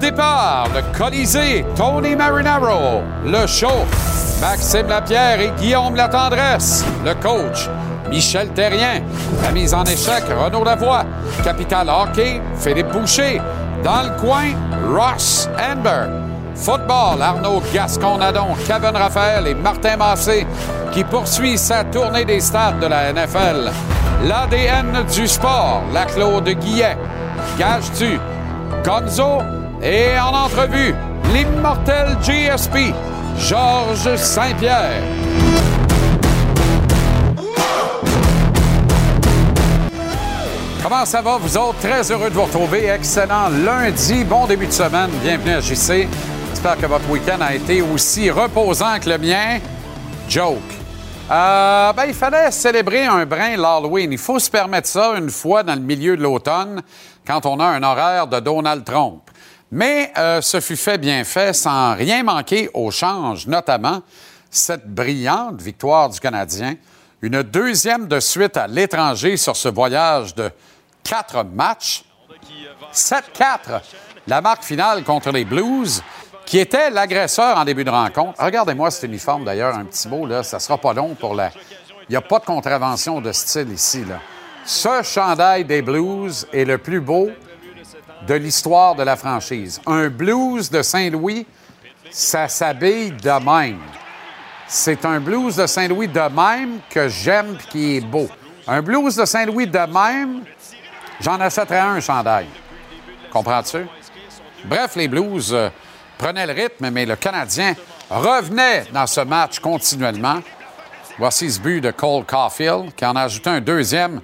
Départ, le Colisée, Tony Marinaro, le show, Maxime Lapierre et Guillaume Latendresse, le coach, Michel Terrien, la mise en échec, Renaud Lavoie, Capital Hockey, Philippe Boucher, dans le coin, Ross Amber, Football, Arnaud Gascon-Nadon, Kevin Raphaël et Martin Massé qui poursuit sa tournée des stades de la NFL. L'ADN du sport, la Claude Guillet. Gage-tu? Gonzo et en entrevue, l'immortel GSP, Georges Saint-Pierre. Comment ça va, vous autres? Très heureux de vous retrouver. Excellent lundi. Bon début de semaine. Bienvenue à JC. J'espère que votre week-end a été aussi reposant que le mien. Joke. Euh, ben, il fallait célébrer un brin l'Halloween. Il faut se permettre ça une fois dans le milieu de l'automne, quand on a un horaire de Donald Trump. Mais euh, ce fut fait bien fait, sans rien manquer au change, notamment cette brillante victoire du Canadien, une deuxième de suite à l'étranger sur ce voyage de quatre matchs. 7-4, la marque finale contre les Blues, qui était l'agresseur en début de rencontre. Regardez-moi cet uniforme d'ailleurs, un petit mot, là, ça sera pas long pour la. Il n'y a pas de contravention de style ici. Ce chandail des Blues est le plus beau de l'histoire de la franchise. Un Blues de Saint-Louis, ça s'habille de même. C'est un blues de Saint-Louis de même que j'aime et qui est beau. Un blues de Saint-Louis de même, j'en achèterais un chandail. Comprends-tu? Bref, les blues euh, prenaient le rythme, mais le Canadien revenait dans ce match continuellement. Voici ce but de Cole Caulfield, qui en a ajouté un deuxième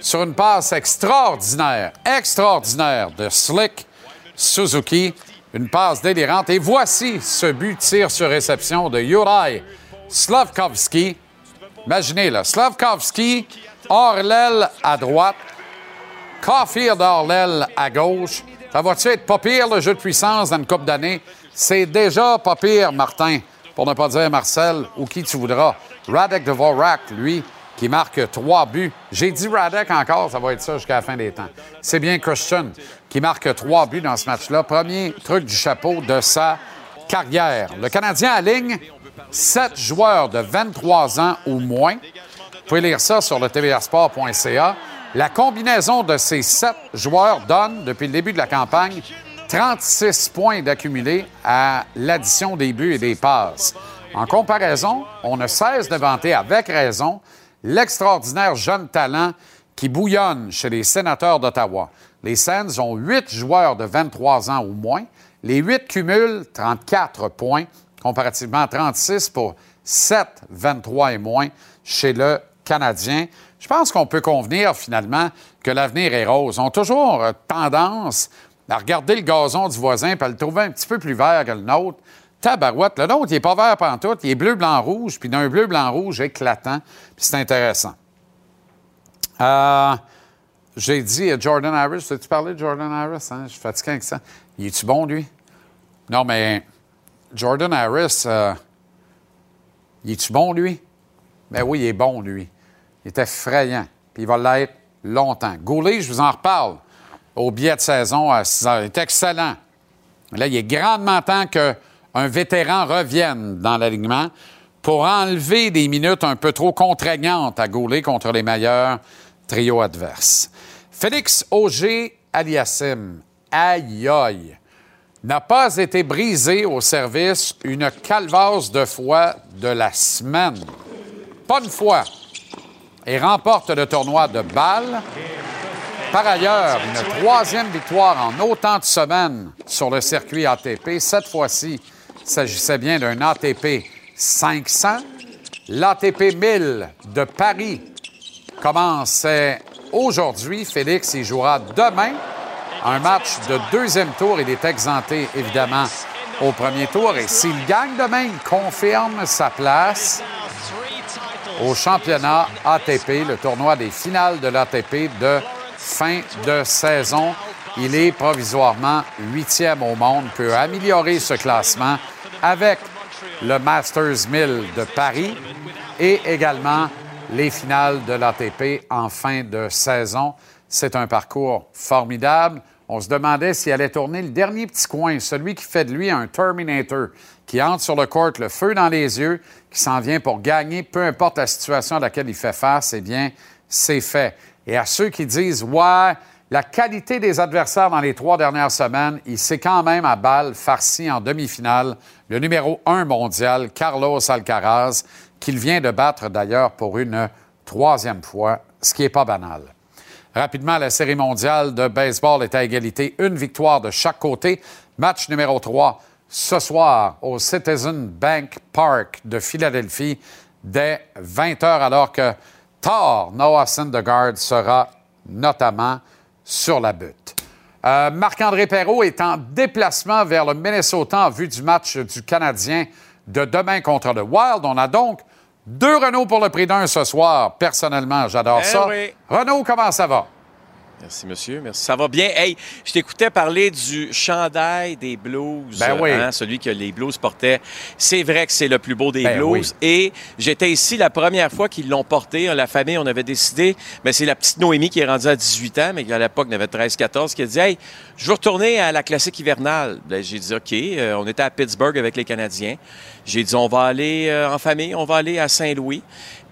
sur une passe extraordinaire, extraordinaire de Slick Suzuki. Une passe délirante. Et voici ce but tir sur réception de Juraj Slavkovski. Imaginez, là, Slavkovski, hors l'aile à droite, Caulfield l'aile à gauche. Ça va-tu être pas pire, le jeu de puissance dans une coupe d'années? C'est déjà pas pire, Martin, pour ne pas dire Marcel ou qui tu voudras. Radek Dvorak, lui, qui marque trois buts. J'ai dit Radek encore, ça va être ça jusqu'à la fin des temps. C'est bien Christian qui marque trois buts dans ce match-là. Premier truc du chapeau de sa carrière. Le Canadien aligne sept joueurs de 23 ans ou moins. Vous pouvez lire ça sur le tvrsport.ca. La combinaison de ces sept joueurs donne, depuis le début de la campagne, 36 points d'accumulés à l'addition des buts et des passes. En comparaison, on ne cesse de vanter avec raison l'extraordinaire jeune talent qui bouillonne chez les sénateurs d'Ottawa. Les Sens ont huit joueurs de 23 ans ou moins. Les huit cumulent 34 points, comparativement à 36 pour 7, 23 et moins chez le Canadien. Je pense qu'on peut convenir finalement que l'avenir est rose. Ils ont toujours tendance à regarder le gazon du voisin et à le trouver un petit peu plus vert que le nôtre. Tabarouette, le nôtre, il n'est pas vert pantoute, il est bleu, blanc, rouge, puis d'un bleu, blanc, rouge éclatant, puis c'est intéressant. Euh, j'ai dit à Jordan Harris, as-tu parlé de Jordan Harris? Hein? Je suis fatigué avec ça. Il est-tu bon, lui? Non, mais Jordan Harris, euh, il est-tu bon, lui? Ben oui, il est bon, lui. Il est effrayant, puis il va l'être longtemps. Goulet, je vous en reparle au billet de saison à 6 heures. Il est excellent. Là, il est grandement temps qu'un vétéran revienne dans l'alignement pour enlever des minutes un peu trop contraignantes à Goulet contre les meilleurs trios adverses. Félix Auger Aliassim, aïe aïe, n'a pas été brisé au service une calvasse de foi de la semaine. Pas une fois. Et remporte le tournoi de balle. Par ailleurs, une troisième victoire en autant de semaines sur le circuit ATP. Cette fois-ci, il s'agissait bien d'un ATP 500. L'ATP 1000 de Paris commençait aujourd'hui. Félix y jouera demain un match de deuxième tour. Il est exempté, évidemment, au premier tour. Et s'il gagne demain, il confirme sa place au championnat ATP, le tournoi des finales de l'ATP de fin de saison. Il est provisoirement huitième au monde, peut améliorer ce classement avec le Masters 1000 de Paris et également les finales de l'ATP en fin de saison. C'est un parcours formidable. On se demandait s'il allait tourner le dernier petit coin, celui qui fait de lui un Terminator, qui entre sur le court, le feu dans les yeux, qui s'en vient pour gagner, peu importe la situation à laquelle il fait face, eh bien, c'est fait. Et à ceux qui disent, ouais, la qualité des adversaires dans les trois dernières semaines, il s'est quand même à balle farci en demi-finale le numéro un mondial, Carlos Alcaraz, qu'il vient de battre d'ailleurs pour une troisième fois, ce qui n'est pas banal. Rapidement, la série mondiale de baseball est à égalité, une victoire de chaque côté. Match numéro 3 ce soir au Citizen Bank Park de Philadelphie dès 20 h alors que Thor Noah Syndergaard sera notamment sur la butte. Euh, Marc-André Perrault est en déplacement vers le Minnesota en vue du match du Canadien de demain contre le Wild. On a donc deux Renault pour le prix d'un ce soir. Personnellement, j'adore Eh ça. oui. Renault, comment ça va? Merci, monsieur. Merci. Ça va bien? Hey, je t'écoutais parler du chandail des blues. Ben oui. hein, celui que les blues portaient. C'est vrai que c'est le plus beau des Ben blues. Et j'étais ici la première fois qu'ils l'ont porté. La famille, on avait décidé. Mais c'est la petite Noémie qui est rendue à 18 ans, mais qui à l'époque n'avait 13-14, qui a dit Hey, je veux retourner à la classique hivernale. Ben, j'ai dit OK. Euh, on était à Pittsburgh avec les Canadiens. J'ai dit On va aller euh, en famille, on va aller à Saint-Louis.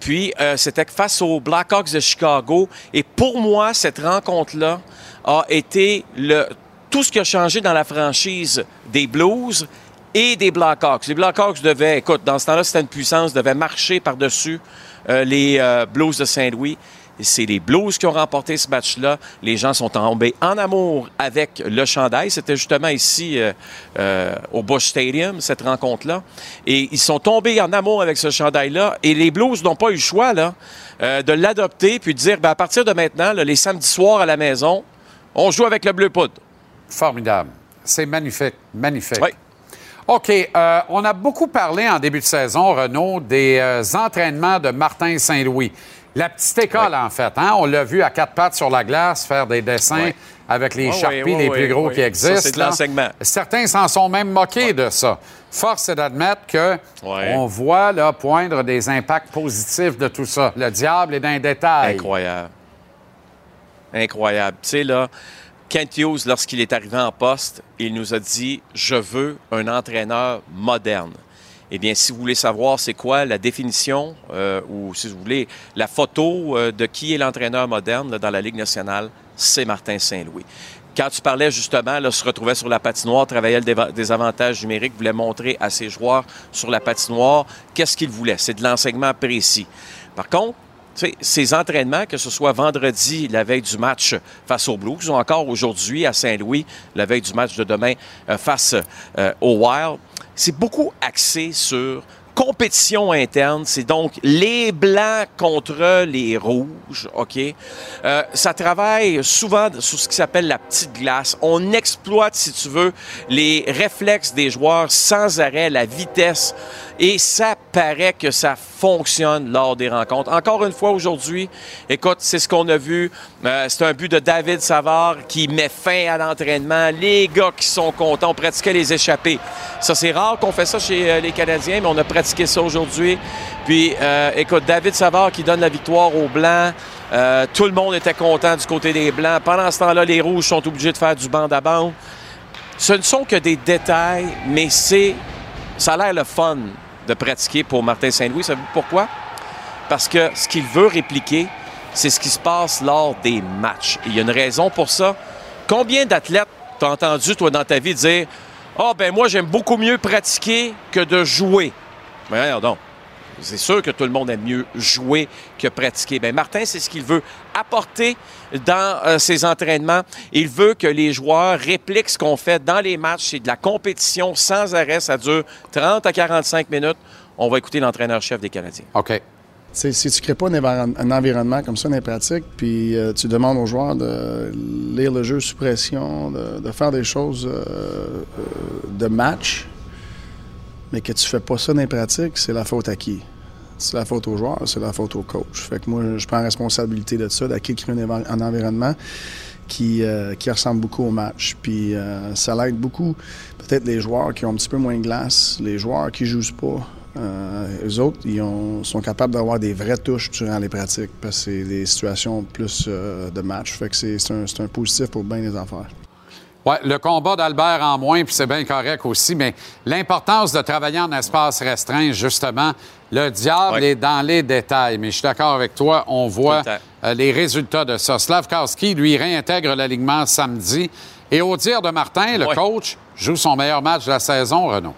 Puis, euh, c'était face aux Blackhawks de Chicago. Et pour moi, cette rencontre-là a été le, tout ce qui a changé dans la franchise des Blues et des Blackhawks. Les Blackhawks devaient, écoute, dans ce temps-là, c'était une puissance, devaient marcher par-dessus euh, les euh, Blues de Saint-Louis. C'est les Blues qui ont remporté ce match-là. Les gens sont tombés en amour avec le chandail. C'était justement ici euh, euh, au Bush Stadium, cette rencontre-là. Et ils sont tombés en amour avec ce chandail-là. Et les Blues n'ont pas eu le choix là, euh, de l'adopter puis de dire ben, à partir de maintenant, là, les samedis soirs à la maison, on joue avec le bleu poudre. Formidable. C'est magnifique, magnifique. Oui. OK. euh, on a beaucoup parlé en début de saison, Renaud, des euh, entraînements de Martin Saint-Louis. La petite école, Oui. en fait. Hein? On l'a vu à quatre pattes sur la glace faire des dessins Oui. avec les oui, les plus gros qui existent. c'est de l'enseignement. Certains s'en sont même moqués de ça. Force est d'admettre que on voit là, poindre des impacts positifs de tout ça. Le diable est dans les détails. Incroyable. Incroyable. Tu sais, là, Kent Hughes, lorsqu'il est arrivé en poste, il nous a dit Je veux un entraîneur moderne. Eh bien, si vous voulez savoir c'est quoi la définition euh, ou si vous voulez la photo euh, de qui est l'entraîneur moderne là, dans la Ligue nationale, c'est Martin Saint-Louis. Quand tu parlais justement, là, se retrouvait sur la patinoire, travaillait le avantages numériques, voulait montrer à ses joueurs sur la patinoire qu'est-ce qu'il voulait? C'est de l'enseignement précis. Par contre, tu sais, ces entraînements, que ce soit vendredi, la veille du match face aux Blues, ou encore aujourd'hui à Saint-Louis, la veille du match de demain euh, face euh, aux Wild, c'est beaucoup axé sur compétition interne. C'est donc les Blancs contre les Rouges, OK? Euh, ça travaille souvent sur ce qui s'appelle la petite glace. On exploite, si tu veux, les réflexes des joueurs sans arrêt, la vitesse. Et ça paraît que ça fonctionne lors des rencontres. Encore une fois, aujourd'hui, écoute, c'est ce qu'on a vu. Euh, c'est un but de David Savard qui met fin à l'entraînement. Les gars qui sont contents, on pratiquait les échappés. Ça, c'est rare qu'on fait ça chez euh, les Canadiens, mais on a pratiqué ça aujourd'hui. Puis, euh, écoute, David Savard qui donne la victoire aux Blancs. Tout le monde était content du côté des Blancs. Pendant ce temps-là, les Rouges sont obligés de faire du bande à. Ce ne sont que des détails, mais c'est, ça a l'air le fun de pratiquer pour Martin Saint-Louis. Savez-vous pourquoi? Parce que ce qu'il veut répliquer, c'est ce qui se passe lors des matchs. Il y a une raison pour ça. Combien d'athlètes t'as entendu, toi, dans ta vie, dire Ah, ben moi, j'aime beaucoup mieux pratiquer que de jouer? Mais voyons donc. C'est sûr que tout le monde aime mieux jouer que pratiquer. Ben Martin, c'est ce qu'il veut apporter dans euh, ses entraînements. Il veut que les joueurs répliquent ce qu'on fait dans les matchs. C'est de la compétition sans arrêt. Ça dure 30 à 45 minutes. On va écouter l'entraîneur-chef des Canadiens. OK. Si tu ne crées pas un, environ- un environnement comme ça dans les pratiques, puis euh, tu demandes aux joueurs de lire le jeu sous pression, de, de faire des choses euh, euh, de match, mais que tu fais pas ça dans les pratiques, c'est la faute à qui? C'est la faute aux joueurs, c'est la faute au coach. Fait que moi, je prends responsabilité de ça, d'acquérir un, environnement qui, euh, qui ressemble beaucoup au match. Puis euh, ça l'aide beaucoup, peut-être les joueurs qui ont un petit peu moins de glace, les joueurs qui jouent pas. Euh, eux autres, ils ont- sont capables d'avoir des vraies touches durant les pratiques parce que c'est des situations plus euh, de match. Fait que c'est un, un positif pour bien les affaires. Ouais, le combat d'Albert en moins, puis c'est bien correct aussi, mais l'importance de travailler en espace restreint, justement, le diable Ouais. est dans les détails. Mais je suis d'accord avec toi, on voit le euh, les résultats de ça. Slavkowski, lui, réintègre l'alignement samedi. Et au dire de Martin, le Ouais. coach joue son meilleur match de la saison, Renaud.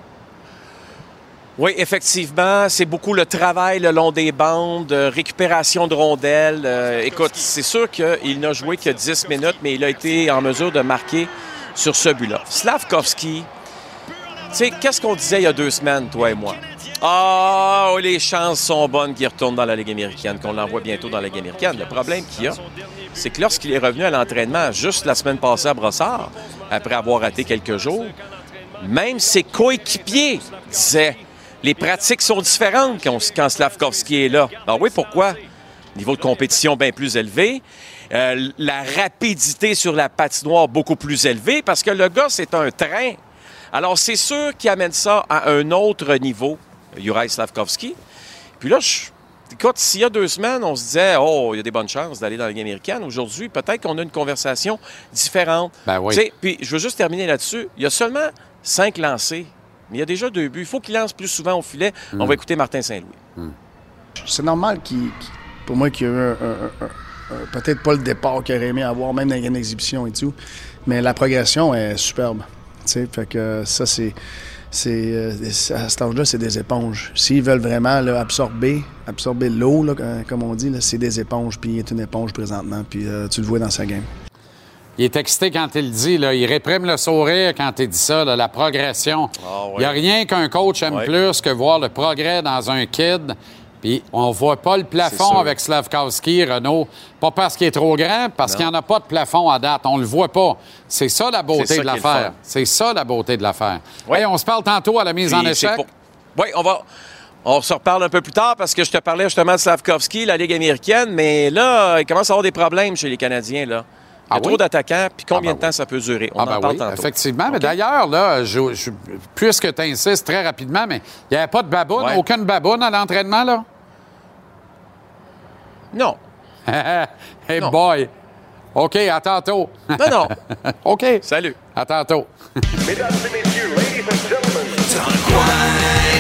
Oui, effectivement, c'est beaucoup le travail le long des bandes, euh, récupération de rondelles. Euh, écoute, c'est sûr qu'il n'a joué que 10 minutes, mais il a été en mesure de marquer sur ce but-là. Slavkovski, tu sais, qu'est-ce qu'on disait il y a deux semaines, toi et moi? Ah, oh, les chances sont bonnes qu'il retourne dans la Ligue américaine, qu'on l'envoie bientôt dans la Ligue américaine. Le problème qu'il y a, c'est que lorsqu'il est revenu à l'entraînement juste la semaine passée à Brossard, après avoir raté quelques jours, même ses coéquipiers disaient les pratiques sont différentes quand, Slavkovski est là. Ben oui, pourquoi? Niveau de compétition bien plus élevé. Euh, la rapidité sur la patinoire beaucoup plus élevée parce que le gars, c'est un train. Alors, c'est sûr qu'il amène ça à un autre niveau, Juraj Slavkovski. Puis là, je- écoute, s'il y a deux semaines, on se disait, oh, il y a des bonnes chances d'aller dans la Ligue américaine. Aujourd'hui, peut-être qu'on a une conversation différente. Ben oui. Tu sais, puis je veux juste terminer là-dessus. Il y a seulement cinq lancés, mais il y a déjà deux buts. Il faut qu'il lance plus souvent au filet. On va écouter Martin Saint-Louis. C'est normal qu'il, qu'il- pour moi qu'il y a eu un- un- un- un- peut-être pas le départ qu'il aurait aimé avoir, même dans une exhibition et tout, mais la progression est superbe. Tu sais, fait que ça, c'est. c'est euh, à cet âge-là, c'est des éponges. S'ils veulent vraiment là, absorber, absorber l'eau, là, euh, comme on dit, là, c'est des éponges. Puis il est une éponge présentement. Puis euh, tu le vois dans sa game. Il est excité quand il le dit. Là. Il réprime le sourire quand il dit ça, là, la progression. Ah ouais. Il n'y a rien qu'un coach aime Ouais. plus que voir le progrès dans un kid. Puis on voit pas le plafond avec Slavkowski, Renault. Pas parce qu'il est trop grand, parce qu'il n'y en a pas de plafond à date. On le voit pas. C'est ça la beauté ça de l'affaire. C'est ça la beauté de l'affaire. Hey, on se parle tantôt à la mise en Puis échec. pour- Oui, on va. On se reparle un peu plus tard parce que je te parlais justement de Slavkovski, la Ligue américaine, mais là, il commence à avoir des problèmes chez les Canadiens. Là. Il y a Ah trop oui? d'attaquants, puis combien Ah ben de temps ça peut durer? On Ah en ben parle oui, tantôt. effectivement. Mais d'ailleurs, là, je, je- puisque tu insistes très rapidement, mais il n'y avait pas de baboune, Ouais. aucune baboune à l'entraînement, là? Non. hey Non. boy! OK, à tantôt. Non, non. OK. Salut. À tantôt. Mesdames et messieurs, ladies and gentlemen, Dans le coin,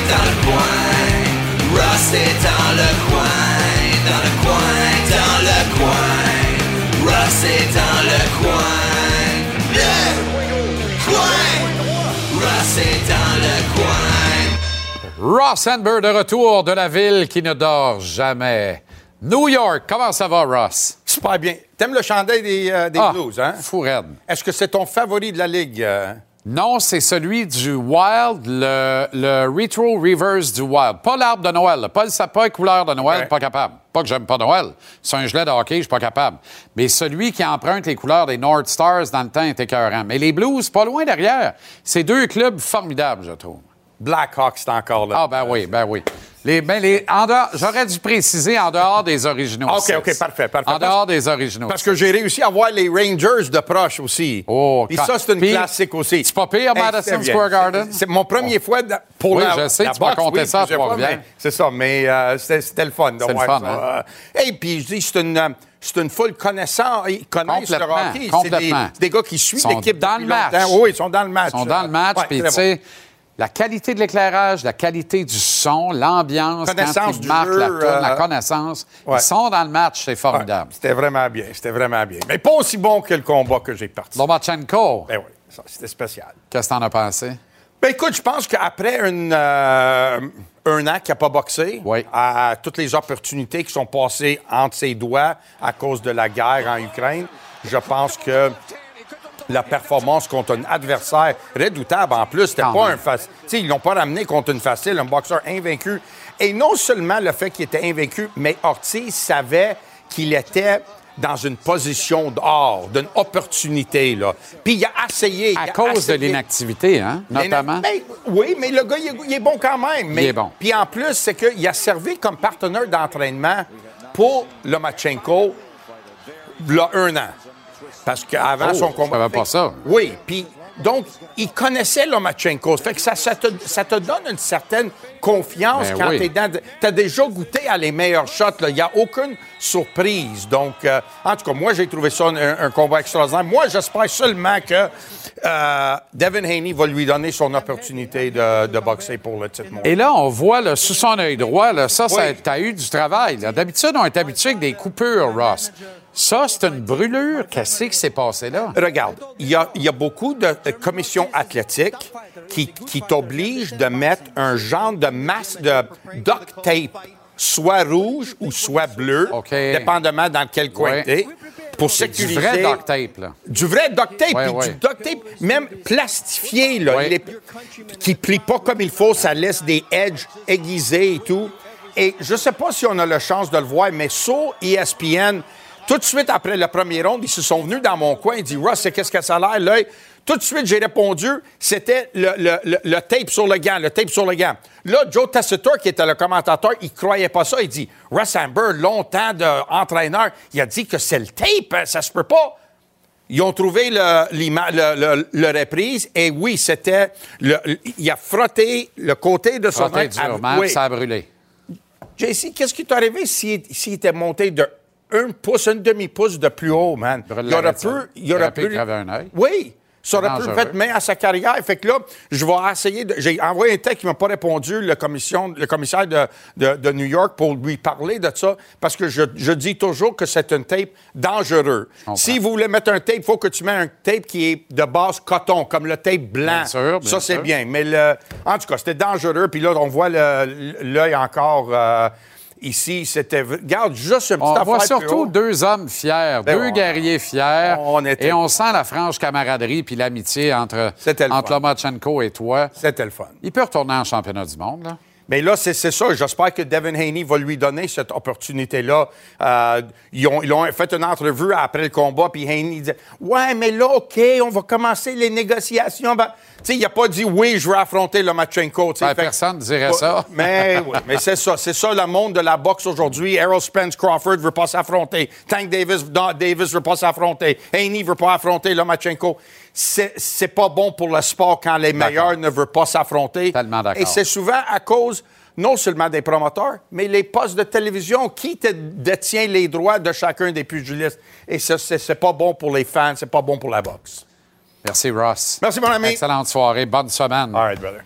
dans le coin, Ross est dans le coin, dans le coin, dans le coin, Ross est dans le coin, le coin, Ross est dans le coin. Ross Amber de retour de la ville qui ne dort jamais. New York, comment ça va, Ross? Super bien. T'aimes le chandail des, euh, des Ah, Blues, hein? fou. Est-ce que c'est ton favori de la Ligue? euh? Non, c'est celui du Wild, le, le Retro Reverse du Wild. Pas l'arbre de Noël, pas le sapin couleur de Noël, Ouais. pas capable. Pas que j'aime pas Noël. C'est un gilet de hockey, je suis pas capable. Mais celui qui emprunte les couleurs des North Stars dans le temps est écœurant. Mais les Blues, pas loin derrière. C'est deux clubs formidables, je trouve. Blackhawks, c'est encore là. Ah, ben oui, ben oui. Les, ben les, en dehors, j'aurais dû préciser en dehors des originaux. OK. OK, parfait, parfait. En dehors des originaux. Parce que j'ai réussi à voir les Rangers de proche aussi. Oh, quand- ça, c'est une classique aussi. c'est pas pire, Hey, Madison bien. Square Garden? C'est mon premier fois de- pour Oui, la, je sais, la tu m'as compté oui, ça mais C'est ça, mais euh, c'était le fun de C'est le voir fun, ça. Et puis, je dis, c'est une, euh, c'est une foule connaissant. Ils connaissent le hockey. C'est des, des gars qui suivent l'équipe dans le match. longtemps. Oui, ils sont dans le match. Ils sont dans le match, puis tu sais, la qualité de l'éclairage, la qualité du son, l'ambiance, quand Connaissance ils du marquent jeu, la tourne, la euh, connaissance, ouais. ils sont dans le match, c'est Ouais, formidable. C'était vraiment bien, c'était vraiment bien. Mais pas aussi bon que le combat que j'ai parti. Lomachenko, Ben oui, ça, c'était spécial. qu'est-ce que t'en as pensé? Ben écoute, je pense qu'après une, euh, un an qu'il n'a pas boxé, Oui. à toutes les opportunités qui sont passées entre ses doigts à cause de la guerre en Ukraine, je pense que la performance contre un adversaire redoutable en plus, c'était pas même. un facile. Ils l'ont pas ramené contre une facile, un boxeur invaincu. Et non seulement le fait qu'il était invaincu, mais Ortiz savait qu'il était dans une position d'or, d'une opportunité. Là. Puis il a essayé. À a cause de l'inactivité, hein, notamment. mais- oui, mais le gars, il est, il est bon quand même. Mais, Il est bon. Puis en plus, c'est qu'il a servi comme partenaire d'entraînement pour Lomachenko il y a un an. Parce qu'avant Oh, son je combat. savais pas ça. Oui, puis Donc, il connaissait Lomachenko. Fait que ça, ça, te, ça te donne une certaine confiance Ben quand oui. t'es dans... T'as déjà goûté à les meilleurs shots. Il n'y a aucune surprise. Donc, euh, en tout cas, moi, j'ai trouvé ça un, un combat extraordinaire. Moi, j'espère seulement que euh, Devin Haney va lui donner son opportunité de, de boxer pour le titre mondial. Et là, on voit là, sous son œil droit, là, ça, ça Oui. t'as eu du travail. D'habitude, on est habitué avec des coupures, Ross. Ça, c'est une brûlure. Qu'est-ce qui s'est passé là? Regarde, il y a, il y a beaucoup de, commissions athlétiques qui, qui t'obligent de mettre un genre de masse de duct tape, soit rouge ou soit bleu, dépendamment dans quel coin Ouais. t'es, pour Du sécuriser... vrai duct tape, là. Du vrai duct tape, Ouais, puis ouais. du duct tape même plastifié, là, Ouais. qui plie pas comme il faut, ça laisse des edges aiguisés et tout. Et je sais pas si on a la chance de le voir, mais sur ESPN, tout de suite après le premier round, ils se sont venus dans mon coin, ils disent Russ, c'est qu'est-ce que ça a l'air, l'œil? Tout de suite, j'ai répondu, c'était le, le- le- le tape sur le gant, le tape sur le gant. Là, Joe Tacitor, qui était le commentateur, il croyait pas ça. Il dit, Russ Amber, longtemps d'entraîneur, il a dit que c'est le tape, hein, ça se peut pas. Ils ont trouvé le, le- le- le reprise et oui, c'était. il a frotté le côté de son Frotté Oui. ça a brûlé. JC, qu'est-ce qui t'est arrivé s'il, s'il était monté de un pouce, un demi-pouce de plus haut, man? Il aurait pu. Il aurait pu un œil. Oui. Ça aurait pu mettre main à sa carrière. Fait que là, je vais essayer de. J'ai envoyé un texte qui m'a pas répondu, le, commission, le commissaire de, de- de New York, pour lui parler de ça, parce que je, je dis toujours que c'est une tape dangereux. Si vous voulez mettre un tape, il faut que tu mets un tape qui est de base coton, comme le tape blanc. Bien sûr, bien ça, c'est bien. Mais le, en tout cas, c'était dangereux. Puis là, on voit l'œil encore euh, ici. C'était. Regarde, juste une petite On voit surtout deux hommes fiers, Ben, deux on- guerriers fiers. on était- Et on sent la franche camaraderie puis l'amitié entre, le entre. Lomachenko et toi. C'était le fun. Il peut retourner en championnat du monde, là. Mais là, c'est ça. J'espère que Devin Haney va lui donner cette opportunité-là. Euh, ils, ont, ils ont fait une entrevue après le combat, puis Haney dit Ouais, mais là, OK, on va commencer les négociations. Ben, tu sais, il n'a pas dit Oui, je veux affronter Lomachenko. Ben, Fait- personne ne dirait ça. Mais oui, mais c'est ça. C'est ça le monde de la boxe aujourd'hui. Errol Spence Crawford veut pas s'affronter. Tank Davis, Davis veut pas s'affronter. Haney veut pas affronter Lomachenko. C'est pas bon pour le sport quand les meilleurs ne veulent pas s'affronter. Tellement d'accord. Et c'est souvent à cause non seulement des promoteurs, mais les postes de télévision qui détient les droits de chacun des pugilistes. Et c'est pas bon pour les fans, c'est pas bon pour la boxe. Merci, Ross. Merci, mon ami. Excellente soirée. Bonne semaine. All right, brother.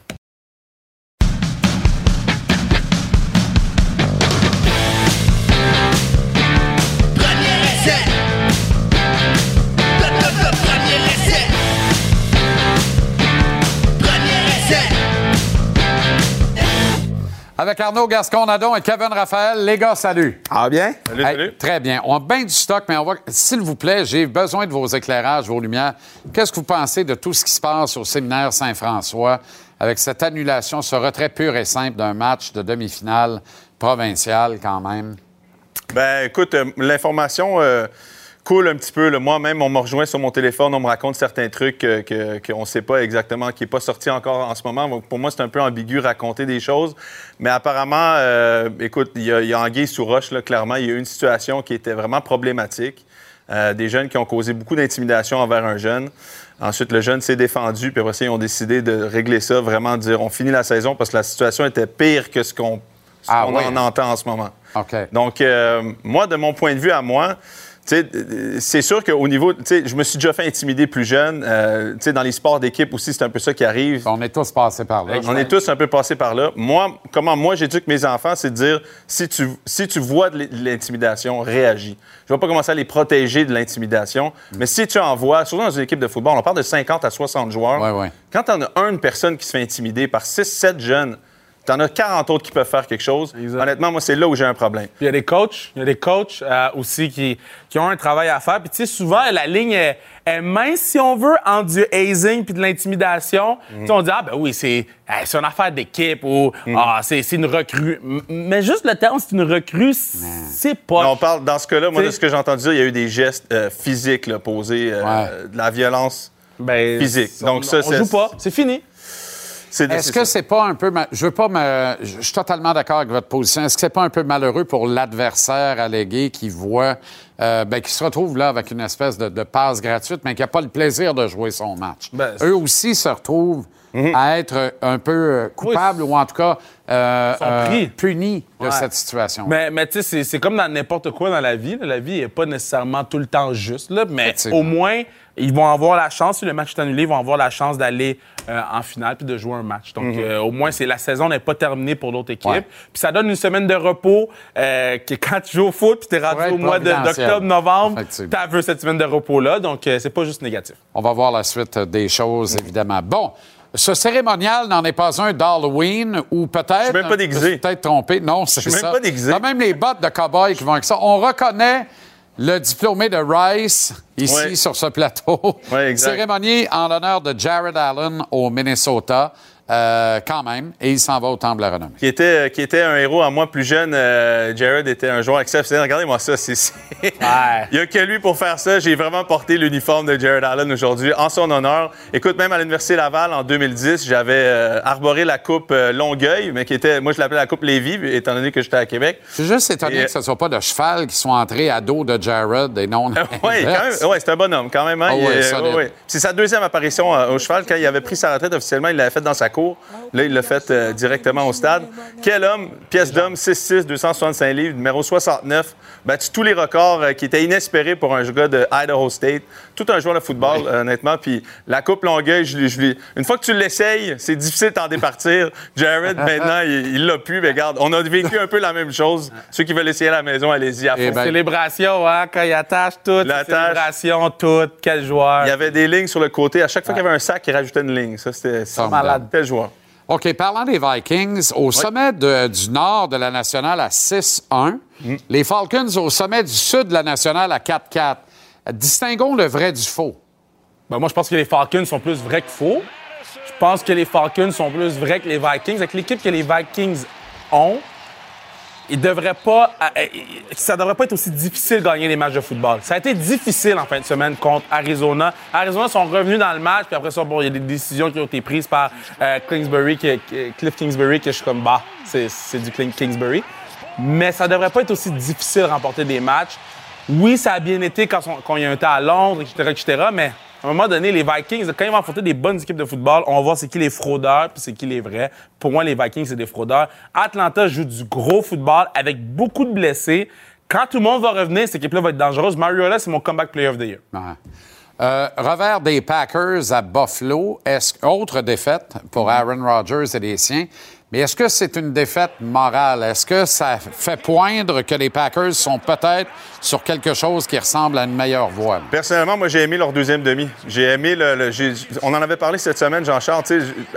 Avec Arnaud Gascon-Nadon et Kevin Raphaël, les gars, salut. Ah bien? Hey, Très bien. On a bien du stock, mais on va. S'il vous plaît, j'ai besoin de vos éclairages, vos lumières. Qu'est-ce que vous pensez de tout ce qui se passe au séminaire Saint-François avec cette annulation, ce retrait pur et simple d'un match de demi-finale provincial, quand même? Ben écoute, euh, l'information euh, coule un petit peu. Moi-même, on m'a rejoint sur mon téléphone, on me raconte certains trucs euh, que- qu'on ne sait pas exactement, qui n'est pas sorti encore en ce moment. Donc, pour moi, c'est un peu ambigu raconter des choses. Mais apparemment, euh, écoute, il y, a- il y a anguille sous roche, là, clairement. Il y a eu une situation qui était vraiment problématique. Euh, des jeunes qui ont causé beaucoup d'intimidation envers un jeune. Ensuite, le jeune s'est défendu, puis après ça, ils ont décidé de régler ça, vraiment de dire on finit la saison parce que la situation était pire que ce qu'on Ah qu'on ouais. en entend en ce moment. Donc, euh, moi, de mon point de vue à moi, c'est sûr qu'au niveau, je me suis déjà fait intimider plus jeune. Euh, dans les sports d'équipe aussi, c'est un peu ça qui arrive. On est tous passés par là. On est tous un peu passés par là. Moi, comment moi j'éduque mes enfants, c'est de dire si tu, si tu vois de l'intimidation, réagis. Je ne vais pas commencer à les protéger de l'intimidation, mais si tu en vois, surtout dans une équipe de football, on parle de 50 à 60 joueurs. Ouais, ouais. Quand tu en as une personne qui se fait intimider par 6-7 jeunes, tu en as 40 autres qui peuvent faire quelque chose. Honnêtement, moi, c'est là où j'ai un problème. Puis il y a des coachs, il y a des coachs euh, aussi qui, qui ont un travail à faire. Puis tu sais, souvent, la ligne est, est mince, si on veut, entre du hazing puis de l'intimidation. Tu sais, on dit, ah ben oui, c'est une affaire d'équipe ou ah, c'est une recrue. Mais juste le terme, c'est une recrue, c'est pas... Non, on parle, dans ce cas-là, moi, de ce que j'ai entendu dire, il y a eu des gestes euh, physiques là, posés, euh, Ouais. de la violence. Ben, Physique. on- Donc ça, on c'est- joue pas, c'est fini. Est-ce que c'est pas un peu. ma- Je veux pas me. Je suis totalement d'accord avec votre position. Est-ce que c'est pas un peu malheureux pour l'adversaire allégué qui voit. euh, ben, qui se retrouve là avec une espèce de, de passe gratuite, mais qui n'a pas le plaisir de jouer son match? Ben, Eux aussi se retrouvent Mhm. à être un peu euh, coupables ou en tout cas euh, euh, punis de Ouais. cette situation. Mais, mais tu sais, c'est- comme dans n'importe quoi dans la vie. là. La vie n'est pas nécessairement tout le temps juste. Là, mais au moins, ils vont avoir la chance, si le match est annulé, ils vont avoir la chance d'aller euh, en finale puis de jouer un match. Donc, euh, au moins, c'est la saison n'est pas terminée pour l'autre équipe. Ouais. Puis ça donne une semaine de repos euh, que quand tu joues au foot puis tu es rendu au mois d'octobre, novembre, tu veux cette semaine de repos-là. Donc, euh, c'est pas juste négatif. On va voir la suite des choses, évidemment. Bon, ce cérémonial n'en est pas un d'Halloween ou peut-être. Je suis même pas déguisé. Je peut-être trompé. Non, c'est ça. suis même pas déguisé. T'as même les bottes de cow-boy qui vont avec ça. On reconnaît le diplômé de Rice ici Ouais. sur ce plateau. Ouais, exact. Cérémonie en l'honneur de Jared Allen au Minnesota. Euh, quand même, et il s'en va au Temple de la Renommée. qui était, qui était un héros à moi plus jeune. euh, Jared était un joueur exceptionnel. Regardez-moi ça. c'est c'est- Il n'y a que lui pour faire ça. J'ai vraiment porté l'uniforme de Jared Allen aujourd'hui en son honneur. Écoute, même à l'Université Laval en 2010, j'avais euh, arboré la coupe Longueuil, mais qui était, moi je l'appelais la coupe Lévis, étant donné que j'étais à Québec. Je suis juste étonné Et, que ce ne soit pas de cheval qui soit entré à dos de Jared et non. Oui. Ouais, c'est un bonhomme quand même. hein. Ah ouais, est-. C'est sa deuxième apparition au cheval. Quand il avait pris sa retraite officiellement, il l'avait fait dans sa cour. Là, il l'a fait euh, directement au stade. Quel homme! Pièce d'homme, 6'6", 265 livres, numéro 69. Battu tous les records euh, qui étaient inespérés pour un gars de Idaho State. Tout un joueur de football, euh, honnêtement. Puis la Coupe Longueuil, je, l'ai- je une fois que tu l'essayes, c'est difficile de t'en départir. Jared, maintenant, il l'a pu. Mais regarde, on a vécu un peu la même chose. Ceux qui veulent essayer à la maison, allez-y à fond. Eh ben, Célébration, hein, quand il attache tout. L'attache. Célébration, tout. Quel joueur. Il y avait des lignes sur le côté. À chaque fois qu'il y avait un sac, il rajoutait une ligne. Ça, c'était malade. Quel joueur. OK, parlant des Vikings, au sommet de- du nord de la nationale à 6-1, Mm. les Falcons au sommet du sud de la nationale à 4-4. Distinguons le vrai du faux. Ben, moi, je pense que les Falcons sont plus vrais que faux. Je pense que les Falcons sont plus vrais que les Vikings. Avec l'équipe que les Vikings ont, ils devraient pas, euh, euh, ça devrait pas être aussi difficile de gagner les matchs de football. Ça a été difficile en fin de semaine contre Arizona. Arizona sont revenus dans le match, puis après ça, bon, il y a des décisions qui ont été prises par euh, Kingsbury, Cliff Kingsbury, que je suis comme, bah, c'est du Kingsbury. Mais ça devrait pas être aussi difficile de remporter des matchs. Oui, ça a bien été quand, il y a un temps à Londres, etc., etc., mais à un moment donné, les Vikings, quand ils vont affronter des bonnes équipes de football, on va voir c'est qui les fraudeurs puis c'est qui les vrais. Pour moi, les Vikings, c'est des fraudeurs. Atlanta joue du gros football avec beaucoup de blessés. Quand tout le monde va revenir, cette équipe-là va être dangereuse. Mariota, c'est mon comeback player of the year. Euh, revers des Packers à Buffalo. Est-ce autre défaite pour Aaron Rodgers et les siens? Mais est-ce que c'est une défaite morale? Est-ce que ça fait poindre que les Packers sont peut-être sur quelque chose qui ressemble à une meilleure voie? Personnellement, moi, j'ai aimé leur deuxième demi. J'ai aimé le. on en avait parlé cette semaine, Jean-Charles.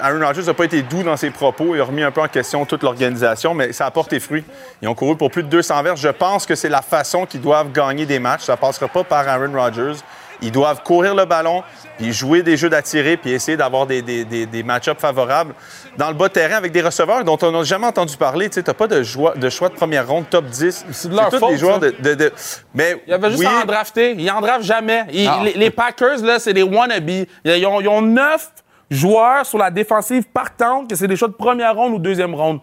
Aaron Rodgers n'a pas été doux dans ses propos. Il a remis un peu en question toute l'organisation, mais ça a porté fruit. Ils ont couru pour plus de 200 verges. Je pense que c'est la façon qu'ils doivent gagner des matchs. Ça ne passera pas par Aaron Rodgers. Ils doivent courir le ballon, puis jouer des jeux d'attirer, puis essayer d'avoir des, des, des, des match-ups favorables dans le bas de terrain avec des receveurs dont on n'a jamais entendu parler. Tu n'as pas de, joie- de choix de première ronde, top 10. C'est de leur faute, des joueurs de, de- de- Mais Il y avait juste oui, à en drafter. Ils en draftent jamais. Ils- Non. les, les Packers, là, c'est des wannabes. Ils ont, ils ont neuf joueurs sur la défensive partante que c'est des choix de première ronde ou deuxième ronde.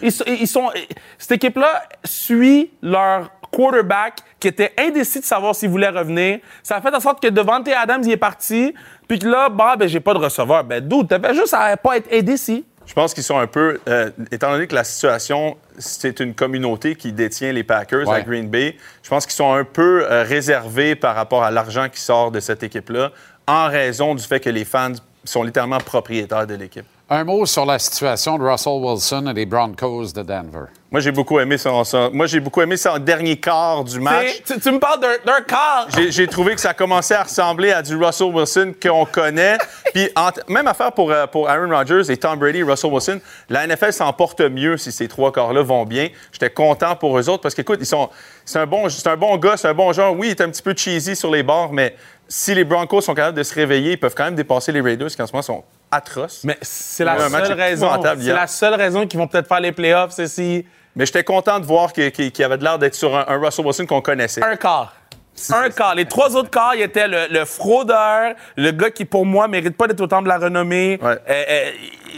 Ils, ils sont, cette équipe-là suit leur quarterback qui était indécis de savoir s'il voulait revenir. Ça a fait en sorte que Devante Adams, il est parti. Puis que là, bah, ben, j'ai pas de receveur. Ben, d'où? T'avais juste à pas être indécis. Je pense qu'ils sont un peu, euh, étant donné que la situation, c'est une communauté qui détient les Packers Ouais. à Green Bay, je pense qu'ils sont un peu euh, réservés par rapport à l'argent qui sort de cette équipe-là, en raison du fait que les fans sont littéralement propriétaires de l'équipe. Un mot sur la situation de Russell Wilson et des Broncos de Denver. Moi, j'ai beaucoup aimé son, son- moi, j'ai beaucoup aimé son dernier quart du match. Tu, tu me parles d'un- d'un quart. J'ai- J'ai trouvé que ça commençait à ressembler à du Russell Wilson qu'on connaît. Puis, en- même affaire pour, euh, pour Aaron Rodgers et Tom Brady Russell Wilson, la NFL s'en porte mieux si ces trois corps-là vont bien. J'étais content pour eux autres parce qu'écoute, ils sont, c'est un bon, c'est un bon gars, c'est un bon genre. Oui, il est un petit peu cheesy sur les bords, mais si les Broncos sont capables de se réveiller, ils peuvent quand même dépasser les Raiders qui en ce moment sont atroces. Mais, Mais c'est la seule raison. C'est la seule raison qu'ils vont peut-être faire les playoffs, c'est si j'étais content de voir qu'il qu'il avait de l'air d'être sur un, un Russell Wilson qu'on connaissait. un quart. Un quart. Les trois autres quarts, il était le, le fraudeur, le gars qui, pour moi, mérite pas d'être au de la renommée. Ouais. Euh, euh,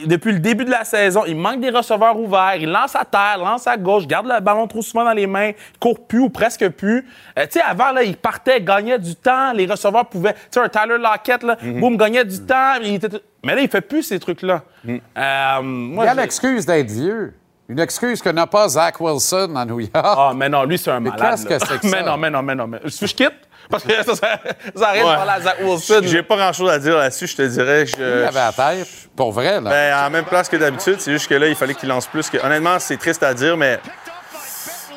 depuis le début de la saison, il manque des receveurs ouverts. Il lance à terre, lance à gauche, garde le ballon trop souvent dans les mains, il court plus ou presque plus. Euh, tu sais, avant, là, il partait, gagnait du temps. Les receveurs pouvaient. Tu sais, un Tyler Lockett, là, Mhm. boum, gagnait du temps. il était- Mais là, il fait plus ces trucs-là. Mhm. Euh, moi, Il y a l'excuse d'être vieux. Une excuse que n'a pas Zach Wilson à New York. Ah, mais non, lui, c'est un Mais malade. qu'est-ce là. que c'est que mais non, mais non, mais non. Mais... Je, je quitte? Parce que ça, ça, ça arrête de parler à Zach Wilson. J'ai pas grand-chose à dire là-dessus, je te dirais. Je, Il avait la tête. Pour vrai, là. Ben, à la même place que d'habitude, c'est juste que là, il fallait qu'il lance plus. Que... Honnêtement, c'est triste à dire, mais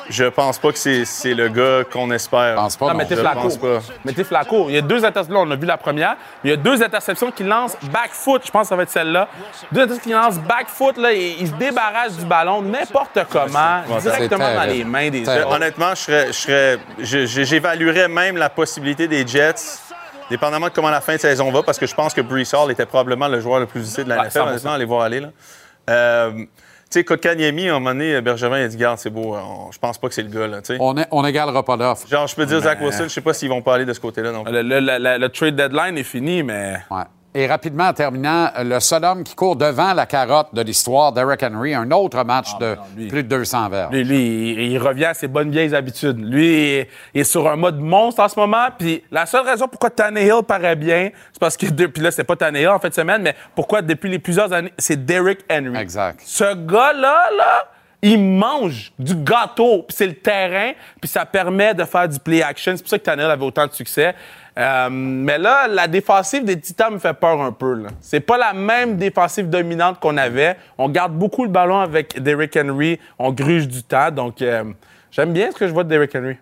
je pense pas que c'est c'est le gars qu'on espère. Je pense pas. Non, non. mettez Flacco. Il y a deux interceptions. Là, on a vu la première. Il y a deux interceptions qui lancent back foot. Je pense que ça va être celle-là. Deux interceptions qui lancent back foot. Là, il, il se débarrasse du ballon n'importe comment, directement dans les mains des autres. Honnêtement, je serais, je serais, je- je- j'évaluerais même la possibilité des Jets, dépendamment de comment la fin de saison va, parce que je pense que Brees Hall était probablement le joueur le plus utile de la Ouais, NFL, 100%. honnêtement, allez voir aller. Là. Euh, sais, Kotkaniemi, à un moment donné, Bergevin, il a dit, garde, c'est beau, on- je pense pas que c'est le gars, là, tu sais. On est- on n'égalera pas l'offre. Genre, je peux dire Zach Wilson, je sais pas s'ils vont pas aller de ce côté-là non plus. Le, le- le- le- le trade deadline est fini, mais. Ouais. Et rapidement, en terminant, le seul homme qui court devant la carotte de l'histoire, Derek Henry, un autre match de non, lui- plus de 200 verres. Lui, lui, il, il revient à ses bonnes vieilles habitudes. Lui, il, il est sur un mode monstre en ce moment. Puis la seule raison pourquoi Tannehill paraît bien, c'est parce que depuis là, c'est pas Tannehill en fin de semaine, mais pourquoi depuis les plusieurs années, c'est Derrick Henry. Exact. Ce gars-là, là, il mange du gâteau, puis c'est le terrain, puis ça permet de faire du play action. C'est pour ça que Tannehill avait autant de succès. Euh, mais là, la défensive des Titans me fait peur un peu. là. C'est pas la même défensive dominante qu'on avait. On garde beaucoup le ballon avec Derrick Henry. On gruge du temps. Donc, euh, j'aime bien ce que je vois de Derrick Henry.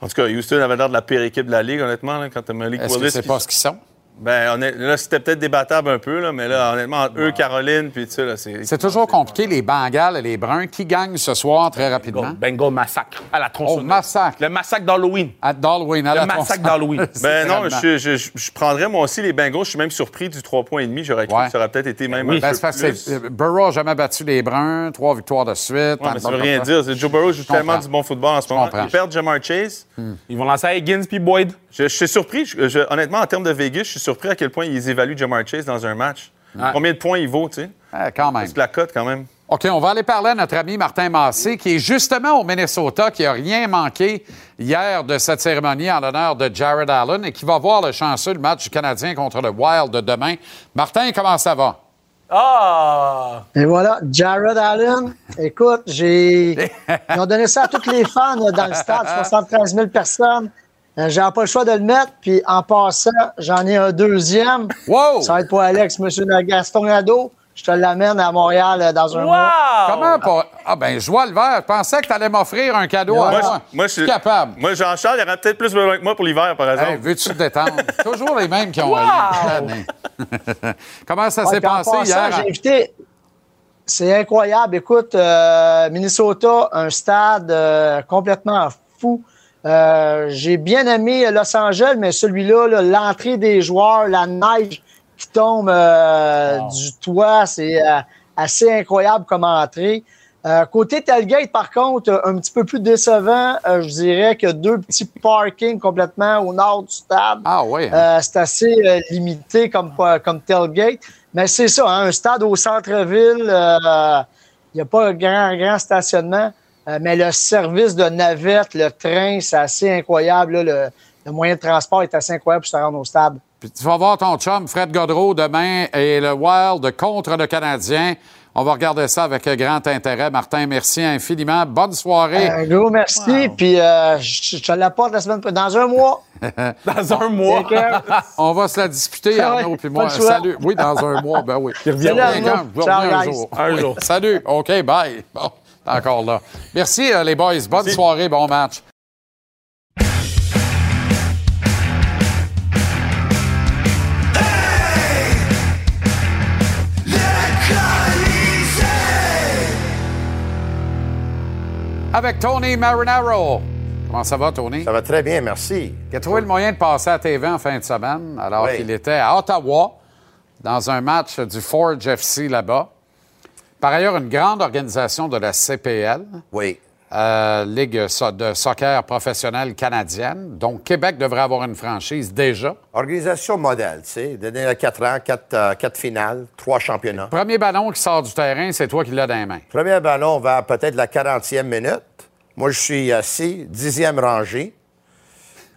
En tout cas, Houston avait l'air de la pire équipe de la Ligue, honnêtement, là, quand t'as Malik Est-ce que Willis. c'est qui- pas ce qu'ils sont? Ben, là, c'était peut-être débattable un peu, là, mais là, honnêtement, entre eux, Caroline, puis tu sais, là, c'est. C'est toujours compliqué, les Bengals et les Bruns. Qui gagnent ce soir très rapidement? Bengal massacre à la tronçonneuse. Oh, massacre. Le massacre d'Halloween. À Darwin, à Le la massacre d'Halloween. Ben non, je, je, je- je prendrais moi aussi les Bengals. Je suis même surpris du 3 points et demi. J'aurais cru Ouais. que ça aurait peut-être été même oui. un Ben, peu c'est parce plus. que c'est- Burrow n'a jamais battu les Bruns, trois victoires de suite. Ouais, mais ça veut rien dire. C'est- Joe Burrow joue tellement du bon football en ce moment. Ils perdent Jamar Chase. Ils vont lancer à Higgins puis Boyd. Je, suis surpris. Honnêtement, en termes de Vegas, je suis surpris à quel point ils évaluent Jamar Chase dans un match. Combien de points il vaut, tu sais? Quand même. C'est la cote quand même. OK, on va aller parler à notre ami Martin Massé, qui est justement au Minnesota, qui n'a rien manqué hier de cette cérémonie en l'honneur de Jared Allen et qui va voir le chanceux le match du Canadien contre le Wild de demain. Martin, comment ça va? Ah! Et voilà, Jared Allen. Écoute, j'ai. Ils ont donné ça à tous les fans là, dans le stade, 73 000 personnes. Euh, J'avais pas le choix de le mettre. Puis en passant, j'en ai un deuxième. Wow! Ça va être pour Alex, Monsieur Gaston Nadeau. Je te l'amène à Montréal euh, dans un mois. Wow! Comment pas? Ah, ben, je vois le vert. Je pensais que tu allais m'offrir un cadeau à Moi, moi. Moi, je suis capable. Moi, Jean-Charles, il aurait peut-être plus besoin que moi pour l'hiver, par exemple. Hey, veux-tu te détendre? Toujours les mêmes qui ont Wow! Comment ça Ouais, s'est passé passant, hier? J'ai invité. C'est incroyable. Écoute, euh, Minnesota, un stade euh, complètement fou. Euh, j'ai bien aimé Los Angeles, mais celui-là, là, l'entrée des joueurs, la neige qui tombe euh, du toit, c'est euh, assez incroyable comme entrée. Euh, côté Tailgate, par contre, un petit peu plus décevant, euh, je dirais que deux petits parkings complètement au nord du stade. Ah oui. Euh, c'est assez euh, limité comme, comme tailgate. Mais c'est ça, hein, un stade au centre-ville, il n'y a pas un grand, grand stationnement. Euh, mais le service de navette, le train, c'est assez incroyable. là. le, le moyen de transport est assez incroyable pour se rendre au stade. Puis tu vas voir ton chum Fred Godreau demain et le Wild contre le Canadien. On va regarder ça avec grand intérêt. Martin, merci infiniment. Bonne soirée. Un gros merci. Puis euh, je je te l'apporte la semaine dans un mois. Dans un mois. On va se la disputer, ouais, Arnaud puis moi. Salut. Oui, dans un mois, ben oui. Il revient un jour. Un jour. Salut. OK, bye. Bon, encore là. Merci, euh, les boys. Bonne soirée, bon match. Avec Tony Marinaro. Comment ça va, Tony? Ça va très bien, merci. Il a trouvé le moyen de passer à TV en fin de semaine, alors Oui. qu'il était à Ottawa, dans un match du Forge FC là-bas. Par ailleurs, une grande organisation de la CPL. Oui. euh, Ligue so- de soccer professionnelle canadienne. Donc, Québec devrait avoir une franchise déjà. Organisation modèle, tu sais. Donné 4 ans, 4, finales, 3 championnats. Premier ballon qui sort du terrain, c'est toi qui l'as dans les mains. Premier ballon vers peut-être la 40e minute. Moi, je suis assis, 10e rangée,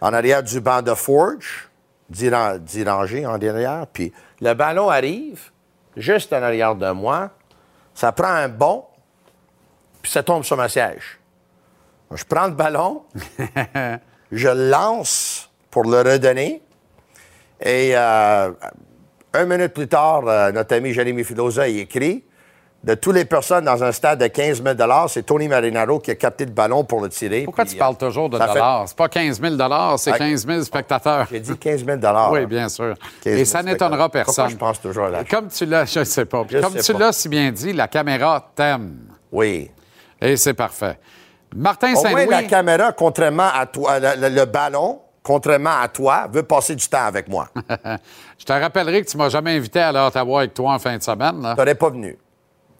en arrière du banc de Forge, 10, ran- 10 rangées en derrière. Puis le ballon arrive juste en arrière de moi. Ça prend un bond, puis ça tombe sur ma siège. Je prends le ballon, je le lance pour le redonner. Et euh, un minute plus tard, euh, notre ami Jérémy Filosa il écrit de toutes les personnes dans un stade de 15 000 c'est Tony Marinaro qui a capté le ballon pour le tirer. Pourquoi Puis, tu parles euh, toujours de ça fait- dollars? C'est pas 15 000 c'est Ah, 15 000 spectateurs. J'ai dit 15 000 Oui, bien sûr. 15 000 Et ça n'étonnera. Pourquoi personne. je pense toujours à la Comme tu l'as, je ne sais pas. Je Comme sais tu l'as si bien dit, la caméra t'aime. Oui. Et c'est parfait. Martin Saint-Louis. la caméra, contrairement à toi, le, le- le ballon, contrairement à toi, veut passer du temps avec moi. Je te rappellerai que tu m'as jamais invité à aller à Ottawa avec toi en fin de semaine. Tu n'aurais pas venu.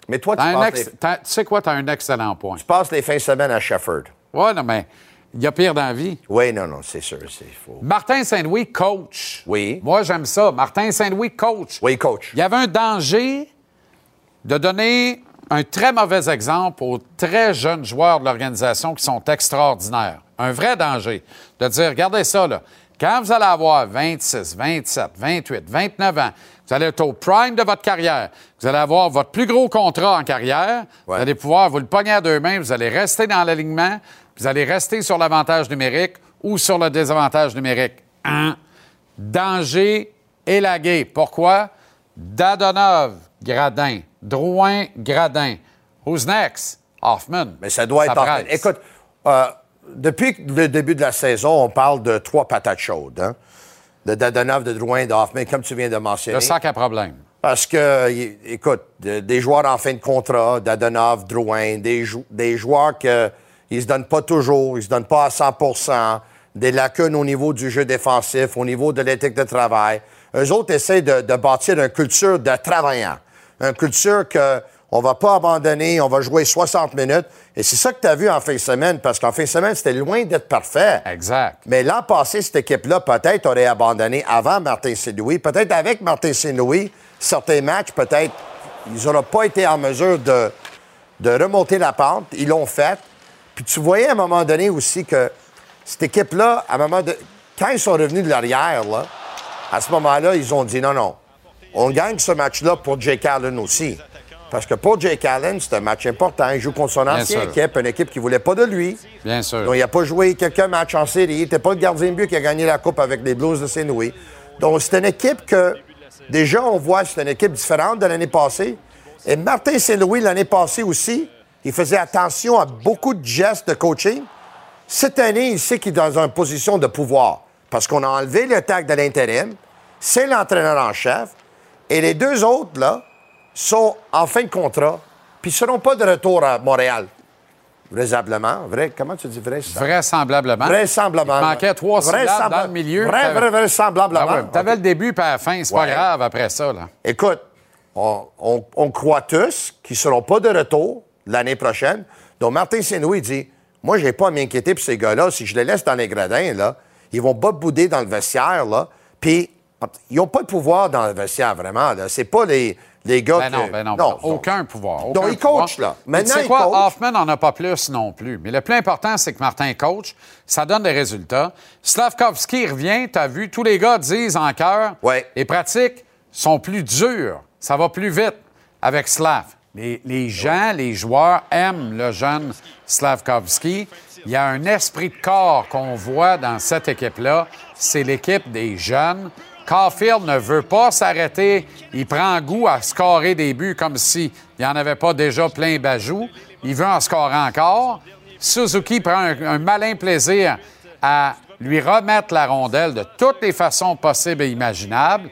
Mais toi, tu un ex- les, Tu sais quoi? Tu as un excellent point. tu passes les fins de semaine à Shefford. Oui, non, mais il y a pire dans la vie. Oui, non, non, c'est sûr, c'est faux. Martin Saint-Louis, coach. Oui. Moi, j'aime ça. Martin Saint-Louis, coach. Oui, coach. Il y avait un danger de donner un très mauvais exemple aux très jeunes joueurs de l'organisation qui sont extraordinaires. Un vrai danger. De dire, regardez ça, là. Quand vous allez avoir 26, 27, 28, 29 ans, vous allez être au prime de votre carrière, vous allez avoir votre plus gros contrat en carrière, vous allez pouvoir vous le pogner à deux mains, vous allez rester dans l'alignement, vous allez rester sur l'avantage numérique ou sur le désavantage numérique. Un danger élagué. Pourquoi? Dadonov, Gradin. Drouin, Gradin. Who's next? Hoffman. Mais ça doit être presse. Écoute, euh, depuis le début de la saison, on parle de trois patates chaudes. Hein? De Dadonov, de Drouin, de Hoffman, comme tu viens de mentionner. Le sac à problème. Parce que, écoute, de- des joueurs en fin de contrat, Dadonov, Drouin, des, jou- des joueurs qui ne se donnent pas toujours, ils se donnent pas à 100% des lacunes au niveau du jeu défensif, au niveau de l'éthique de travail. Eux autres essaient de, de bâtir une culture de travaillant. Une culture que on va pas abandonner, on va jouer 60 minutes. Et c'est ça que tu as vu en fin de semaine, parce qu'en fin de semaine, c'était loin d'être parfait. Exact. Mais l'an passé, cette équipe-là, peut-être, aurait abandonné avant Martin Saint-Louis. Peut-être avec Martin Saint-Louis, certains matchs, peut-être, ils n'auraient pas été en mesure de, de remonter la pente. Ils l'ont fait. Puis tu voyais à un moment donné aussi que cette équipe-là, à un moment de... quand ils sont revenus de l'arrière, là, à ce moment-là, ils ont dit non, non, on gagne ce match-là pour Jake Allen aussi. Parce que pour Jake Allen, c'est un match important. Il joue contre son ancienne équipe, une équipe qui ne voulait pas de lui. Bien sûr. Donc, il n'a pas joué quelques matchs en série. Il n'était pas le gardien de but qui a gagné la Coupe avec les Blues de Saint-Louis. Donc, c'est une équipe que, déjà, on voit, c'est une équipe différente de l'année passée. Et Martin Saint-Louis, l'année passée aussi, il faisait attention à beaucoup de gestes de coaching. Cette année, il sait qu'il est dans une position de pouvoir. Parce qu'on a enlevé le tag de l'intérim. C'est l'entraîneur en chef. Et les deux autres, là, sont en fin de contrat. Puis ils ne seront pas de retour à Montréal. Vraisemblablement. Vrai, comment tu dis vrai? ça? Vraisemblablement. Vraisemblablement. Il manquait trois syllabes dans le milieu. Vrai, T'avais- vrai, vraisemblablement. Ah ouais, T'avais le début puis la fin, c'est pas Ouais. grave après ça. Là. Écoute, on, on- on croit tous qu'ils ne seront pas de retour l'année prochaine. Donc, Martin Saint-Louis dit Moi, je n'ai pas à m'inquiéter pour ces gars-là. Si je les laisse dans les gradins, là, ils vont pas bouder dans le vestiaire. Là. Puis, ils n'ont pas de pouvoir dans le vestiaire, vraiment. Ce n'est pas les, les gars Ben non, que- ben non, non, ben non. aucun pouvoir. Donc, il coach, pouvoir. là. Maintenant, tu sais il quoi? coach. Hoffman n'en a pas plus non plus. Mais le plus important, c'est que Martin coach, ça donne des résultats. Slavkovski revient, tu as vu, tous les gars disent en cœur, Ouais. les pratiques sont plus dures, ça va plus vite avec Slav. Les, les gens, les joueurs aiment le jeune Slavkovski. Il y a un esprit de corps qu'on voit dans cette équipe-là. C'est l'équipe des jeunes. Caulfield ne veut pas s'arrêter. Il prend goût à scorer des buts comme s'il n'y en avait pas déjà plein bajou. Il veut en scorer encore. Suzuki prend un, un malin plaisir à lui remettre la rondelle de toutes les façons possibles et imaginables.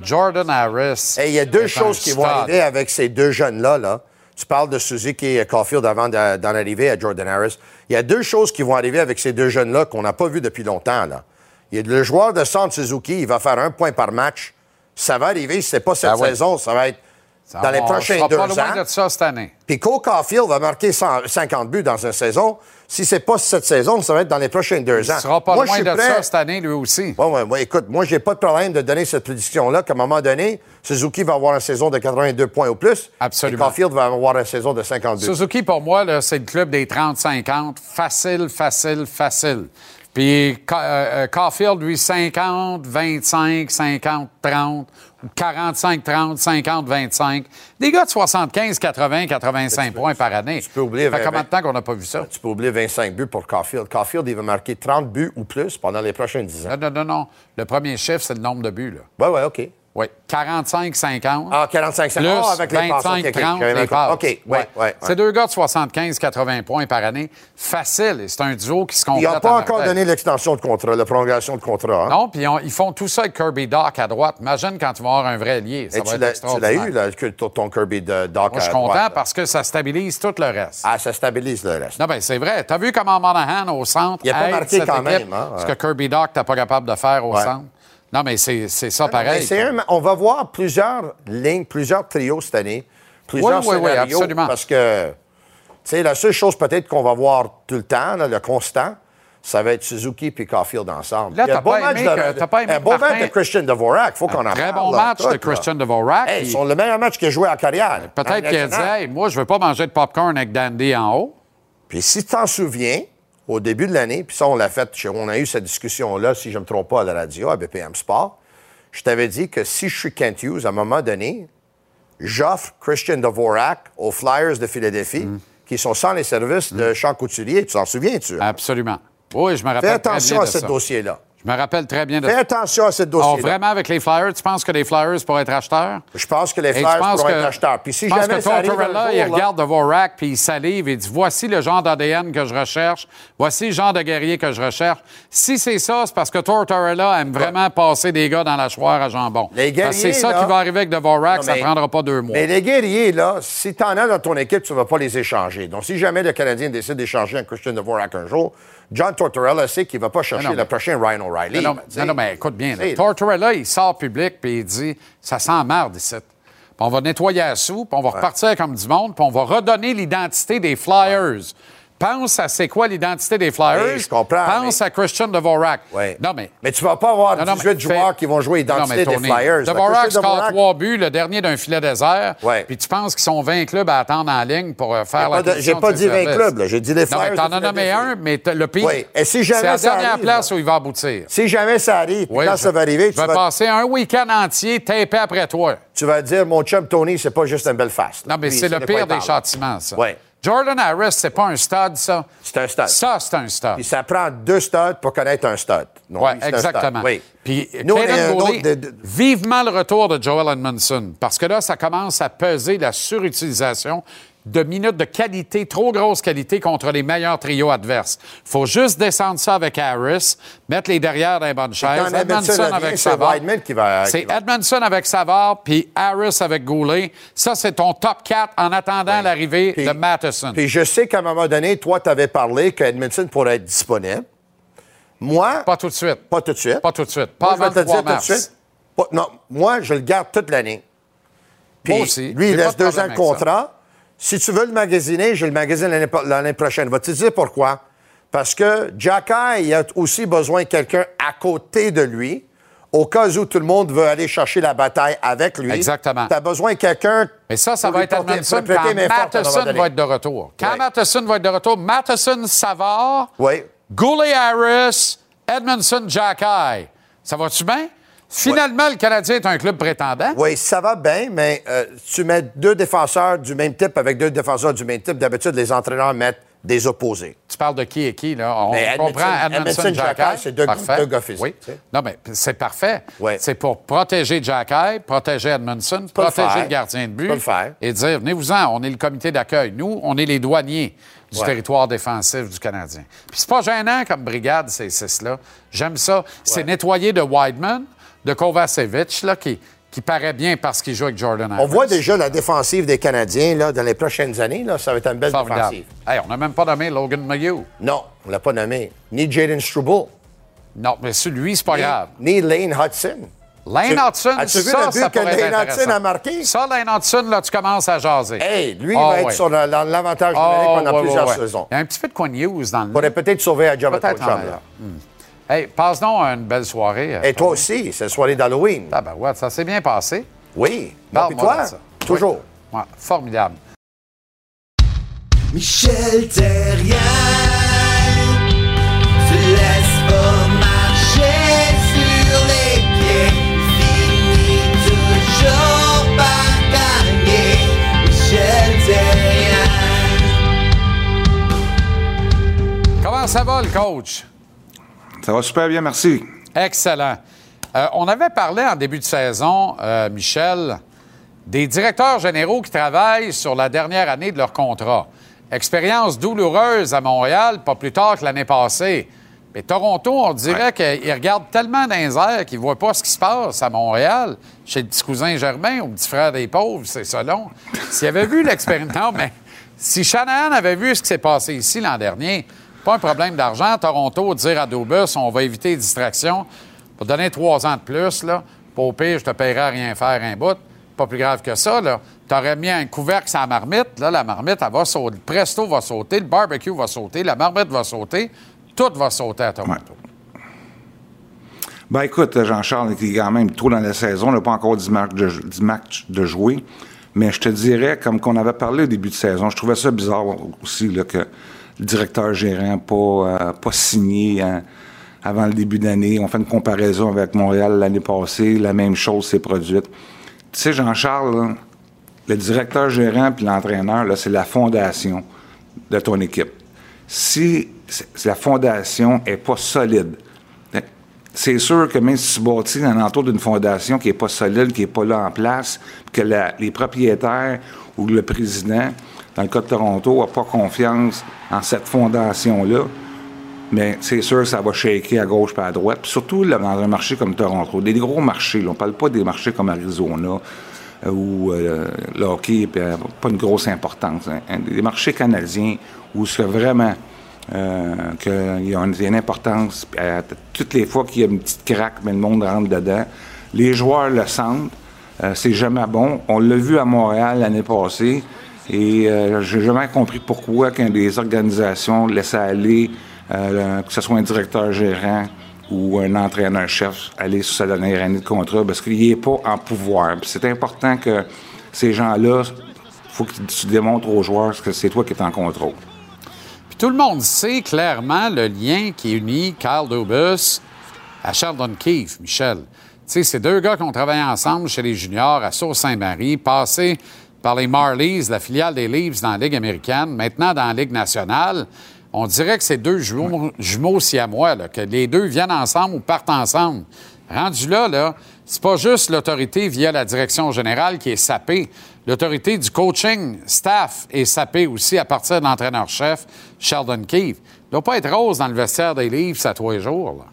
Jordan Harris. Et il y a deux choses qui vont arriver avec ces deux jeunes-là. Là. Tu parles de Suzuki et Caulfield avant de- d'en arriver à Jordan Harris. Il y a deux choses qui vont arriver avec ces deux jeunes-là qu'on n'a pas vu depuis longtemps. Là. Il le joueur de centre Suzuki, il va faire un point par match. Ça va arriver, si ce n'est pas cette Ah oui. saison, ça va être Ça dans les va- prochains sera deux pas loin ans. de ça cette année. Puis Cole Caulfield va marquer 100 50 buts dans une saison. Si c'est pas cette saison, ça va être dans les prochaines deux ans. Il sera pas Moi, je loin de prêt- ça cette année, lui aussi. Ouais, ouais, ouais, écoute, moi, j'ai pas de problème de donner cette prédiction-là qu'à un moment donné, Suzuki va avoir une saison de 82 points ou plus. Absolument. Et Caulfield va avoir une saison de 52. Suzuki, pour moi, c'est le club des 30-50. Facile, facile, facile. Puis euh, euh, Caulfield, lui, 50, 25, 50, 30, ou 45, 30, 50, 25. Des gars de 75, 80, 85 points par année. Tu peux oublier Ça fait combien de temps qu'on n'a pas vu ça? Tu peux oublier 25 buts pour Caulfield. Caulfield, il va marquer 30 buts ou plus pendant les prochaines 10 ans. Non, non, non, non. Le premier chiffre, c'est le nombre de buts, là. Ouais, ouais, OK. Oui. 45, 50. Ah, 45, 50. Plus Ah, avec les passes. 25, OK, OK, 30, j'avais les passes. OK, ouais, ouais. C'est deux gars de 75, 80 points par année. Facile. C'est un duo qui se complète. Il n'a pas à encore donné l'extension de contrat, la prolongation de contrat. hein? Non, puis ils font tout ça avec Kirby Doc à droite. Imagine quand tu vas avoir un vrai. Ça Et va tu l'as eu, là, ton Kirby Doc Moi, je suis à content droite, parce que ça stabilise tout le reste. Ah, ça stabilise le reste. Non, ben c'est vrai. T'as vu comment Monahan au centre Il a pas marqué quand équipe, même, hein, Ce que Kirby Doc t'as pas capable de faire au centre. Non, mais c'est c'est ça Mais pareil. un- on va voir plusieurs lignes, plusieurs trios cette année, plusieurs Oui, oui, oui, absolument. Parce que, tu sais, la seule chose peut-être qu'on va voir tout le temps, là, le constant, ça va être Suzuki puis Caulfield ensemble. Là, Il y a t'as pas aimé un beau Martin- match de Christian Dvorak, faut qu'on en parle. Très bon match de. Christian Dvorak. Hey, puis c'est le meilleur match qu'il a joué en carrière. Peut-être en qu'il a dit hey, moi, je veux pas manger de popcorn avec Dandy en haut. Puis si tu t'en souviens, au début de l'année, puis ça, on l'a fait, on a eu cette discussion-là, si je ne me trompe pas, à la radio, à BPM Sport, je t'avais dit que si je suis Kent Hughes, à un moment donné, j'offre Christian Dvorak aux Flyers de Philadelphie, Mm. qui sont sans les services de Jean Couturier. Tu t'en souviens-tu? Absolument. Oui, je me rappelle Fais très attention bien à de ce dossier-là. Je me rappelle très bien de Fais ça. attention à ce Oh, dossier-là. vraiment, avec les Flyers, tu penses que les Flyers pourraient être acheteurs? Je pense que les Flyers que- être acheteurs. Puis si je pense jamais que ça Tortorella, jour, il là- regarde Dvorak, puis il salive et dit Voici le genre d'ADN que je recherche. Voici le genre de guerrier que je recherche. Si c'est ça, c'est parce que Tortorella aime vraiment passer des gars dans la choire à jambon. Les que c'est guerriers, ça là- qui va arriver avec Dvorak, Non, ça mais- ne prendra pas deux mois. Mais les guerriers, là, si t'en as dans ton équipe, tu ne vas pas les échanger. Donc, si jamais le Canadien décide d'échanger un Christian Dvorak un jour, John Tortorella sait qu'il ne va pas chercher Non, le mais- prochain Ryan O'Reilly. Non, non, mais- non, écoute bien. là. Tortorella, il sort public puis il dit Ça sent marde ici. Puis on va nettoyer la soupe, puis on va repartir comme du monde, puis on va redonner l'identité des Flyers. Pense à c'est quoi l'identité des Flyers. Oui, je comprends, Pense mais- à Christian Dvorak. Ouais. Non, mais. Mais tu vas pas avoir Non, non, 18 mais joueurs qui vont jouer Non, l'identité des Flyers. Dvorak score trois buts, le dernier d'un filet désert. Ouais. Puis tu penses qu'ils sont 20 clubs à attendre en ligne pour euh, faire la de- j'ai pas dit 20 clubs, là. J'ai dit les Non, Flyers mais t'en as nommé un, mais le pire. Oui. Et si jamais c'est la dernière arrive, place là. où il va aboutir. Si jamais ça arrive, Oui, quand je- ça va arriver, tu vas, passer un week-end entier tapé après toi. tu vas dire, mon chum Tony, c'est pas juste un Belfast. Non, mais c'est le pire des châtiments, ça. Ouais. Jordan Harris, c'est pas un stud, ça. C'est un stud. Ça, c'est un stud. Puis ça prend deux studs pour connaître un stud. Non, Oui, lui, c'est un stud. exactement. Puis, Nous, de- vivement le retour de Joel Edmondson, parce que là, ça commence à peser la surutilisation de minutes de qualité, trop grosse qualité contre les meilleurs trios adverses. faut juste descendre ça avec Harris, mettre les derrière dans les bonnes chaises. Edmondson avec c'est Savard. C'est Edmondson avec Savard, puis Harris avec Goulet. Ça, c'est ton top 4 en attendant l'arrivée de Matheson. Puis je sais qu'à un moment donné, toi, tu avais parlé qu'Edmondson pourrait être disponible. Moi, Pas tout de suite. pas tout de suite. Pas tout de suite. Moi, Pas je vais avant te le 3 dire tout de mars. suite. Pas- non, moi, je le garde toute l'année. Puis, Moi aussi. Lui, il de deux ans de ça. Si tu veux le magasiner, je le magasine l'année prochaine. Va te dire pourquoi? Parce que Jacky, il a aussi besoin de quelqu'un à côté de lui, au cas où tout le monde veut aller chercher la bataille avec lui. Exactement. Tu as besoin de quelqu'un. Mais ça, ça va être porter- Edmondson quand Matheson va être de retour. Quand Ouais. Matheson va être de retour, Matheson, Savard, Oui. Goulet Harris, Edmondson, Jacky. Ça va-tu bien? Finalement, le Canadien est un club prétendant. Oui, ça va bien, mais euh, tu mets deux défenseurs du même type avec deux défenseurs du même type. D'habitude, les entraîneurs mettent des opposés. Tu parles de qui et qui, là? On Mais comprend Edmondson. Jacky, c'est deux- deux gars physiques, Oui. tu sais. Non, mais c'est parfait. Ouais. C'est pour protéger Jacky, protéger Edmondson, le protéger le gardien de but. Peux le faire. Et dire, venez-vous-en, on est le comité d'accueil. Nous, on est les douaniers du Ouais. territoire défensif du Canadien. Puis c'est pas gênant comme brigade, ces six-là. J'aime ça. C'est nettoyé de Wideman, de Kovacevic, là, qui, qui paraît bien parce qu'il joue avec Jordan On Harris. voit déjà la défensive des Canadiens là, dans les prochaines années. Là, ça va être une belle Formidable. défensive. Hey, on n'a même pas nommé Logan Mayhew. Non, on ne l'a pas nommé. Ni Jaden Struble, Non, mais celui, c'est pas grave. ni Lane Hudson. Lane Hudson, ça, but ça que pourrait être Lane Hudson a marqué? Ça, Lane Hudson, là, tu commences à jaser. Hey, lui, il Ah, va être ouais. sur la- la- l'avantage numérique pendant ouais, plusieurs ouais, saisons. Il y a un petit peu de Quinn Hughes dans le Il pourrait peut-être sauver à Job. Hey, passe donc une belle soirée. Et toi aussi, c'est la soirée d'Halloween. Ah ben ouais, ça s'est bien passé. Oui. Parle-moi Puis toi, toujours. Ouais, formidable. Michel Terrien se laisse pas marcher sur les pieds, finit toujours par gagner. Michel Terrien. Comment ça va, le coach? Ça va super bien, merci. Excellent. Euh, on avait parlé en début de saison, euh, Michel, des directeurs généraux qui travaillent sur la dernière année de leur contrat. Expérience douloureuse à Montréal, pas plus tard que l'année passée. Mais Toronto, on dirait qu'ils regardent tellement dans les airs qu'ils ne voient pas ce qui se passe à Montréal, chez le petit cousin Germain ou le petit frère des pauvres, c'est selon. S'il avait vu l'expérience. Non, mais si Shanahan avait vu ce qui s'est passé ici l'an dernier, pas un problème d'argent. Toronto, dire à Dobus, on va éviter les distractions. Pour donner trois ans de plus, là, pas au pire, je te paierai à rien faire un bout. Pas plus grave que ça, là. T'aurais mis un couvercle sur la marmite, la marmite, elle va sauter. Le presto va sauter, le barbecue va sauter, la marmite va sauter. Tout va sauter à Toronto. Ben écoute, Jean-Charles, qui est quand même tôt dans la saison, on n'a pas encore 10 matchs de, 10 matchs de jouer. Mais je te dirais, comme qu'on avait parlé au début de saison, je trouvais ça bizarre aussi que directeur gérant pas, euh, pas signé hein, avant le début d'année. On fait une comparaison avec Montréal l'année passée, la même chose s'est produite. Tu sais, Jean-Charles, le directeur gérant puis l'entraîneur, c'est la fondation de ton équipe. Si la fondation est pas solide, ben, c'est sûr que même si tu bâtis dans l'entour d'une fondation qui n'est pas solide, qui n'est pas là en place, que les propriétaires ou le président, dans le cas de Toronto, n'a pas confiance en cette fondation-là, mais c'est sûr que ça va shaker à gauche et à droite. Puis surtout là, dans un marché comme Toronto, des gros marchés. on ne parle pas des marchés comme Arizona euh, où euh, le hockey n'a pas une grosse importance. hein. Hein, Des marchés canadiens où c'est vraiment euh, qu'il y a une, importance. Euh, toutes les fois qu'il y a une petite craque, mais le monde rentre dedans. Les joueurs le sentent. Euh, c'est jamais bon. On l'a vu à Montréal l'année passée. Et euh, j'ai jamais compris pourquoi qu'un des organisations laissait aller, euh, que ce soit un directeur gérant ou un entraîneur-chef, aller sur sa dernière année de contrat, parce qu'il n'est pas en pouvoir. C'est important que ces gens-là, faut que tu démontres aux joueurs que c'est toi qui es en contrôle. Puis tout le monde sait clairement le lien qui unit Carl Dubus à Sheldon Keefe, Michel. Tu sais, c'est deux gars qui ont travaillé ensemble chez les juniors à Sault-Saint-Marie, passés par les Marlies, la filiale des Leafs dans la Ligue américaine, maintenant dans la Ligue nationale. On dirait que c'est deux jumeaux, jumeaux siamois, là, que les deux viennent ensemble ou partent ensemble. Rendu là, là, c'est pas juste l'autorité via la direction générale qui est sapée. L'autorité du coaching staff est sapée aussi à partir de l'entraîneur-chef Sheldon Keefe. Il doit pas être rose dans le vestiaire des Leafs à tous les jours. là.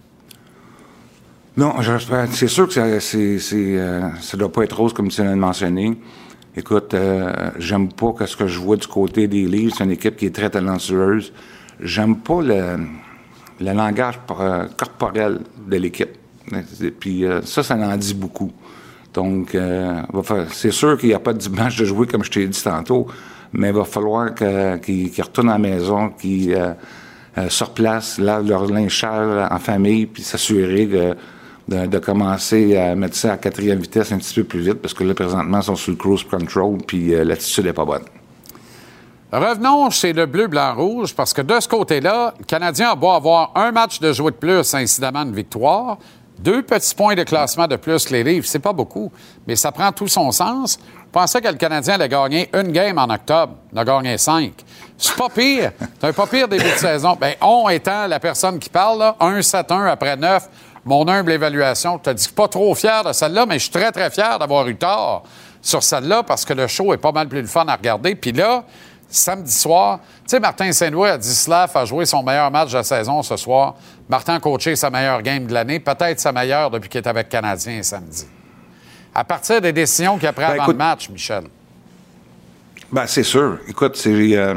Non, je- c'est sûr que ça, c'est, euh, doit pas être rose comme tu l'as mentionné. Écoute, euh, j'aime pas que ce que je vois du côté des livres. C'est une équipe qui est très talentueuse. J'aime pas le, langage corporel de l'équipe. Puis euh, ça, ça en dit beaucoup. Donc, euh, c'est sûr qu'il n'y a pas de dimanche de jouer, comme je t'ai dit tantôt, mais il va falloir qu'ils retournent à la maison, qu'ils sur place, lavent leur linge en famille, puis s'assurer que- de, de commencer à mettre ça à quatrième vitesse un petit peu plus vite, parce que là, présentement, ils sont sur le cruise control, puis euh, l'attitude n'est pas bonne. Revenons chez le bleu, blanc, rouge, parce que de ce côté-là, le Canadien a beau avoir un match de jouer de plus, incidemment une victoire, deux petits points de classement de plus les livres. C'est pas beaucoup, mais ça prend tout son sens. Je pensais que le Canadien allait gagner une game en octobre. Il a gagné cinq. C'est pas pire. C'est un pas pire début de saison. Ben, on étant la personne qui parle, là, 1-7-1 après 9, mon humble évaluation, je te dis pas trop fier de celle-là, mais je suis très, très fier d'avoir eu tort sur celle-là parce que le show est pas mal plus le fun à regarder. Puis là, samedi soir, tu sais, Martin Saint-Louis a dit Slav a joué son meilleur match de la saison ce soir. Martin a coaché sa meilleure game de l'année, peut-être sa meilleure depuis qu'il est avec Canadien samedi. À partir des décisions qu'il a prises Ben, avant écoute- le match, Michel. Ben, c'est sûr. Écoute, c'est, euh,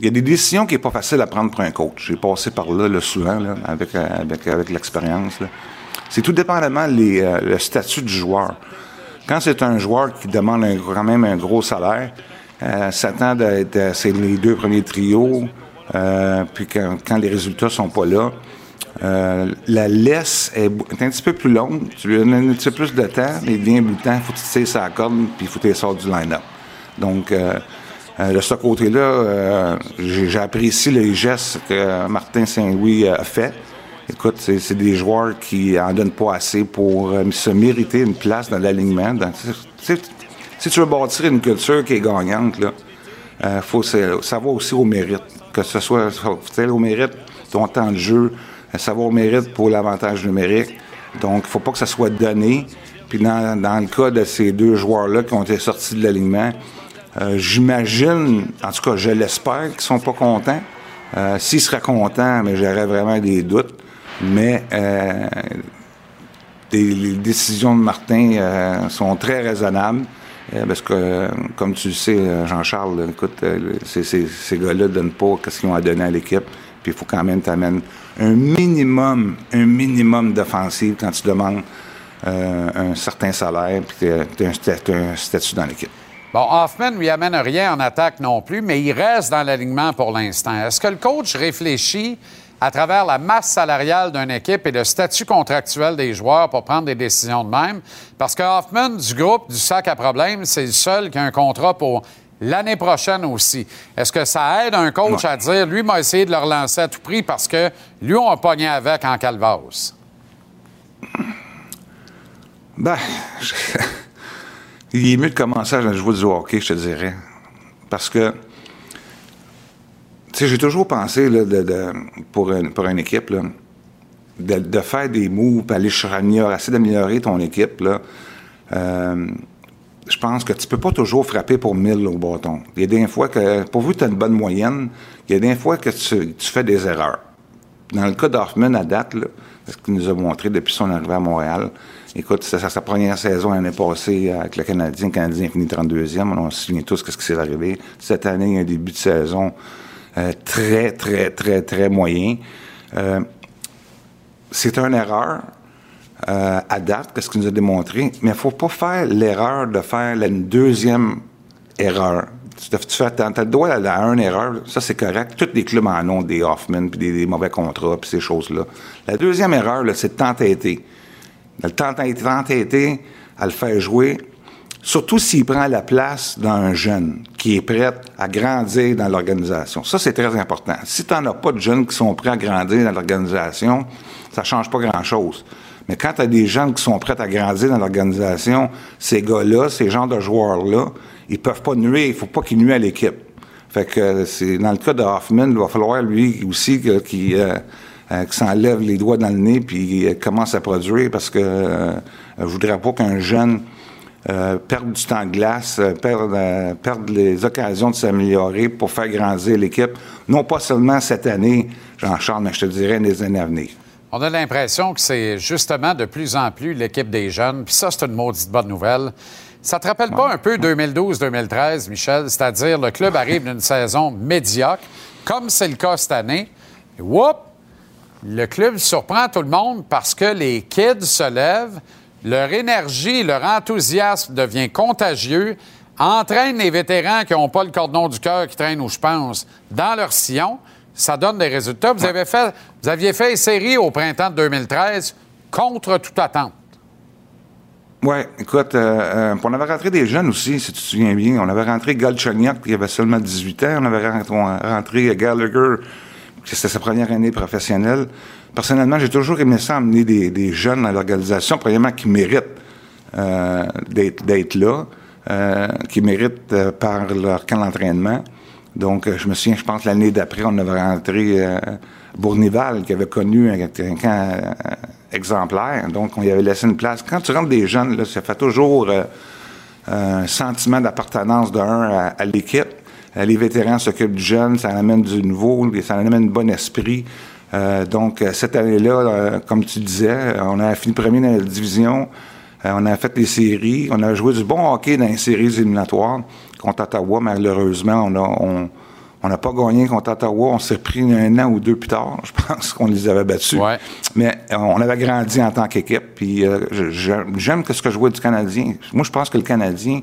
il y a des décisions qui n'est pas facile à prendre pour un coach. J'ai passé par là, là, souvent, là, avec, euh, avec, avec l'expérience. C'est tout dépendamment les, euh, le statut du joueur. Quand c'est un joueur qui demande un- quand même un gros salaire, euh, s'attend d'être euh, c'est les deux premiers trios, euh, puis quand, quand les résultats sont pas là, euh, la laisse est, est un petit peu plus longue. Tu lui donnes un petit peu plus de temps, mais il devient temps, faut que tu tires sa corde, puis il faut que tu du line-up. Donc, euh, de ce côté-là, euh, j'apprécie les gestes que Martin Saint-Louis a fait. Écoute, c'est des joueurs qui en donnent pas assez pour euh, se mériter une place dans l'alignement. Si tu veux bâtir une culture qui est gagnante, là, euh, faut savoir aussi au mérite. Que ce soit au mérite, ton temps de jeu, savoir au mérite pour l'avantage numérique. Donc, il faut pas que ça soit donné. Puis dans le cas de ces deux joueurs-là qui ont été sortis de l'alignement, euh, j'imagine, en tout cas, je l'espère, qu'ils sont pas contents. Euh, S'ils seraient contents, mais j'aurais vraiment des doutes. Mais euh, les décisions de Martin euh, sont très raisonnables. parce que, comme tu le sais, Jean-Charles, écoute, ces, gars-là ne donnent pas ce qu'ils ont à donner à l'équipe. Puis il faut quand même t'amènes un minimum, un minimum d'offensive quand tu demandes un certain salaire puis tu as un statut dans l'équipe. Bon, Hoffman lui amène rien en attaque non plus, mais il reste dans l'alignement pour l'instant. Est-ce que le coach réfléchit à travers la masse salariale d'une équipe et le statut contractuel des joueurs pour prendre des décisions de même? Parce que Hoffman, du groupe du sac à problème, c'est le seul qui a un contrat pour l'année prochaine aussi. Est-ce que ça aide un coach à dire, lui m'a essayé de le relancer à tout prix parce que lui, on a pogné avec en calvas? Ben, il est mieux de commencer à jouer du hockey, je te dirais. Parce que, tu sais, j'ai toujours pensé, là, de, pour, une, pour une équipe, là, de, faire des moves, aller améliorer, essayer d'améliorer ton équipe, là. Euh, je pense que tu peux pas toujours frapper pour 1000 au bâton. Il y a des fois que, pourvu que tu as une bonne moyenne, il y a des fois que tu, fais des erreurs. Dans le cas d'Hoffman, à date, ce qu'il nous a montré depuis son arrivée à Montréal, écoute, c'est sa, première saison l'année passée avec le Canadien. Le Canadien a fini 32e. On se souvient tous ce qui s'est arrivé. Cette année, il y a un début de saison euh, très, très, très, très moyen. Euh, c'est une erreur euh, à date, que ce qu'il nous a démontré, mais il ne faut pas faire l'erreur de faire la deuxième erreur. Tu, fais, t'as, t'as le droit à, une erreur, ça c'est correct. Tous les clubs en ont des Hoffman, puis des, mauvais contrats, puis ces choses-là. La deuxième erreur, c'est de t'entêter. Le t'entêter, t'entêter à le faire jouer, surtout s'il prend la place d'un jeune qui est prêt à grandir dans l'organisation. Ça, c'est très important. Si tu n'en as pas de jeunes qui sont prêts à grandir dans l'organisation, ça change pas grand-chose. Mais quand tu as des jeunes qui sont prêts à grandir dans l'organisation, ces gars-là, ces genres de joueurs-là, ils peuvent pas nuire. Il faut pas qu'ils nuisent à l'équipe. Fait que euh, c'est dans le cas de Hoffman, il va falloir lui aussi qu'il euh, euh, qu'il s'enlève les doigts dans le nez puis euh, commence à produire parce que euh, je voudrais pas qu'un jeune euh, perde du temps de glace, perde, perde les occasions de s'améliorer pour faire grandir l'équipe, non pas seulement cette année, Jean-Charles, mais je te dirais les années à venir. On a l'impression que c'est justement de plus en plus l'équipe des jeunes. Puis ça, c'est une maudite bonne nouvelle. Ça te rappelle pas un peu 2012-2013, Michel? C'est-à-dire, le club arrive d'une saison médiocre, comme c'est le cas cette année. Et whoop! Le club surprend tout le monde parce que les kids se lèvent, leur énergie, leur enthousiasme devient contagieux, entraîne les vétérans qui n'ont pas le cordon du cœur qui traînent où je pense dans leur sillon. Ça donne des résultats. Vous, avez fait, vous aviez fait une série au printemps de 2013 contre toute attente. Oui, écoute, euh, euh, on avait rentré des jeunes aussi, si tu te souviens bien. On avait rentré Galchenyuk, qui avait seulement 18 ans. On avait rentré, rentré Gallagher, c'était sa première année professionnelle. Personnellement, j'ai toujours aimé ça, amener des, des jeunes à l'organisation, premièrement, qui méritent euh, d'être là, euh, qui méritent euh, par leur camp d'entraînement. Donc, euh, je me souviens, je pense, l'année d'après, on avait rentré euh, Bournival, qui avait connu un, un camp euh, exemplaire. Donc, on y avait laissé une place. Quand tu rentres des jeunes, là, ça fait toujours un sentiment d'appartenance d'un à, à l'équipe. Euh, les vétérans s'occupent du jeune, ça amène du nouveau, ça amène un bon esprit. Euh, donc, euh, cette année-là, euh, comme tu disais, on a fini premier dans la division. Euh, on a fait les séries. On a joué du bon hockey dans les séries éliminatoires contre Ottawa. Malheureusement, on a, on, On n'a pas gagné contre Ottawa. On s'est pris un an ou deux plus tard. Je pense qu'on les avait battus. Ouais. Mais on avait grandi en tant qu'équipe. Puis j'aime que ce que je vois du Canadien. Moi, je pense que le Canadien,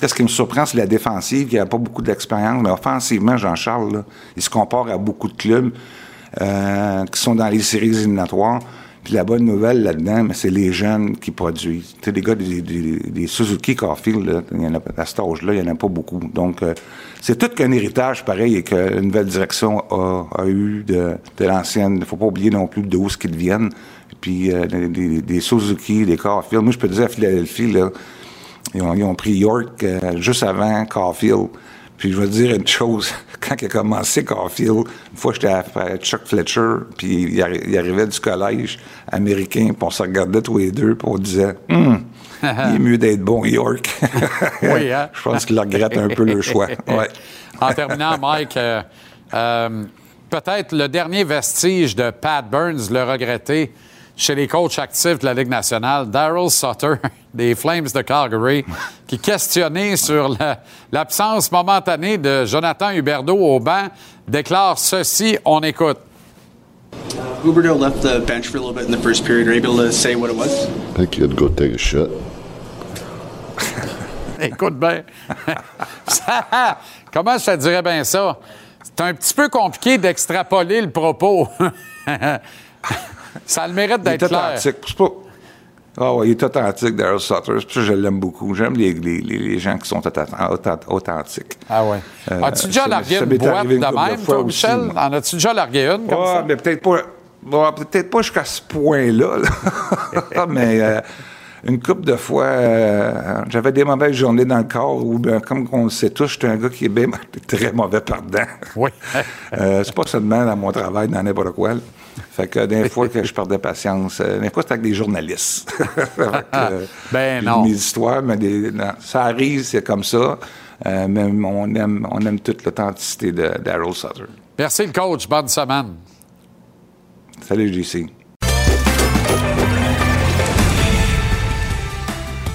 qu'est-ce qui me surprend, c'est la défensive. Il n'y a pas beaucoup d'expérience. Mais offensivement, Jean-Charles, il se compare à beaucoup de clubs euh, qui sont dans les séries éliminatoires. Puis la bonne nouvelle là-dedans, c'est les jeunes qui produisent. Tu sais, les gars des, Suzuki Carfield, il y en a, à cet âge-là, il n'y en a pas beaucoup. Donc, euh, c'est tout qu'un héritage pareil et que la nouvelle direction a, a eu de, de l'ancienne. Il ne faut pas oublier non plus d'où ce qu'ils viennent. Puis euh, des, des- Suzuki, des Carfield. Moi, je peux dire à Philadelphie, là, ils ont, ils ont pris York euh, juste avant Caulfield. Puis je vais te dire une chose, quand il a commencé Caulfield, une fois j'étais à Chuck Fletcher, puis il, arri- il arrivait du collège américain, puis on se regardait tous les deux, puis on disait Hum, il est mieux d'être bon York. Oui, hein? Je pense qu'il regrette un peu le choix. Ouais. En terminant, Mike, euh, euh, peut-être le dernier vestige de Pat Burns, le regretté, chez les coachs actifs de la Ligue nationale, Daryl Sutter des Flames de Calgary, qui questionnait sur la- l'absence momentanée de Jonathan Huberdeau au banc, déclare ceci, on écoute. Huberto left the bench for a little bit in the first period. Are you able to say what it was? I think he had to go take a shit. Écoute bien. Comment je te dirais bien ça? C'est un petit peu compliqué d'extrapoler le propos. Ça a le mérite d'être clair. authentique. C'est pas- Ah ouais, il est authentique, Daryl Sutter. C'est pour ça que je l'aime beaucoup. J'aime les, les, les- gens qui sont authent- authent- authentiques. Ah ouais. Euh, As-tu déjà largué une boîte de même, toi, aussi, Michel? moi. En as-tu déjà largué une comme Ouais, ça? mais peut-être pas. bon, peut-être pas jusqu'à ce point-là, là. mais euh, une couple de fois, euh, j'avais des mauvaises journées dans le corps où, ben, comme on le sait tous, j'étais un gars qui est bien, très mauvais perdant. Oui. Euh, c'est pas seulement dans mon travail, dans n'importe quoi. là. Fait que des fois que je perdais patience, euh, des fois c'était avec des journalistes. Que, euh, Ben non. Mes histoires, mais des- non, ça arrive, c'est comme ça. Mais on aime, on aime toute l'authenticité Daryl Sutter. Merci, le coach. Bonne semaine. Salut, JC.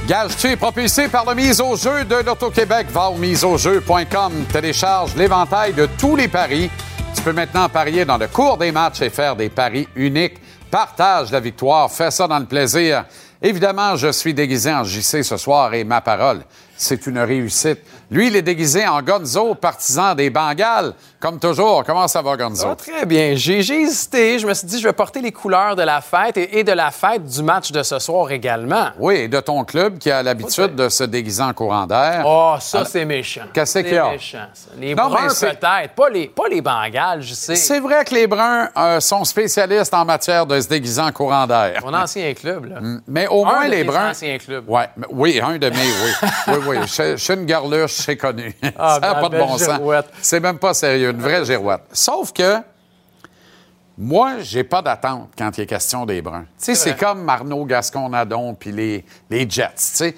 Gage-tu propulsé par le mise au jeu de l'Auto-Québec. Va au miseaujeu.com. Télécharge l'éventail de tous les paris. Tu peux maintenant parier dans le cours des matchs et faire des paris uniques. Partage la victoire. Fais ça dans le plaisir. Évidemment, je suis déguisé en JC ce soir et ma parole, c'est une réussite. Lui, il est déguisé en Gonzo, partisan des Bengals. Comme toujours. Comment ça va, Gonzo? Très bien. J'ai hésité. Je me suis dit, je vais porter les couleurs de la fête et, et de la fête du match de ce soir également. Oui, et de ton club qui a l'habitude de se déguiser en courant d'air. Oh, ça, c'est méchant. Qu'est-ce qu'il y C'est a? méchant, ça. Les Non, bruns, peut-être. Pas les, pas les Bengals, je sais. C'est vrai que les Bruns euh, sont spécialistes en matière de se déguiser en courant d'air. Mon ancien club, là. Mais au Un moins, de les Bruns. anciens clubs. Ouais, oui, un de mes, oui. oui, oui. Une garluche, c'est connu. Ah, ça n'a ben, pas de bon sens. C'est même pas sérieux, une vraie girouette. Sauf que moi, j'ai pas d'attente quand il est question des Bruns. Tu sais, c'est comme Marneau, Gascon-Nadon puis les, les Jets. Tu sais,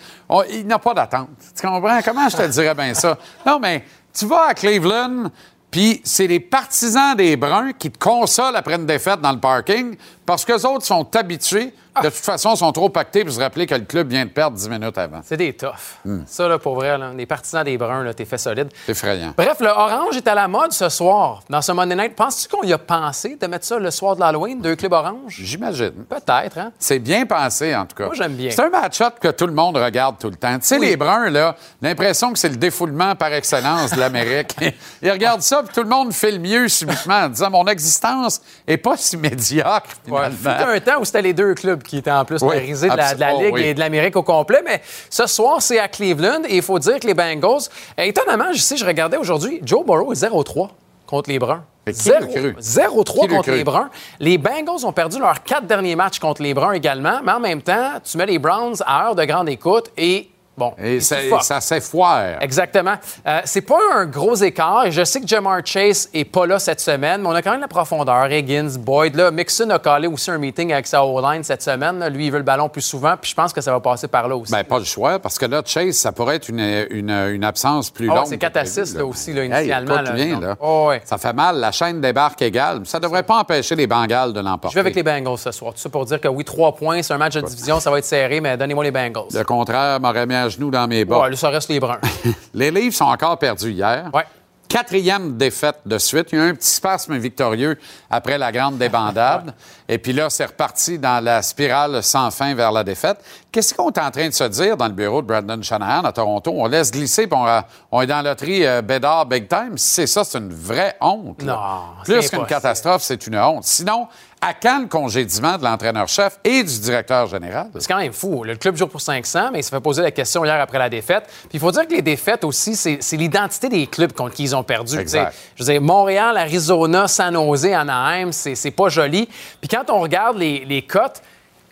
il n'a pas d'attente. Tu comprends? Comment je te dirais bien ça? Non, mais tu vas à Cleveland, puis c'est les partisans des Bruns qui te consolent après une défaite dans le parking parce que les autres sont habitués. De toute façon, ils sont trop pactés pour se rappeler que le club vient de perdre 10 minutes avant. C'est des toughs. Hmm. Ça, là, pour vrai, là, les partisans des Bruns, là, t'es fait solide. C'est effrayant. Bref, le orange est à la mode ce soir. Dans ce Monday Night, penses-tu qu'on y a pensé de mettre ça le soir de l'Halloween, deux clubs orange? J'imagine. Peut-être, hein? C'est bien pensé, en tout cas. Moi, j'aime bien. C'est un match-up que tout le monde regarde tout le temps. Tu sais, Oui. les Bruns, là, l'impression que c'est le défoulement par excellence de l'Amérique. Ils regardent ça, puis tout le monde fait le mieux subitement en disant mon existence est pas si médiocre, Ouais, finalement. fut un temps où c'était les deux clubs qui étaient en plus Oui, de la, de la absolument, Ligue oui. et de l'Amérique au complet. Mais ce soir, c'est à Cleveland et il faut dire que les Bengals, euh, étonnamment, je sais, je regardais aujourd'hui, Joe Burrow est 0-3 contre les Bruns. Mais qui Zéro- l'eût cru? 0-3 Qui l'eût contre les Bruns. Les Bengals ont perdu leurs quatre derniers matchs contre les Bruns également, mais en même temps, tu mets les Browns à heure de grande écoute et bon. Et ça, s'effoire. Exactement. Euh, c'est pas un gros écart. Je sais que Jamar Chase est pas là cette semaine, mais on a quand même la profondeur. Higgins, Boyd. Là, Mixon a collé aussi un meeting avec sa O-line cette semaine. là. Lui, il veut le ballon plus souvent, puis je pense que ça va passer par là aussi. Ben, pas le choix, parce que là, Chase, ça pourrait être une, une, une absence plus Ah ouais, longue. c'est que 4 à prévu, 6 là, aussi, là, initialement. Hey, là. bien, oh, ouais. Ça fait mal, la chaîne débarque égale. Ça devrait pas empêcher les Bengals de l'emporter. Je vais avec les Bengals ce soir. Tout ça pour dire que oui, trois points, c'est un match de division, ça va être serré, mais donnez-moi les Bengals. Le contraire m'aurait mis à genoux dans mes bas. Ouais, ça reste les Bruns. Les livres sont encore perdus hier. Ouais. quatrième défaite de suite. Il y a eu un petit spasme victorieux après la grande débandade. Et puis là, c'est reparti dans la spirale sans fin vers la défaite. Qu'est-ce qu'on est en train de se dire dans le bureau de Brandon Shanahan à Toronto? On laisse glisser, puis on, on est dans la loterie euh, Bédard Big Time. Si c'est ça, c'est une vraie honte. là. Non, Plus qu'une catastrophe, c'est une honte. Sinon, à quand le congédiement de l'entraîneur-chef et du directeur général? C'est quand même fou. Le club joue pour 500, mais il se fait poser la question hier après la défaite. Puis il faut dire que les défaites aussi, c'est l'identité des clubs contre qui ils ont perdu. Exact. Je veux dire, Montréal, Arizona, San Jose, Anaheim, c'est c'est pas joli. Puis quand on regarde les, les cotes,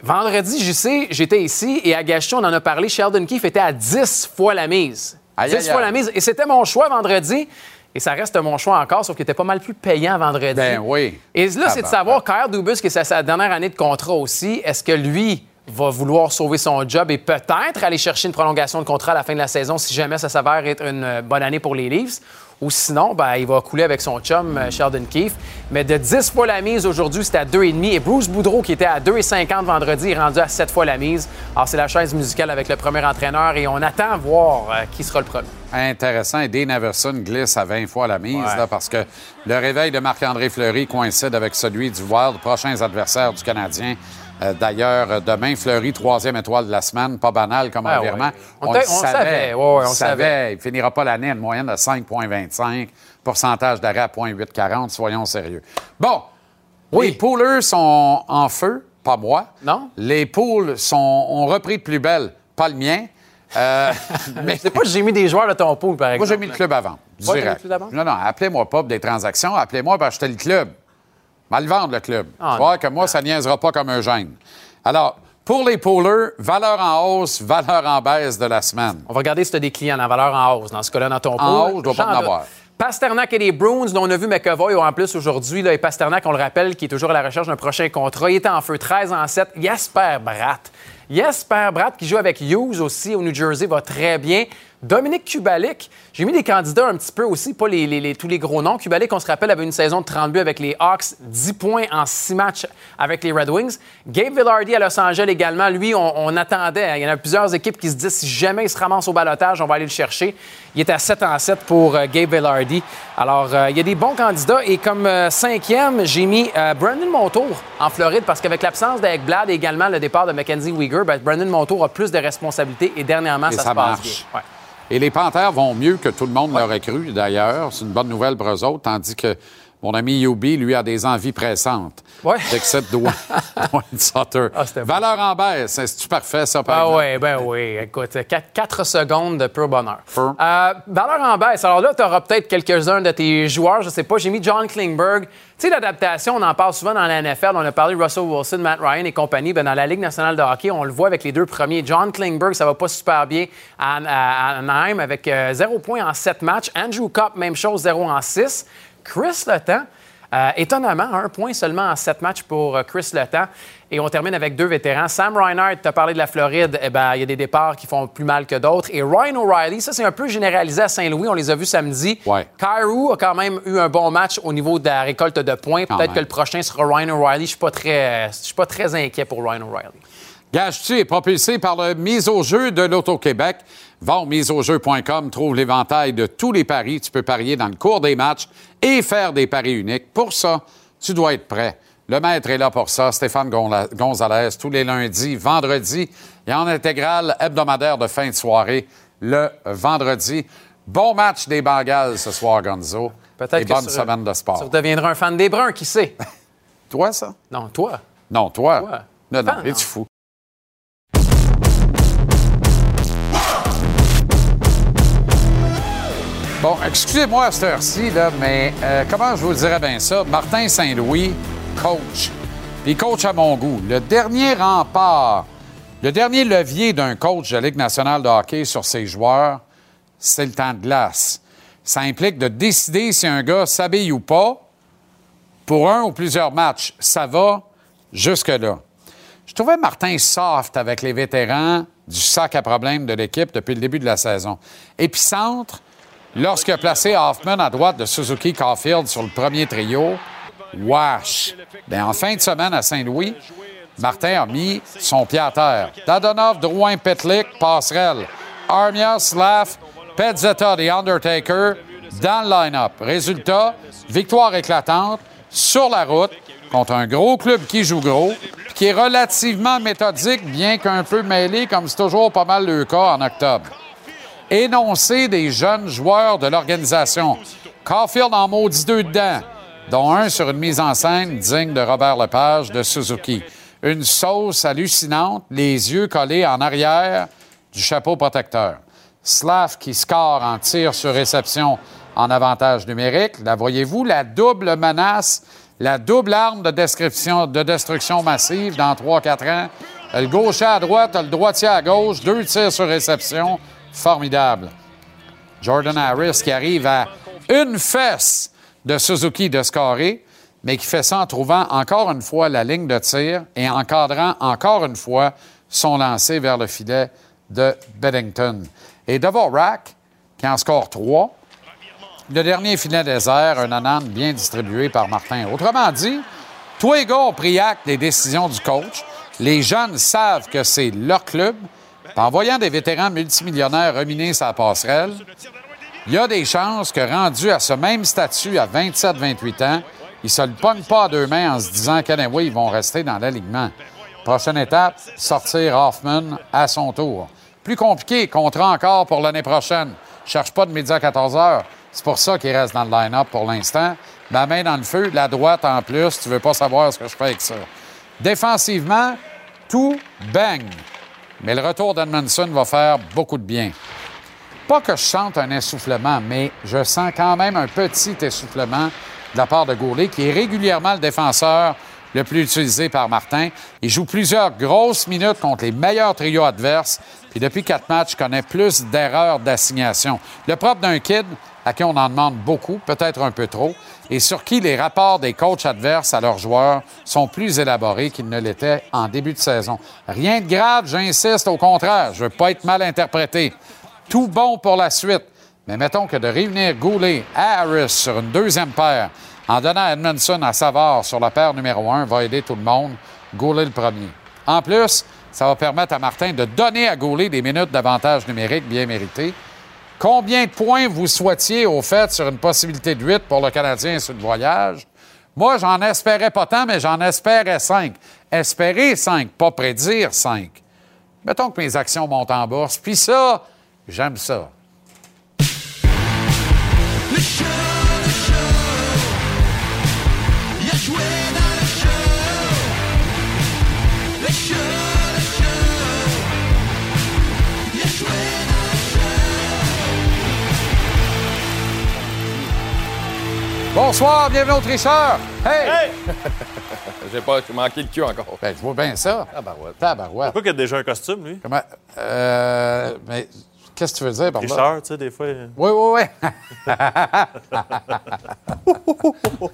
vendredi, je sais, j'étais ici et à Gachon, on en a parlé, Sheldon Keefe était à 10 fois la mise. Aïe, 10 aïe, fois aïe. la mise. Et c'était mon choix vendredi. Et ça reste mon choix encore, sauf qu'il était pas mal plus payant vendredi. Ben oui. Et là, c'est de savoir, Kyle Dubus, que c'est sa dernière année de contrat aussi, est-ce que lui va vouloir sauver son job et peut-être aller chercher une prolongation de contrat à la fin de la saison si jamais ça s'avère être une bonne année pour les Leafs? Ou sinon, ben, il va couler avec son chum euh, Sheldon Keefe. Mais de 10 fois la mise aujourd'hui, c'était à 2,5. Et Bruce Boudreau, qui était à 2,50 vendredi, est rendu à 7 fois la mise. Alors, c'est la chaise musicale avec le premier entraîneur et on attend voir euh, qui sera le premier. Intéressant. Et Dean Everson glisse à 20 fois la mise, Ouais. là, parce que le réveil de Marc-André Fleury coïncide avec celui du Wild, prochains adversaires du Canadien. Euh, D'ailleurs, euh, demain, Fleury, troisième étoile de la semaine. Pas banal comme Ah environnement. ouais. On le savait. savait. Ouais, ouais, on savait. Il finira pas l'année à une moyenne de 5,25. Pourcentage d'arrêt à 0,840. Soyons sérieux. Bon. Les poolers sont en feu. Pas moi. Non? Les poules sont, ont repris de plus belle. Pas le mien. Euh, mais C'est pas que j'ai mis des joueurs de ton pool, par moi, exemple. j'ai mis le club avant. T'as mis direct. le club avant? Non, non, appelez-moi pas pour des transactions. Appelez-moi pour acheter le club. Mal vendre le club. Ah, tu vois que moi, ça niaisera pas comme un gène. Alors, pour les poolers, valeur en hausse, valeur en baisse de la semaine. On va regarder si tu as des clients en valeur en hausse. Dans ce cas-là, dans ton pool. En hausse, je dois pas en avoir. Pasternak et les Bruins, dont on a vu McAvoy en plus aujourd'hui. là, Et Pasternak, on le rappelle, qui est toujours à la recherche d'un prochain contrat. Il était en feu 13 en 7. Jasper Bratt. Jasper Bratt, qui joue avec Hughes aussi au New Jersey, va très bien. Dominique Kubalik, j'ai mis des candidats un petit peu aussi, pas les, les- les- tous les gros noms. Kubalik, on se rappelle, avait une saison de 30 buts avec les Hawks, 10 points en 6 matchs avec les Red Wings. Gabe Villardy à Los Angeles également, lui, on, on attendait. hein. Il y en a plusieurs équipes qui se disent si jamais il se ramasse au balotage, on va aller le chercher. Il est à 7 en 7 pour euh, Gabe Villardy. Alors, euh, il y a des bons candidats. Et comme euh, cinquième, j'ai mis Brandon Montour en Floride parce qu'avec l'absence d'Ekblad et également le départ de Mackenzie Weegar, ben, Brandon Montour a plus de responsabilités et dernièrement, Et ça, ça se passe bien. Ouais. Et les Panthères vont mieux que tout le monde l'aurait cru, d'ailleurs. C'est une bonne nouvelle pour eux autres, tandis que mon ami Yubi, lui, a des envies pressantes. Ouais. D'excès de Dwayne Sutter. Ah, c'était bon. Valeur en baisse. C'est-tu parfait, ça, par Ah oui, ben oui. Écoute, 4, secondes de pur bonheur. Pur. Euh, valeur en baisse. Alors là, tu auras peut-être quelques-uns de tes joueurs, je sais pas. J'ai mis John Klingberg. Tu sais, l'adaptation, on en parle souvent dans la NFL. On a parlé de Russell Wilson, Matt Ryan et compagnie. Ben, dans la Ligue nationale de hockey, on le voit avec les deux premiers. John Klingberg, ça va pas super bien à, à- à Anaheim avec 0 points en 7 matchs. Andrew Cup, même chose, 0 en 6. Chris Letang, euh, étonnamment, un point seulement en sept matchs pour euh, Chris Letang. Et on termine avec deux vétérans. Sam Reinhardt, tu as parlé de la Floride, eh ben, il y a des départs qui font plus mal que d'autres. Et Ryan O'Reilly, ça c'est un peu généralisé à Saint-Louis, on les a vus samedi. Ouais. Kyrou a quand même eu un bon match au niveau de la récolte de points. Peut-être que le prochain sera Ryan O'Reilly. Je je suis pas très inquiet pour Ryan O'Reilly. Gage-tu est propulsé par le mise au jeu de l'Auto-Québec. Va au miseaujeu.com, trouve l'éventail de tous les paris. Tu peux parier dans le cours des matchs et faire des paris uniques. Pour ça, tu dois être prêt. Le maître est là pour ça, Stéphane Gonzalez, tous les lundis, vendredis et en intégrale hebdomadaire de fin de soirée le vendredi. Bon match des Bengals ce soir, Gonzo. Peut-être Et que bonne sur- semaine de Tu sport. redeviendras un fan des Bruns, qui sait? Toi, ça? Non, toi. Non, toi. Toi. Non, non, es-tu fou? Bon, excusez-moi à cette heure-ci, mais euh, comment je vous dirais bien ça? Martin Saint-Louis, coach. Puis coach à mon goût. Le dernier rempart, le dernier levier d'un coach de la Ligue nationale de hockey sur ses joueurs, c'est le temps de glace. Ça implique de décider si un gars s'habille ou pas pour un ou plusieurs matchs. Ça va jusque-là. Je trouvais Martin soft avec les vétérans du sac à problème de l'équipe depuis le début de la saison. Épicentre, lorsqu'il a placé Hoffman à droite de Suzuki Caulfield sur le premier trio, wash! Bien, en fin de semaine à Saint-Louis, Martin a mis son pied à terre. Dadonov, Drouin, Petlik, Passerelle. Armia, Slav, Petzetta, The Undertaker, dans le line-up. Résultat, victoire éclatante sur la route contre un gros club qui joue gros, qui est relativement méthodique, bien qu'un peu mêlé, comme c'est toujours pas mal le cas en octobre. Énoncé des jeunes joueurs de l'organisation. Caulfield en maudit deux dedans, dont un sur une mise en scène digne de Robert Lepage de Suzuki. Une sauce hallucinante, les yeux collés en arrière du chapeau protecteur. Slav qui score en tir sur réception en avantage numérique. La voyez-vous, la double menace, la double arme de, description, de destruction massive dans 3-4 ans. Le gaucher à droite, le droitier à gauche, deux tirs sur réception. Formidable. Jordan Harris qui arrive à une fesse de Suzuki de scorer, mais qui fait ça en trouvant encore une fois la ligne de tir et encadrant encore une fois son lancer vers le filet de Beddington. Et Dvorak, qui en score trois, le dernier filet désert, un anane bien distribué par Martin. Autrement dit, tous les pris des décisions du coach. Les jeunes savent que c'est leur club. En voyant des vétérans multimillionnaires reminer sa passerelle, il y a des chances que, rendu à ce même statut à 27-28 ans, ils ne se le pognent pas à deux mains en se disant qu'anyway, ils vont rester dans l'alignement. Prochaine étape, sortir Hoffman à son tour. Plus compliqué, contrat encore pour l'année prochaine. Cherche pas de midi à 14 heures. C'est pour ça qu'il reste dans le line-up pour l'instant. Ma main dans le feu, la droite en plus, tu veux pas savoir ce que je fais avec ça. Défensivement, tout bang. Mais le retour d'Edmondson va faire beaucoup de bien. Pas que je sente un essoufflement, mais je sens quand même un petit essoufflement de la part de Goulet, qui est régulièrement le défenseur le plus utilisé par Martin. Il joue plusieurs grosses minutes contre les meilleurs trios adverses, puis depuis quatre matchs, connaît plus d'erreurs d'assignation. Le propre d'un kid à qui on en demande beaucoup, peut-être un peu trop, et sur qui les rapports des coachs adverses à leurs joueurs sont plus élaborés qu'ils ne l'étaient en début de saison. Rien de grave, j'insiste, au contraire, je veux pas être mal interprété. Tout bon pour la suite. Mais mettons que de revenir Goulet à Harris sur une deuxième paire, en donnant Edmondson à Savard sur la paire numéro un, va aider tout le monde. Goulet le premier. En plus, ça va permettre à Martin de donner à Goulet des minutes d'avantage numérique bien méritées. Combien de points vous souhaitiez au fait sur une possibilité de 8 pour le Canadien sur le voyage? Moi, j'en espérais pas tant, mais j'en espérais 5. Espérer 5, pas prédire 5. Mettons que mes actions montent en bourse, puis ça, j'aime ça. Bonsoir, bienvenue au tricheur. Hey! J'ai pas manqué le cul encore. Ben, tu vois bien ça. Tabarouette. Tabarouette. Pourquoi qu'il a déjà un costume, lui? Comment? Euh, mais qu'est-ce que tu veux dire par là? Tricheur, tu sais, des fois. Oui, oui, oui.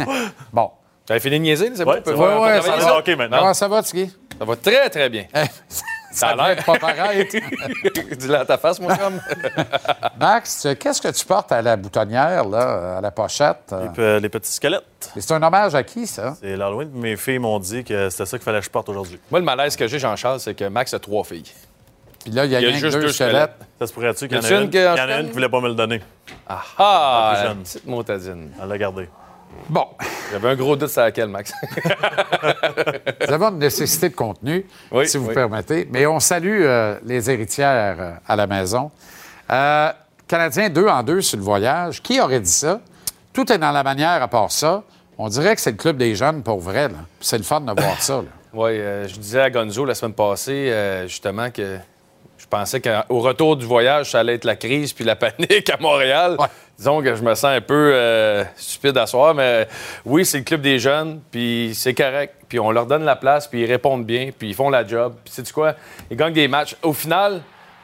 bon. T'avais fini de niaiser, c'est bon? ouais, peut ça va. OK, maintenant. Comment ça va, Tiggy? Ça va très, très bien. Ça a l'air. pas paraître. Dis-le à ta face, mon chum. Max, qu'est-ce que tu portes à la boutonnière, là, à la pochette? Les, les petits squelettes. Et C'est un hommage à qui, ça? C'est l'Halloween. Mes filles m'ont dit que c'était ça qu'il fallait que je porte aujourd'hui. Moi, le malaise que j'ai, Jean-Charles, c'est que Max a trois filles. Puis là, il y a, Il y a juste deux deux squelettes. Ça se pourrait-tu qu'il y en a une une, qui il est en y en a une chaîne? qui voulait pas me le donner? Ah, ah jeune. petite motadine. Elle l'a gardé. Bon, J'avais un gros doute sur laquelle, Max. nous avons une nécessité de contenu, Oui, si vous oui. permettez. Mais on salue euh, les héritières euh, à la maison. Euh, Canadiens deux en deux sur le voyage. Qui aurait dit ça? Tout est dans la manière à part ça. On dirait que c'est le club des jeunes pour vrai. C'est le fun de voir ça. là. Oui, je disais à Gonzo la semaine passée, justement, que pensais qu'au retour du voyage, ça allait être la crise puis la panique à Montréal. Ouais. Disons que je me sens un peu euh, stupide à soir, mais oui, c'est le club des jeunes, puis c'est correct. Puis on leur donne la place, puis ils répondent bien, puis ils font la job. Puis sais-tu quoi? Ils gagnent des matchs. Au final,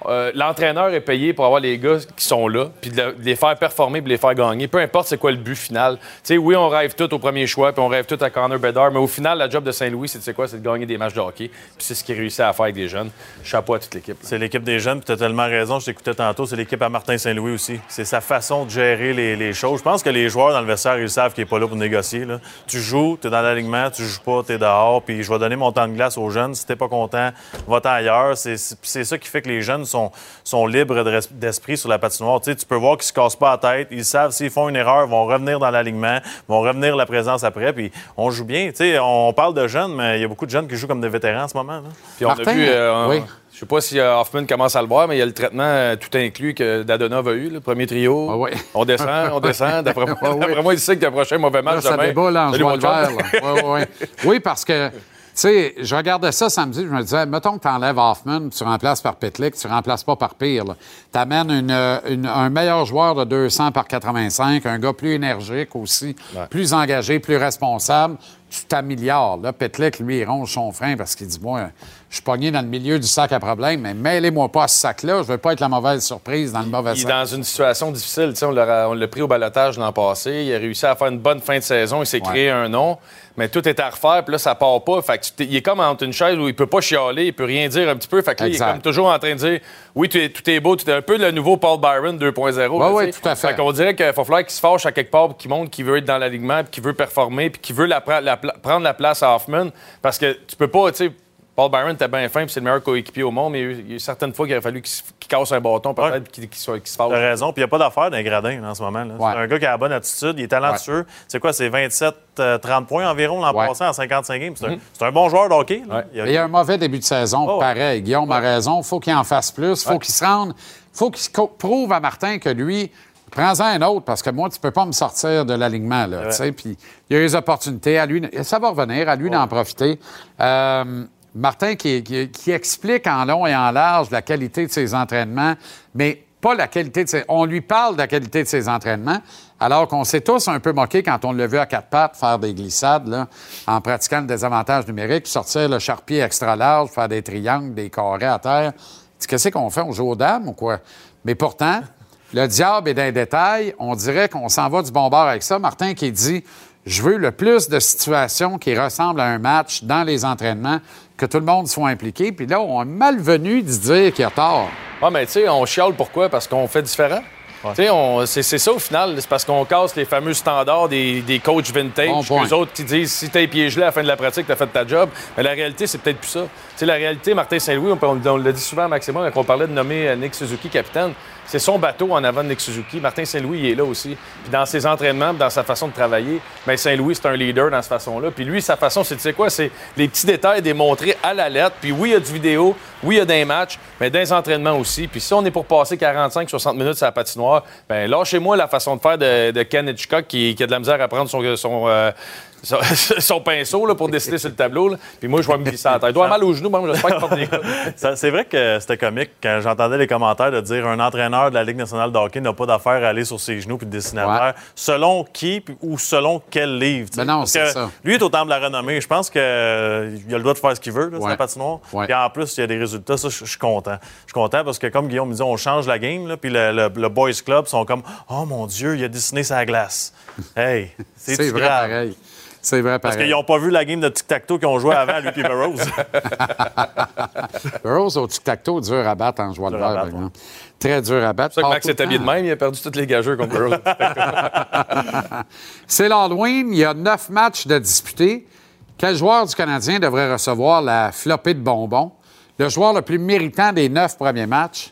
euh, l'entraîneur est payé pour avoir les gars qui sont là, puis de, les faire performer, puis de les faire gagner. Peu importe c'est quoi le but final. Oui, on rêve tout au premier choix, puis on rêve tout à Connor Bedard, mais au final, la job de Saint-Louis, c'est quoi? C'est de gagner des matchs de hockey. Puis c'est ce qu'il réussit à faire avec des jeunes. Chapeau à toute l'équipe. C'est l'équipe des jeunes, puis tu as tellement raison, je t'écoutais tantôt, c'est l'équipe à Martin Saint-Louis aussi. C'est sa façon de gérer les, choses. Je pense que les joueurs dans le vestiaire, ils savent qu'il n'est pas là pour négocier. Tu joues, tu es dans l'alignement, tu joues pas, tu es dehors, puis je vais donner mon temps de glace aux jeunes. Si t'es pas content, va-t'en ailleurs. C'est ça qui fait que les jeunes jeunes sont, sont libres d'es- d'esprit sur la patinoire. Tu sais, tu peux voir qu'ils se cassent pas la tête. Ils savent s'ils font une erreur, ils vont revenir dans l'alignement, vont revenir la présence après. Puis on joue bien. Tu sais, on parle de jeunes, mais il y a beaucoup de jeunes qui jouent comme des vétérans en ce moment. là. Puis on a vu, euh, oui. je sais pas si euh, Hoffman commence à le voir, mais il y a le traitement euh, tout inclus que Dadonov a eu, le premier trio. On descend, on descend. D'après moi, d'après moi, il sait que le prochain mauvais match Là, ça demain. débat, là, en Salut, jouant le vert, là. Ouais. Oui, parce que, sais, je regardais ça samedi, je me disais, mettons que tu enlèves Hoffman, tu remplaces par Petlick, tu remplaces pas par Pire. Tu amènes un meilleur joueur de 200 par 85, un gars plus énergique aussi, plus engagé, plus responsable. Tu t'améliores. Là, Petlick, lui, il ronge son frein parce qu'il dit, moi, je suis pogné dans le milieu du sac à problème, mais mêlez-moi pas à ce sac-là, je veux pas être la mauvaise surprise dans le mauvais Il est sac. dans une situation difficile. On l'a pris au balotage l'an passé. Il a réussi à faire une bonne fin de saison. Il s'est créé un nom. Mais tout est à refaire. Puis là, ça part pas. Fait que il est comme entre une chaise où il peut pas chialer. Il peut rien dire un petit peu. Fait que là, il est comme toujours en train de dire Oui, tout est, tout est beau. Tu es un peu le nouveau Paul Byron 2.0. Ouais, là, ouais, tu sais. tout à fait. Fait qu'on dirait qu'il va falloir qu'il se fâche à quelque part qu'il montre qu'il veut être dans l'alignement puis qu'il veut performer puis qu'il veut la la prendre la place à Hoffman. Parce que tu peux pas, tu sais. Paul Byron était bien fin, puis c'est le meilleur coéquipier au monde, mais il y a eu- a certaines fois qu'il aurait fallu qu'il se- qu'il casse un bâton, peut-être, qu'il soit- qu'il se fâche. T'as raison. Puis il n'y a pas d'affaire gradins là, en ce moment. là. C'est un gars qui a la bonne attitude, il est talentueux. C'est quoi, c'est 27-30 points environ l'an Ouais. passé en 55 games? Mhm. C'est un, bon joueur de hockey. Il a- y a un mauvais début de saison, Oh, ouais. pareil. Guillaume a raison. faut qu'il en fasse plus. faut qu'il se rende. faut qu'il prouve à Martin que lui, prends-en un autre, parce que moi, tu peux pas me sortir de l'alignement. Ouais. Puis il y a eu les opportunités. À lui, ça va revenir, à lui d'en profiter. Euh, Martin qui, explique en long et en large la qualité de ses entraînements, mais pas la qualité de ses... On lui parle de la qualité de ses entraînements, alors qu'on s'est tous un peu moqués quand on l'a vu à quatre pattes faire des glissades là, en pratiquant le désavantage numérique, sortir le charpier extra large, faire des triangles, des carrés à terre. Qu'est-ce qu'on fait? On joue aux dames ou quoi? Mais pourtant, le diable est dans les détails. On dirait qu'on s'en va du bon bord avec ça. Martin qui dit Je veux le plus de situations qui ressemblent à un match dans les entraînements, que tout le monde soit impliqué. Puis là, on est malvenu de se dire qu'il a tort. Ah, mais tu sais, on chiale pourquoi? Parce qu'on fait différent. Tu sais, on- c'est c'est ça au final. C'est parce qu'on casse les fameux standards des, des coachs vintage. Bon. Les autres qui disent si t'es pieds gelés à la fin de la pratique, t'as fait ta job. Mais la réalité, c'est peut-être plus ça. Tu sais, la réalité, Martin Saint-Louis, on, on- on l'a dit souvent à Maximum quand on parlait de nommer euh, Nick Suzuki capitaine. C'est son bateau en avant de Nick. Martin Saint-Louis, il est là aussi. Puis dans ses entraînements, dans sa façon de travailler, ben Saint-Louis, c'est un leader dans cette façon-là. Puis lui, sa façon, c'est, tu quoi, c'est les petits détails démontrés à la lettre. Puis oui, il y a du vidéo, oui, il y a des matchs, mais les entraînements aussi. Puis si on est pour passer 45-60 minutes sur la patinoire, ben lâchez-moi la façon de faire de, Ken Hitchcock qui, a de la misère à prendre son, son, euh, son, son pinceau là, pour dessiner sur le tableau. là. Puis moi, je vais me glisser à la tête. Il doit avoir mal aux genoux, moi, j'espère qu'il porte des C'est vrai que c'était comique quand j'entendais les commentaires de dire un entraîneur de la Ligue nationale de hockey n'a pas d'affaire à aller sur ses genoux puis de dessiner à terre. Selon qui puis- ou selon quel livre. Ben non, c'est ça. Lui est au temple de la renommée. Je pense qu'il a le droit de faire ce qu'il veut là, sur Ouais. la patinoire. Ouais. Puis en plus, il y a des résultats. Ça, je suis content. Je suis content parce que, comme Guillaume me dit, on change la game. Là, puis le, le- le Boys Club sont comme Oh mon Dieu, il a dessiné sa glace. Hey, c'est C'est vrai grave? pareil. C'est vrai Parce qu'ils n'ont pas vu la game de tic-tac-toe qu'ils ont joué avant, lui et Burroughs. Burroughs au tic-tac-toe, dur à battre en jouant le vert, par battre, exemple. Très dur à battre. C'est ça que Max est habillé de temps. même, il a perdu tous les gageurs contre Burroughs. C'est l'Halloween. Il y a neuf matchs de disputés. Quel joueur du Canadien devrait recevoir la flopée de bonbons? Le joueur le plus méritant des neuf premiers matchs?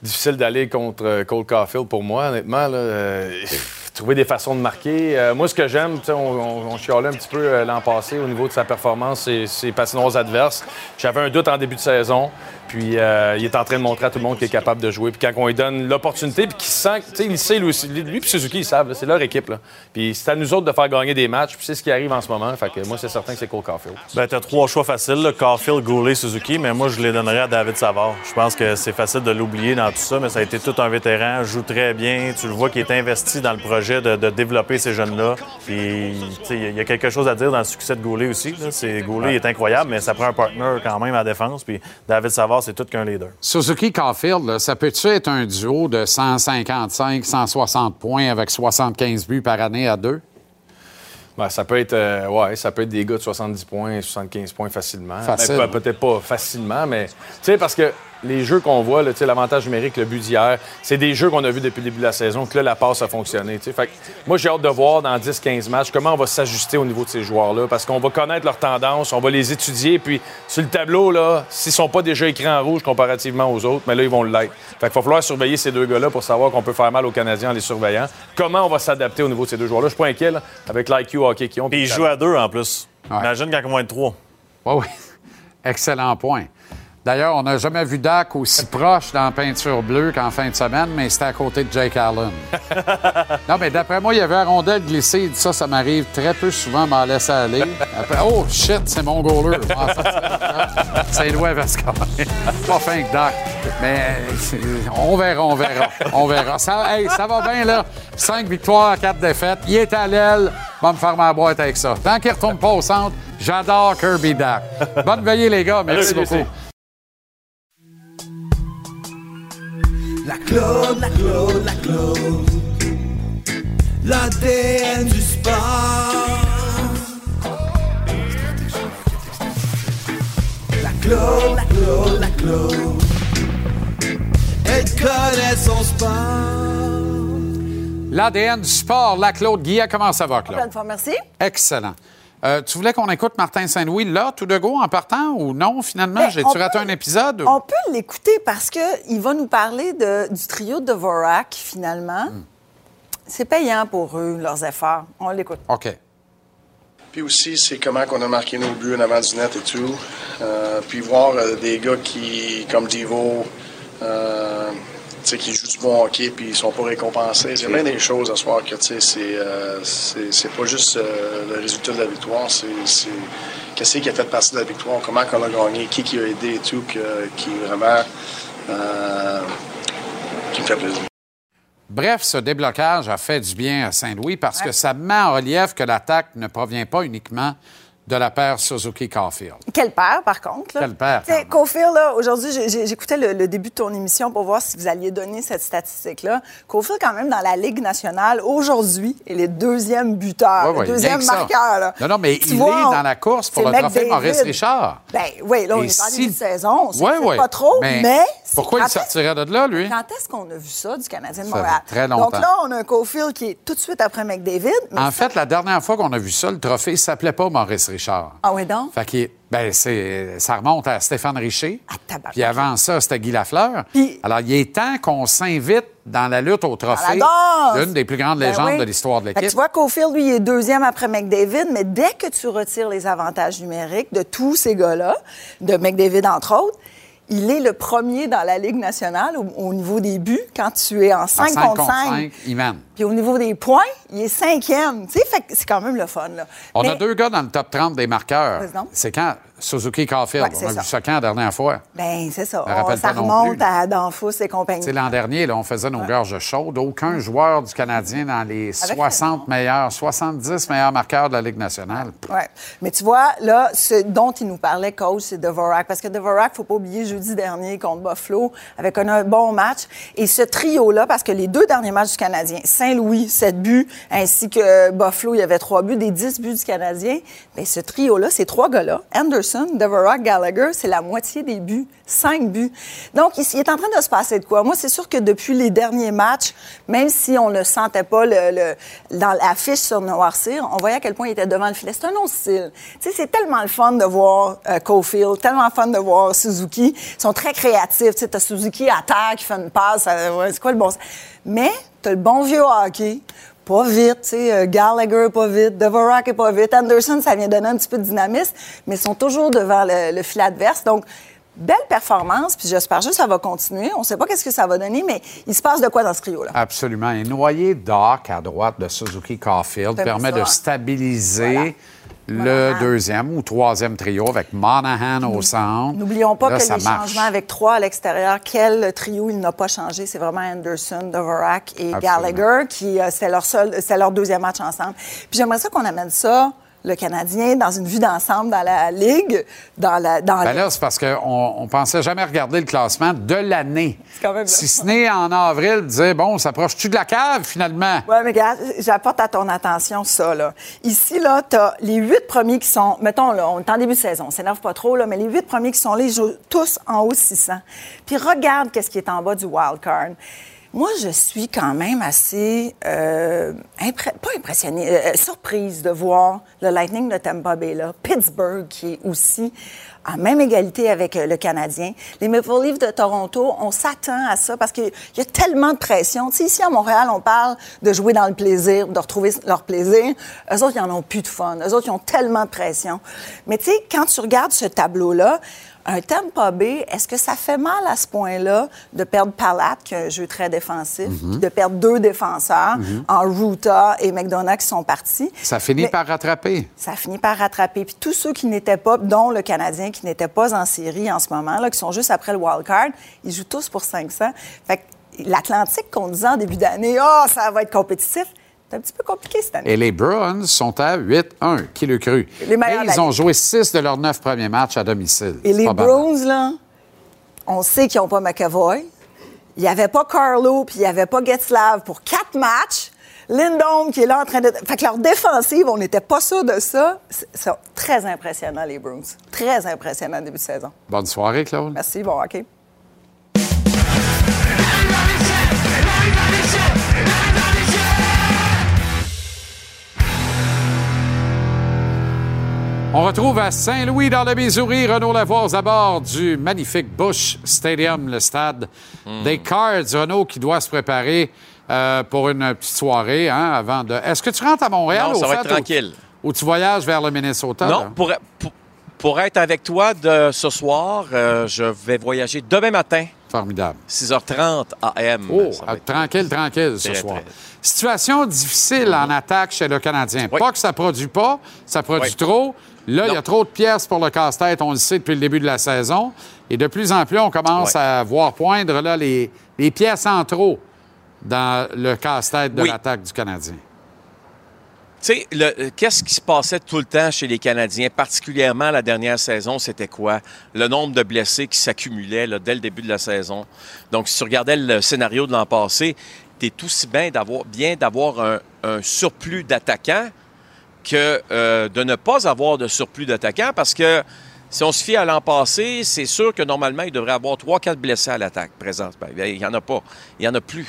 difficile d'aller contre euh, Cole Caulfield pour moi, honnêtement. là. Euh, trouver des façons de marquer. Euh, moi, ce que j'aime, on, on, on chialait un petit peu euh, l'an passé au niveau de sa performance, c'est ses patinoires adverses. J'avais un doute en début de saison. Puis euh, il est en train de montrer à tout le monde qu'il est capable de jouer. Puis quand on lui donne l'opportunité, puis qu'il sent, tu sais, il sait lui. Lui, puis Suzuki, ils savent, c'est leur équipe. Puis c'est à nous autres de faire gagner des matchs. Puis c'est ce qui arrive en ce moment. Fait que moi, c'est certain que c'est Cole Caulfield. Ben, t'as trois choix faciles, là, Caulfield, Goulet, Suzuki, mais moi, je les donnerais à David Savard. Je pense que c'est facile de l'oublier dans tout ça, mais ça a été tout un vétéran, joue très bien. Tu le vois qu'il est investi dans le projet de, développer ces jeunes-là. Puis, il y a quelque chose à dire dans le succès de Goulet aussi. C'est, Goulet il est incroyable, mais ça prend un partner quand même à la défense. Puis David Savard, c'est tout qu'un leader. Suzuki Caulfield, là, ça peut-tu être un duo de 155, 160 points avec 75 buts par année à deux? Ben, ça peut être euh, ouais, ça peut être des gars de 70 points, 75 points facilement. Facile. Ben, pe- peut-être pas facilement, mais tu sais parce que les jeux qu'on voit, l'avantage numérique, le but d'hier, c'est des jeux qu'on a vus depuis le début de la saison, que là, la passe a fonctionné. Fait que moi, j'ai hâte de voir dans 10-15 matchs comment on va s'ajuster au niveau de ces joueurs-là, parce qu'on va connaître leurs tendances, on va les étudier, puis sur le tableau, là, s'ils sont pas déjà écrits en rouge comparativement aux autres, mais là, ils vont l'être. Fait qu'il va falloir surveiller ces deux gars-là pour savoir qu'on peut faire mal aux Canadiens en les surveillant. Comment on va s'adapter au niveau de ces deux joueurs-là? Je suis pas inquiet, là, avec l'IQ hockey qu'ils ont. Puis ils jouent à deux en plus. Imagine quand ils vont être trois. Oui, oui. Excellent point. D'ailleurs, on n'a jamais vu Dak aussi proche dans la peinture bleue qu'en fin de semaine, mais c'était à côté de Jake Allen. non, mais d'après moi, il y avait un rondelle glissé. Il dit ça, ça m'arrive très peu souvent, m'en laisser aller. Après, oh, shit, c'est mon goaler. C'est Saint-Louis Vascogne. Pas fin que Dak. Mais c'est- on verra, on verra. On verra. Ça, hey, ça va bien, là. Cinq victoires, quatre défaites. Il est à l'aile. Va me faire ma boîte avec ça. Tant qu'il retourne pas au centre, j'adore Kirby Dak. Bonne veillée, les gars. Merci beaucoup. La Claude, la Claude, la Claude. L'ADN du sport. La Claude, la Claude, la Claude. Elle connaît son sport. L'ADN du sport, la Claude Guillet, comment ça va, Claude? Bonne fois, merci. Excellent. Euh, tu voulais qu'on écoute Martin Saint-Louis là, tout de go, en partant, ou non, finalement? Ben, J'ai-tu on raté peut- un épisode? ou- On peut l'écouter parce qu'il va nous parler de- du trio de Vorak, finalement. Hmm. C'est payant pour eux, leurs efforts. On l'écoute. OK. Puis aussi, c'est comment qu'on a marqué nos buts en avant du net et tout. Euh, puis voir euh, des gars qui, comme Divo, euh, qui jouent du bon hockey puis ils sont pas récompensés. Il y a bien des choses à soir que, tu sais, c'est, euh, c'est, c'est pas juste euh, le résultat de la victoire, c'est, c'est qu'est-ce qui a fait partie de la victoire, comment qu'on a gagné, qui qui a aidé et tout, que- qui vraiment, euh, qui me fait plaisir. Bref, ce déblocage a fait du bien à Saint-Louis parce que ça met en relief que l'attaque ne provient pas uniquement de la paire Suzuki-Caulfield. Quel père, par contre. là? Quel père, Tu sais, Caulfield, là, aujourd'hui, j'écoutais le, le début de ton émission pour voir si vous alliez donner cette statistique-là. Caulfield, quand même, dans la Ligue nationale, aujourd'hui, il est deuxième buteur, le deuxième marqueur. Là. Non, non, mais Tu il vois, est on- dans la course pour le trophée. Maurice Richard. Ben oui, là, on Et est en si- début de saison, on c'est pas trop, mais... Pourquoi il sortirait de là, lui? Quand est-ce qu'on a vu ça du Canadien de Montréal? très Donc longtemps. là, on a un Caulfield qui est tout de suite après McDavid. mais En fait, la dernière fois qu'on a vu ça, le trophée s'appelait pas Maurice Richard. Ah oui, donc? Fait qu'il- ben, c'est, ça remonte à Stéphane Richer. tabarnak. Puis avant ça, c'était Guy Lafleur. Alors, il est temps qu'on s'invite dans la lutte au trophée danse! d'une des plus grandes Ben légendes oui. de l'histoire de l'équipe. tu vois, Caulfield, lui, il est deuxième après McDavid, mais dès que tu retires les avantages numériques de tous ces gars-là, de McDavid entre autres, il est le premier dans la Ligue nationale au, au niveau des buts quand tu es en 5 À contre 5. cinq, il mène. Puis au niveau des points, il est cinquième. Tu sais, c'est quand même le fun. Là. On a deux gars dans le top 30 des marqueurs. C'est quand? Suzuki Caulfield. Ouais, on a ça. vu ça quand la dernière fois? Ben, c'est ça. On- ça pas non remonte plus. à Danfous et compagnie. L'an dernier, là, on faisait nos gorges chaudes. Aucun joueur du Canadien dans les Avec 60 meilleurs, 70 meilleurs marqueurs de la Ligue nationale. Oui. Mais tu vois, là, ce dont il nous parlait, coach, c'est Devorak. Parce que Devorak, faut pas oublier, jeudi dernier contre Buffalo, avec un, un bon match. Et ce trio-là, parce que les deux derniers matchs du Canadien, Saint-Louis, 7 buts, ainsi que Buffalo, il y avait 3 buts, des 10 buts du Canadien. Bien, ce trio-là, ces trois gars-là, Anderson, Devorak, Gallagher, c'est la moitié des buts. 5 buts. Donc, il, est en train de se passer de quoi? Moi, c'est sûr que depuis les derniers matchs, même si on ne sentait pas le, dans l'affiche sur Noircir, on voyait à quel point il était devant le filet. C'est un autre style. Tu sais, c'est tellement le fun de voir euh, Caulfield, tellement le fun de voir Suzuki. Ils sont très créatifs. Tu sais, t'as Suzuki à terre qui fait une passe. ouais, c'est quoi le bon? Mais t'as le bon vieux hockey. Pas vite, tu sais, euh, Gallagher pas vite, Devorak est pas vite, Anderson, ça vient donner un petit peu de dynamisme, mais ils sont toujours devant le, le filet adverse. Donc, belle performance, puis j'espère juste que ça va continuer. On sait pas qu'est-ce que ça va donner, mais il se passe de quoi dans ce trio-là? Absolument. Et noyer Doc à droite de Suzuki Caulfield permet ça, de hein? stabiliser le Monahan. deuxième ou troisième trio avec Monahan au centre. N'oublions pas Là, que les marche. changements avec trois à l'extérieur, quel trio il n'a pas changé, c'est vraiment Anderson, Dvorak et Absolument. Gallagher qui euh, c'était leur seul, leur deuxième match ensemble. Puis j'aimerais ça qu'on amène ça le Canadien dans une vue d'ensemble dans la Ligue, dans la... Dans Ben là, c'est parce qu'on on pensait jamais regarder le classement de l'année. Si ce n'est en avril, dire, bon, s'approche-tu de la cave, finalement? Oui, mais regarde, j'apporte à ton attention ça. Là. Ici, là, tu as les huit premiers qui sont. Mettons, là, on est en début de saison, on s'énerve pas trop, là, mais les huit premiers qui sont là, ils jouent tous en haut de 600. Puis regarde qu'est-ce qui est en bas du wild card. Moi, je suis quand même assez. euh, pas impressionnée, euh, surprise de voir le Lightning de Tampa Bay là. Pittsburgh, qui est aussi en même égalité avec euh, le Canadien. Les Maple Leafs de Toronto, on s'attend à ça parce qu'il y a tellement de pression. Tu sais, ici à Montréal, on parle de jouer dans le plaisir, de retrouver leur plaisir. Eux autres, ils en ont plus de fun. Eux autres, ils ont tellement de pression. Mais tu sais, quand tu regardes ce tableau-là, un Tampa Bay, est-ce que ça fait mal à ce point-là de perdre Palat, qui a un jeu très défensif, Mhm. puis de perdre deux défenseurs Mhm. en Ruta et McDonough qui sont partis? Ça finit Mais- par rattraper. ça finit par rattraper. Puis tous ceux qui n'étaient pas, dont le Canadien qui n'était pas en série en ce moment, là, qui sont juste après le wild card, ils jouent tous pour 500. Fait que l'Atlantique qu'on disait en début d'année, oh, ça va être compétitif, c'est un petit peu compliqué cette année. Et les Bruins sont à 8-1. Qui le cru? Les ils ont joué six de leurs neuf premiers matchs à domicile. Et les. Bruins, là, on sait qu'ils n'ont pas McAvoy. Il n'y avait pas Carlo, puis il n'y avait pas Getzlav pour quatre matchs. Lindholm qui est là en train de... Fait que leur défensive, on n'était pas sûr de ça. C'est c'est très impressionnant, les Bruins. Très impressionnant début de saison. Bonne soirée, Claude. Merci, bon hockey. On retrouve à Saint-Louis, dans le Missouri, Renaud Lavoie à bord du magnifique Bush Stadium, le stade des Cards. Renaud qui doit se préparer euh, pour une petite soirée hein, avant de. Est-ce que tu rentres à Montréal Non, ça au va fait, être tranquille. Ou, ou tu voyages vers le Minnesota? Non, là? pour, pour, pour être avec toi de ce soir, euh, je vais voyager demain matin. Formidable. 6h30 AM. Oh, être- tranquille, tranquille ce soir. très. Situation difficile en attaque chez le Canadien. Pas que ça produit pas, ça produit Oui. trop. Là, il y a trop de pièces pour le casse-tête, on le sait depuis le début de la saison. Et de plus en plus, on commence à voir poindre là, les, les pièces en trop dans le casse-tête de l'attaque du Canadien. Sais, euh, qu'est-ce qui se passait tout le temps chez les Canadiens, particulièrement la dernière saison, c'était quoi? Le nombre de blessés qui s'accumulait dès le début de la saison. Donc, si tu regardais le scénario de l'an passé, tu es aussi bien d'avoir, bien d'avoir un, surplus d'attaquants que euh, de ne pas avoir de surplus d'attaquants parce que si on se fie à l'an passé, c'est sûr que normalement, il devrait avoir 3-4 blessés à l'attaque présentement. Ben, Il n'y en a pas. Il n'y en a plus.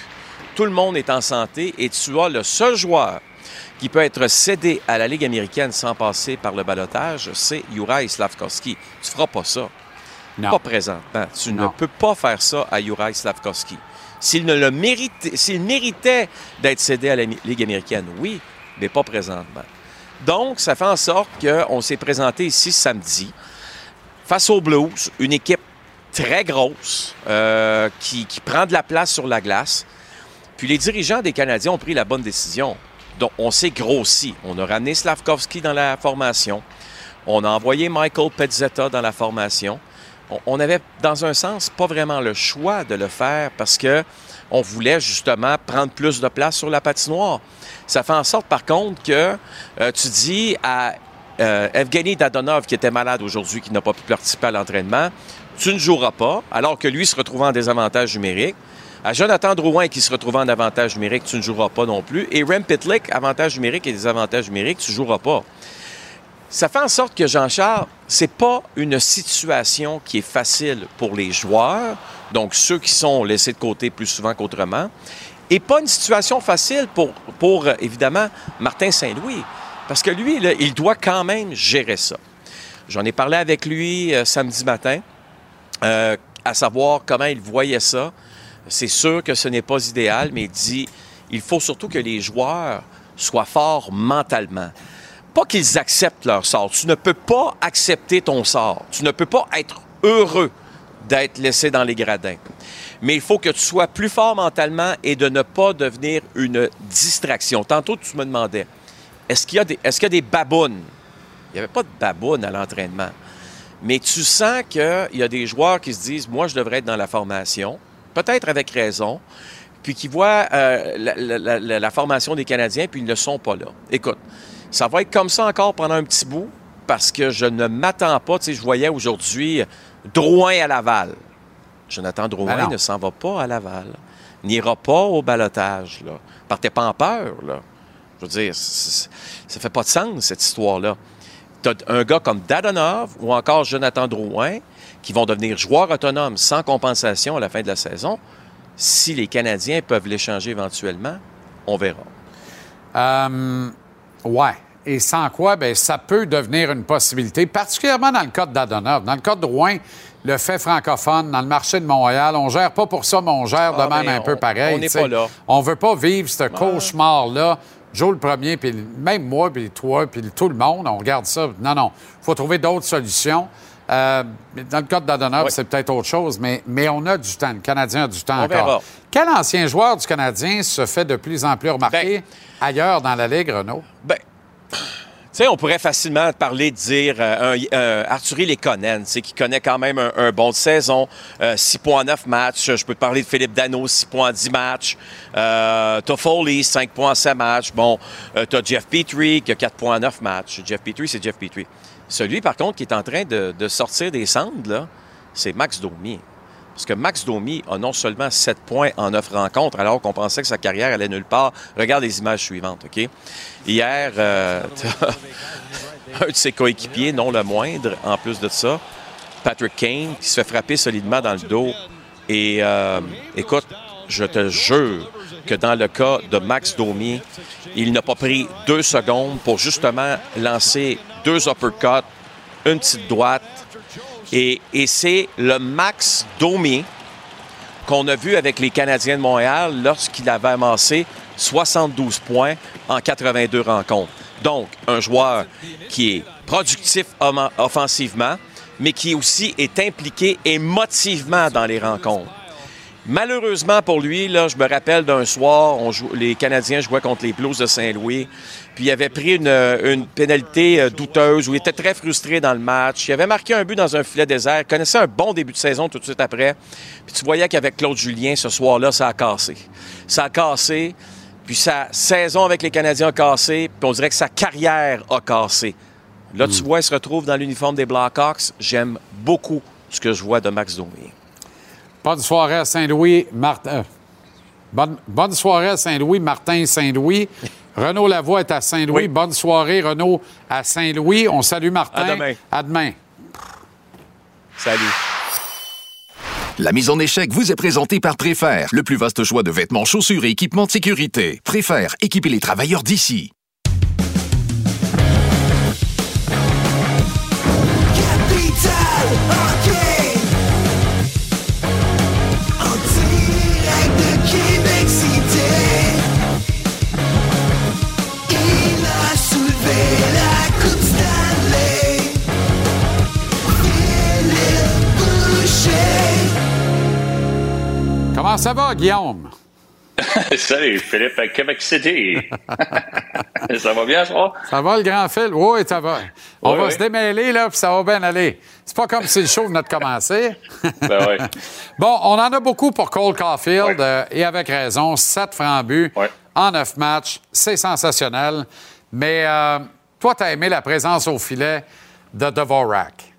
Tout le monde est en santé et tu as le seul joueur qui peut être cédé à la Ligue américaine sans passer par le balotage, c'est Juraj Slavkovski. Tu feras pas ça. Non. Pas présentement. Tu ne peux pas faire ça à Juraj Slavkovski. S'il ne le méritait, s'il méritait d'être cédé à la Ligue américaine, oui, mais pas présentement. Donc, ça fait en sorte qu'on s'est présenté ici samedi face aux Blues, une équipe très grosse euh, qui, qui prend de la place sur la glace. Puis les dirigeants des Canadiens ont pris la bonne décision. On s'est grossi. On a ramené Slavkovski dans la formation. On a envoyé Michael Pezzetta dans la formation. On- avait, dans un sens, pas vraiment le choix de le faire parce que on voulait justement prendre plus de place sur la patinoire. Ça fait en sorte, par contre, que euh, tu dis à euh, Evgeny Dadonov, qui était malade aujourd'hui, qui n'a pas pu participer à l'entraînement, tu ne joueras pas, alors que lui se retrouvait en désavantage numérique. À Jonathan Drouin, qui se retrouvait en avantage numérique, tu ne joueras pas non plus. Et Rem Pitlick, avantage numérique et désavantage numérique, tu ne joueras pas. Ça fait en sorte que Jean-Charles, c'est pas une situation qui est facile pour les joueurs, donc ceux qui sont laissés de côté plus souvent qu'autrement, et pas une situation facile pour, évidemment, Martin Saint-Louis, parce que lui, il doit quand même gérer ça. J'en ai parlé avec lui euh, samedi matin, euh, à savoir comment il voyait ça. C'est sûr que ce n'est pas idéal, mais il dit il faut surtout que les joueurs soient forts mentalement. Pas qu'ils acceptent leur sort. Tu ne peux pas accepter ton sort. Tu ne peux pas être heureux d'être laissé dans les gradins. Mais il faut que tu sois plus fort mentalement et de ne pas devenir une distraction. Tantôt, tu me demandais, est-ce qu'il y a des, est-ce babounes? Il n'y avait pas de babounes à l'entraînement. Mais tu sens qu'il y a des joueurs qui se disent, moi, je devrais être dans la formation, peut-être avec raison, puis qui voient euh, la, la- la- la formation des Canadiens, puis ils ne sont pas là. Écoute, Ça va être comme ça encore pendant un petit bout parce que je ne m'attends pas. Tu sais, je voyais aujourd'hui Drouin à Laval. Jonathan Drouin Ben ne s'en va pas à Laval. N'ira pas au balotage. Là. Partez pas en peur. Là. Je veux dire, ça fait pas de sens, cette histoire-là. Tu as un gars comme Dadonov ou encore Jonathan Drouin qui vont devenir joueurs autonomes sans compensation à la fin de la saison. Si les Canadiens peuvent l'échanger éventuellement, on verra. Euh, ouais. Et sans quoi, ben, ça peut devenir une possibilité, particulièrement dans le cas de Dadonov. Dans le cas de Rouen, le fait francophone, dans le marché de Montréal, on gère pas pour ça, mais on gère Ah, de même ben, un peu pareil. on n'est pas là. On veut pas vivre ce cauchemar-là. Joe le premier, puis même moi, puis toi, puis tout le monde, on regarde ça. Non, non. Il faut trouver d'autres solutions. Euh, dans le cas de Dadonov, Oui. c'est peut-être autre chose, mais, mais on a du temps. Le Canadien a du temps On encore. verra. Quel ancien joueur du Canadien se fait de plus en plus remarquer ailleurs dans la Ligue, Renaud? Ben, tu sais, on pourrait facilement parler de dire euh, un, un Arthurie Lekonen, tu sais, qui connaît quand même un, un bon de saison, euh, 6 points en 9 matchs. Je peux te parler de Philippe Dano, 6 points en 10 matchs. Euh, t'as Foley, 5 points en 7 matchs. Bon, euh, t'as Jeff Petrie, qui a 4 points en 9 matchs. Jeff Petrie, c'est Jeff Petrie. Celui, par contre, qui est en train de, sortir des cendres, c'est Max Domi. Parce que Max Domi a non seulement 7 points en 9 rencontres, alors qu'on pensait que sa carrière allait nulle part. Regarde les images suivantes, OK? Hier, euh, un de ses coéquipiers, non le moindre, en plus de ça, Patrick Kane, qui se fait frapper solidement dans le dos. Et euh, écoute, je te jure que dans le cas de Max Domi, il n'a pas pris deux secondes pour justement lancer deux uppercuts, une petite droite. Et, c'est le Max Domi qu'on a vu avec les Canadiens de Montréal lorsqu'il avait amassé 72 points en 82 rencontres. Donc, un joueur qui est productif offensivement, mais qui aussi est impliqué émotivement dans les rencontres. Malheureusement pour lui, là, je me rappelle d'un soir, les Canadiens jouaient contre les Blues de Saint-Louis, puis il avait pris une, une pénalité euh, douteuse où il était très frustré dans le match. Il avait marqué un but dans un filet désert, il connaissait un bon début de saison tout de suite après. Puis tu voyais qu'avec Claude Julien, ce soir-là, ça a cassé. Ça a cassé, puis sa saison avec les Canadiens a cassé, puis on dirait que sa carrière a cassé. Là, tu vois, il se retrouve dans l'uniforme des Blackhawks. J'aime beaucoup ce que je vois de Max Domi. Bonne soirée à Saint-Louis, Martin. Bonne, bonne soirée à Saint-Louis, Martin Saint-Louis. Renaud Lavoie est à Saint-Louis. Bonne soirée, Renaud, à Saint-Louis. On salue Martin. À demain. À demain. Salut. La mise en échec vous est présentée par Préfère, le plus vaste choix de vêtements, chaussures et équipements de sécurité. Préfère, équiper les travailleurs d'ici. Comment ça va, Guillaume? Salut, Philippe à Québec City. ça va bien, ça? Ça va, le grand fil? Oui, ça va. On Oui, va oui. se démêler, là, puis ça va bien aller. C'est pas comme si le show venait de commencer. Ben oui. Bon, on en a beaucoup pour Cole Caulfield, euh, et avec raison. 7 francs buts en 9 matchs. C'est sensationnel. Mais euh, toi, tu as aimé la présence au filet de Dvorak.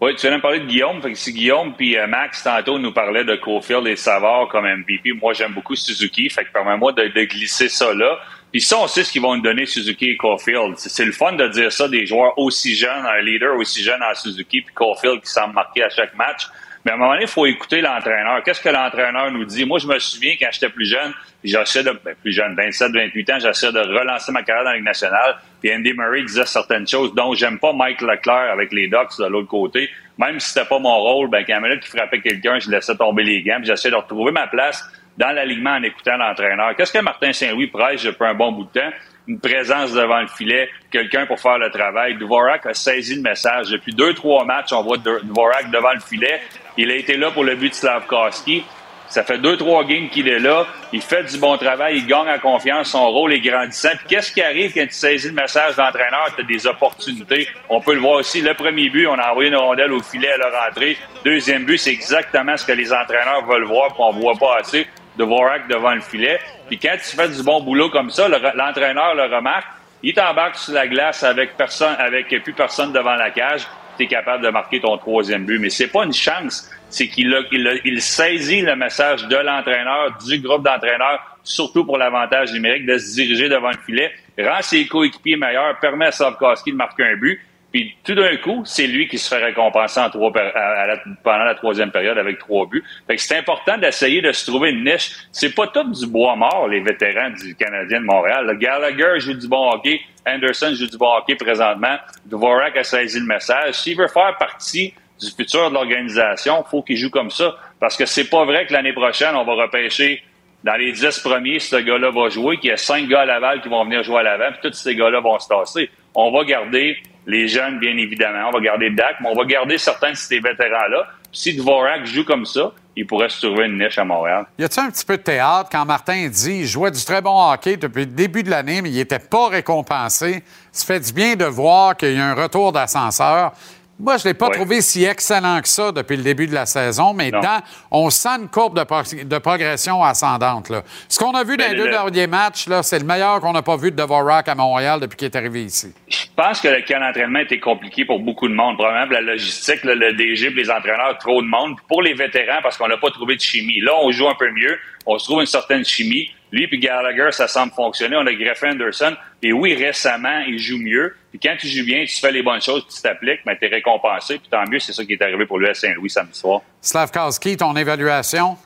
Oui, tu viens de parler de Guillaume. Fait que si Guillaume puis euh, Max, tantôt, nous parlaient de Cofield et Savard comme MVP, moi, j'aime beaucoup Suzuki. Fait que permets-moi de, glisser ça là. Puis ça, on sait ce qu'ils vont nous donner Suzuki et Caulfield. C'est le fun de dire ça des joueurs aussi jeunes, un leader aussi jeune en Suzuki puis Caulfield qui semble marquer à chaque match. Mais à un moment donné, il faut écouter l'entraîneur. Qu'est-ce que l'entraîneur nous dit? Moi, je me souviens quand j'étais plus jeune, j'essayais de, ben, plus jeune, 27, 28 ans, j'essayais de relancer ma carrière dans la Ligue nationale. Puis Andy Murray disait certaines choses, dont j'aime pas Mike Leclerc avec les Ducks de l'autre côté. Même si c'était pas mon rôle, ben, quand il qui frappait quelqu'un, je laissais tomber les gants, j'essayais de retrouver ma place dans l'alignement en écoutant l'entraîneur. Qu'est-ce que Martin Saint-Louis prêche depuis un bon bout de temps? Une présence devant le filet, quelqu'un pour faire le travail. Dvorak a saisi le message. Depuis deux, trois matchs, on voit Dvorak devant le filet. Il a été là pour le but de Slavkowski. Ça fait deux, trois games qu'il est là. Il fait du bon travail. Il gagne en confiance. Son rôle est grandissant. Puis qu'est-ce qui arrive quand tu saisis le message de l'entraîneur? Tu as des opportunités. On peut le voir aussi. Le premier but, on a envoyé une rondelle au filet à leur entrée. Deuxième but, c'est exactement ce que les entraîneurs veulent voir qu'on voit pas assez de Vorak devant le filet. Puis quand tu fais du bon boulot comme ça, le- l'entraîneur le remarque. Il t'embarque sur la glace avec personne, avec plus personne devant la cage. Tu es capable de marquer ton troisième but. Mais c'est pas une chance. C'est qu'il il il saisit le message de l'entraîneur, du groupe d'entraîneurs, surtout pour l'avantage numérique, de se diriger devant le filet, rend ses coéquipiers meilleurs, permet à Slavkowski de marquer un but. Puis tout d'un coup, c'est lui qui se fait récompenser en trois pendant la troisième période avec trois buts. Fait que c'est important d'essayer de se trouver une niche. C'est pas tout du bois mort, les vétérans du Canadien de Montréal. Le Gallagher joue du bon hockey, Anderson joue du bon hockey présentement, Dvorak a saisi le message. S'il veut faire partie du futur de l'organisation, faut qu'il joue comme ça. Parce que c'est pas vrai que l'année prochaine, on va repêcher dans les dix premiers, ce gars-là va jouer, qu'il y a cinq gars à Laval qui vont venir jouer à l'avant, puis tous ces gars-là vont se tasser. On va garder les jeunes, bien évidemment. On va garder Dak, mais on va garder certains de ces vétérans-là. Si Dvorak joue comme ça, il pourrait se trouver une niche à Montréal. Y a-t-il un petit peu de théâtre quand Martin dit il jouait du très bon hockey depuis le début de l'année, mais il n'était pas récompensé? Ça fait du bien de voir qu'il y a un retour d'ascenseur. Moi, je ne l'ai pas trouvé si excellent que ça depuis le début de la saison, mais dans, on sent une courbe de, pro- de progression ascendante. là. Ce qu'on a vu dans Ben, les deux le- derniers matchs, c'est le meilleur qu'on n'a pas vu de Dvorak à Montréal depuis qu'il est arrivé ici. Je pense que le camp d'entraînement était compliqué pour beaucoup de monde. Probablement la logistique, là, le DG, les entraîneurs, trop de monde. Pour les vétérans, parce qu'on n'a pas trouvé de chimie. Là, on joue un peu mieux. On se trouve une certaine chimie. Lui puis Gallagher, ça semble fonctionner. On a greffé Anderson. Et oui, récemment, il joue mieux. Puis quand tu joues bien, tu fais les bonnes choses, tu t'appliques, mais tu es récompensé. Puis tant mieux, c'est ça qui est arrivé pour lui à Saint-Louis samedi soir. Slavkowski, ton évaluation?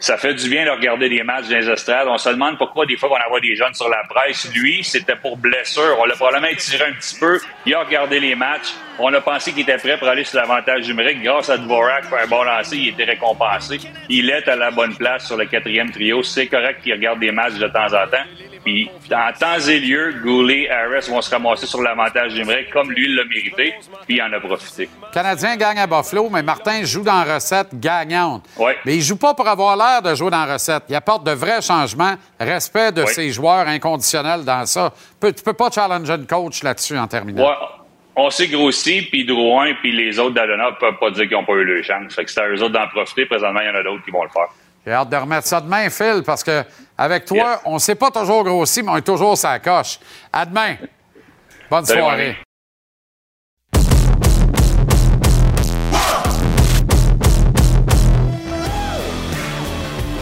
Ça fait du bien de regarder des matchs dans les estrades. On se demande pourquoi des fois on envoie des jeunes sur la presse. Lui, c'était pour blessure. On l'a probablement étiré un petit peu. Il a regardé les matchs. On a pensé qu'il était prêt pour aller sur l'avantage numérique. Grâce à Dvorak, pour un bon lancer, il était récompensé. Il est à la bonne place sur le quatrième trio. C'est correct qu'il regarde des matchs de temps en temps. Puis, en temps et lieu, Goulet, Harris vont se ramasser sur l'avantage numérique comme lui l'a mérité. Puis, il en a profité. Le Canadien gagne à Buffalo, mais Martin joue dans recette gagnante. Ouais. Mais il joue pas pour avoir l'air de jouer dans recette. Il apporte de vrais changements, respect de Ouais. ses joueurs inconditionnels dans ça. Peu- Tu peux pas challenger une coach là-dessus en terminant. Ouais, on s'est grossi, puis Drouin, puis les autres d'Alona peuvent pas dire qu'ils n'ont pas eu le chance. Fait que c'est à eux autres d'en profiter. Présentement, il y en a d'autres qui vont le faire. J'ai hâte de remettre ça demain, Phil, parce que avec toi, on s'est pas toujours grossi, mais on est toujours sa coche. À demain. Bonne Salut, soirée.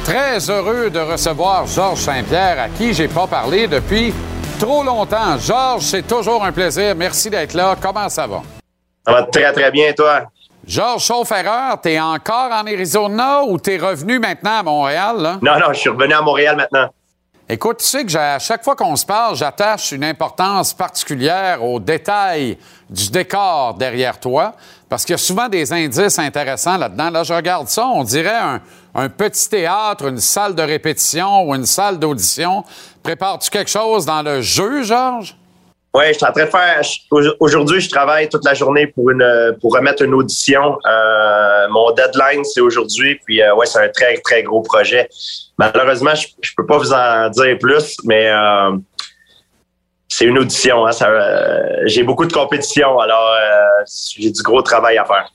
Très heureux de recevoir Georges Saint-Pierre, à qui j'ai pas parlé depuis trop longtemps. Georges, c'est toujours un plaisir. Merci d'être là. Comment ça va? Ça va très, très bien, toi? Georges Chaufferreur, t'es encore en Arizona ou t'es revenu maintenant à Montréal? Là? Non, non, je suis revenu à Montréal maintenant. Écoute, tu sais que à chaque fois qu'on se parle, j'attache une importance particulière aux détails du décor derrière toi, parce qu'il y a souvent des indices intéressants là-dedans. Là, je regarde ça, on dirait un, un petit théâtre, une salle de répétition ou une salle d'audition. Prépares-tu quelque chose dans le jeu, Georges? Oui, je suis en train de faire. Aujourd'hui, je travaille toute la journée pour une pour remettre une audition. Euh, mon deadline, c'est aujourd'hui. Puis, euh, ouais, c'est un très, très gros projet. Malheureusement, je, je peux pas vous en dire plus, mais euh, c'est une audition. hein, euh, j'ai beaucoup de compétition, alors j'ai du gros travail à faire.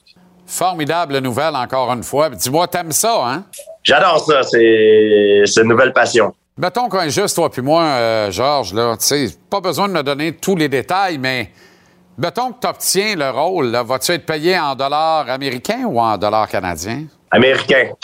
Formidable nouvelle, encore une fois. Dis-moi, t'aimes ça, hein? J'adore ça. C'est une nouvelle passion. Mettons qu'on est juste, toi puis moi, euh, Georges, là, tu sais, pas besoin de me donner tous les détails, mais mettons que tu obtiens le rôle, là, vas-tu être payé en dollars américains ou en dollars canadiens? Américain.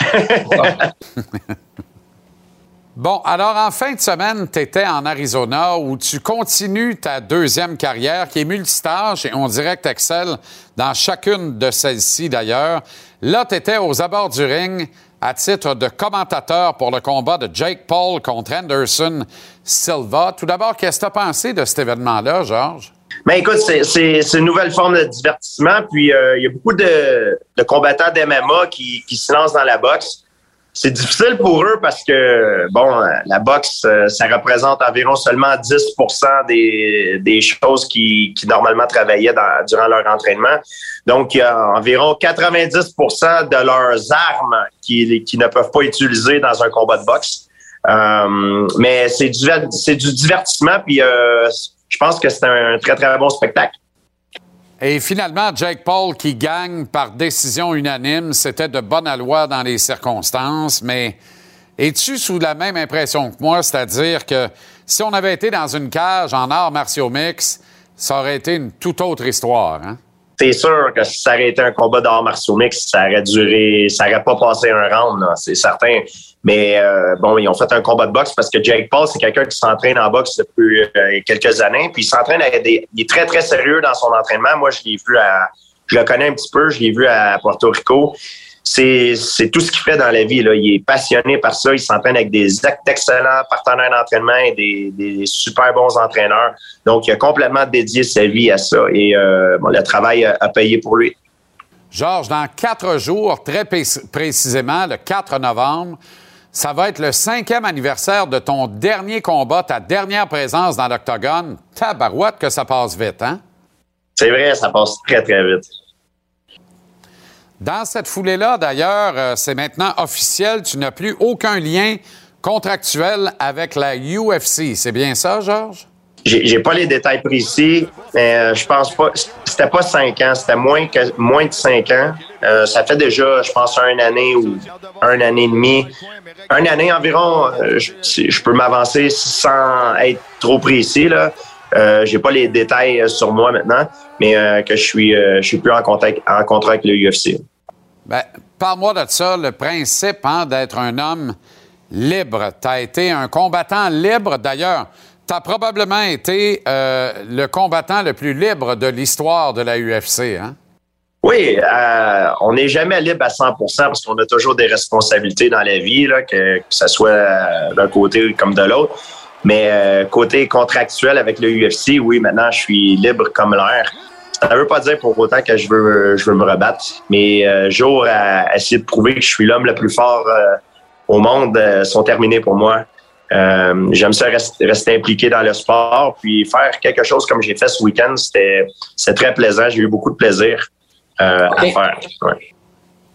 Bon, alors en fin de semaine, tu étais en Arizona où tu continues ta deuxième carrière qui est multitâche et on dirait que excelles dans chacune de celles-ci d'ailleurs. Là, tu étais aux abords du ring à titre de commentateur pour le combat de Jake Paul contre Anderson Silva. Tout d'abord, qu'est-ce que tu as pensé de cet événement-là, Georges? Mais écoute, c'est- une nouvelle forme de divertissement. Puis euh, il y a beaucoup de, de combattants d'MMA qui, qui se lancent dans la boxe. C'est difficile pour eux parce que, bon, la boxe, euh, ça représente environ seulement 10 des, des choses qui, qui normalement travaillaient dans- durant leur entraînement. Donc, il y a environ 90% de leurs armes qui, ne peuvent pas utiliser dans un combat de boxe. Euh, mais c'est du, du divertissement, puis euh, je pense que c'est un très, très bon spectacle. Et finalement, Jake Paul qui gagne par décision unanime, c'était de bonne loi dans les circonstances, mais es-tu sous la même impression que moi, c'est-à-dire que si on avait été dans une cage en arts martiaux mix, ça aurait été une toute autre histoire. Hein? C'est sûr que si ça aurait été un combat d'arts martiaux mix, ça aurait duré, ça aurait pas passé un round, c'est certain. Mais euh, bon, ils ont fait un combat de boxe parce que Jake Paul, c'est quelqu'un qui s'entraîne en boxe depuis euh, quelques années. Puis il s'entraîne avec des. Il est très, très sérieux dans son entraînement. Moi, je l'ai vu à. Je le connais un petit peu, je l'ai vu à Porto Rico. C'est c'est tout ce qu'il fait dans la vie. Là. Il est passionné par ça. Il s'entraîne avec des ex- excellents partenaires d'entraînement et des, des super bons entraîneurs. Donc, il a complètement dédié sa vie à ça. Et euh, bon, le travail a, a payé pour lui. Georges, dans quatre jours, très précisément, le 4 novembre, ça va être le cinquième anniversaire de ton dernier combat, ta dernière présence dans l'octogone. Tabarouette que ça passe vite, hein? C'est vrai, ça passe très, très vite. Dans cette foulée-là, d'ailleurs, euh, c'est maintenant officiel, tu n'as plus aucun lien contractuel avec la UFC. C'est bien ça, Georges? J'ai pas les détails précis, mais euh, je pense pas. C'était pas cinq ans, c'était moins que moins de cinq ans. Euh, ça fait déjà, je pense, un année ou un année et demi. Un année environ, je, je peux m'avancer sans être trop précis. Là. J'ai pas les détails sur moi maintenant, mais que je suis, je suis plus en contact, en contrat avec le UFC. Ben, parle-moi de ça, le principe hein, d'être un homme libre. Tu as été un combattant libre. D'ailleurs, tu as probablement été euh, le combattant le plus libre de l'histoire de la UFC. Hein? Oui, euh, on n'est jamais libre à 100% parce qu'on a toujours des responsabilités dans la vie, que ce soit euh, d'un côté comme de l'autre. Mais euh, côté contractuel avec le UFC, oui, maintenant je suis libre comme l'air. Ça ne veut pas dire pour autant que je veux, je veux me rebattre. Mes euh, jours à essayer de prouver que je suis l'homme le plus fort euh, au monde euh, sont terminés pour moi. Euh, J'aime ça rest- rester impliqué dans le sport, puis faire quelque chose comme j'ai fait ce week-end, c'était très plaisant. J'ai eu beaucoup de plaisir euh, à faire. Ouais.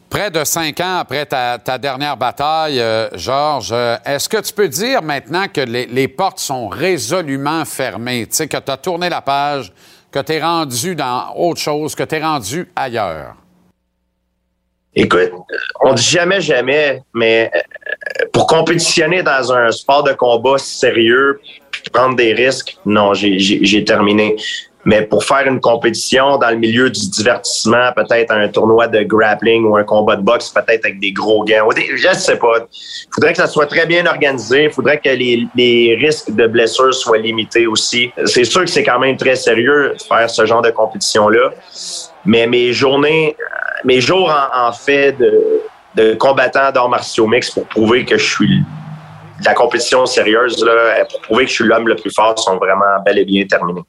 Près de cinq ans après ta, ta dernière bataille, euh, Georges, euh, est-ce que tu peux dire maintenant que les, les portes sont résolument fermées? Tu sais, que tu as tourné la page, que tu es rendu dans autre chose, que tu es rendu ailleurs? Écoute, on dit jamais jamais, mais euh, pour compétitionner dans un sport de combat sérieux, prendre des risques, non, j'ai terminé. Mais pour faire une compétition dans le milieu du divertissement, peut-être un tournoi de grappling ou un combat de boxe, peut-être avec des gros gants, je ne sais pas. Il faudrait que ça soit très bien organisé. Il faudrait que les, les risques de blessures soient limités aussi. C'est sûr que c'est quand même très sérieux de faire ce genre de compétition-là. Mais mes journées, mes jours en, en fait de, de combattant d'arts martiaux mix pour prouver que je suis la compétition sérieuse, là, pour prouver que je suis l'homme le plus fort, sont vraiment bel et bien terminés.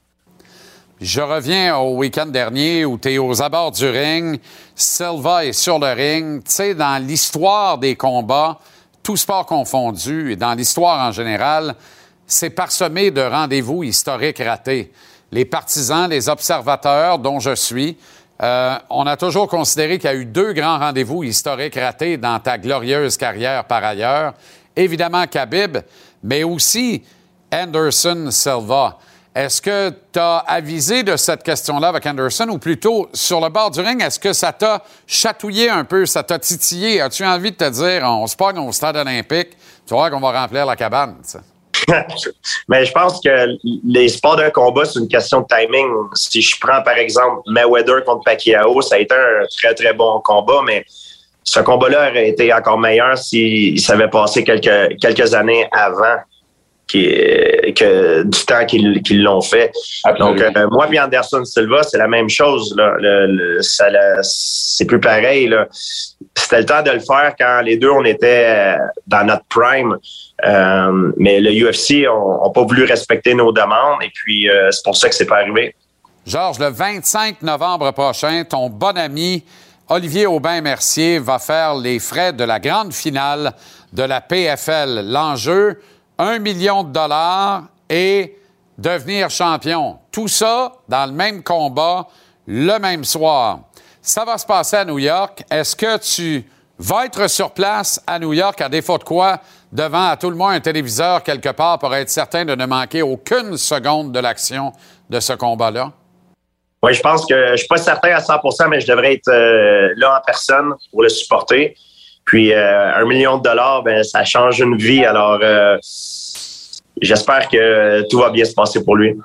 Je reviens au week-end dernier où tu es aux abords du ring. Silva est sur le ring. Tu sais, dans l'histoire des combats, tout sport confondu, et dans l'histoire en général, c'est parsemé de rendez-vous historiques ratés. Les partisans, les observateurs, dont je suis, euh, on a toujours considéré qu'il y a eu deux grands rendez-vous historiques ratés dans ta glorieuse carrière par ailleurs. Évidemment, Khabib, mais aussi Anderson Silva. Est-ce que tu as avisé de cette question-là avec Anderson ou plutôt sur le bord du ring, est-ce que ça t'a chatouillé un peu, ça t'a titillé? As-tu envie de te dire, on se pogne au stade olympique, tu voir qu'on va remplir la cabane? Mais je pense que les sports de combat, c'est une question de timing. Si je prends, par exemple, Mayweather contre Pacquiao, ça a été un très, très bon combat, mais ce combat-là aurait été encore meilleur s'il s'avait passé quelques années avant qui, que du temps qu'ils l'ont fait. Donc, euh, moi et Anderson Silva, c'est la même chose. Là. Le- le- ça la- c'est plus pareil. C'était le temps de le faire quand les deux, on était euh, dans notre prime. Euh, mais le UFC n'a pas voulu respecter nos demandes et puis euh, c'est pour ça que c'est pas arrivé. Georges, le 25 novembre prochain, ton bon ami Olivier Aubin-Mercier va faire les frais de la grande finale de la PFL. L'enjeu, un million de dollars et devenir champion. Tout ça dans le même combat, le même soir. Ça va se passer à New York. Est-ce que tu vas être sur place à New York, à défaut de quoi, devant à tout le monde un téléviseur quelque part pour être certain de ne manquer aucune seconde de l'action de ce combat-là? Oui, je pense que je suis pas certain à 100% mais je devrais être euh, là en personne pour le supporter. Puis euh, un million de dollars, ben ça change une vie. Alors euh, j'espère que tout va bien se passer pour lui.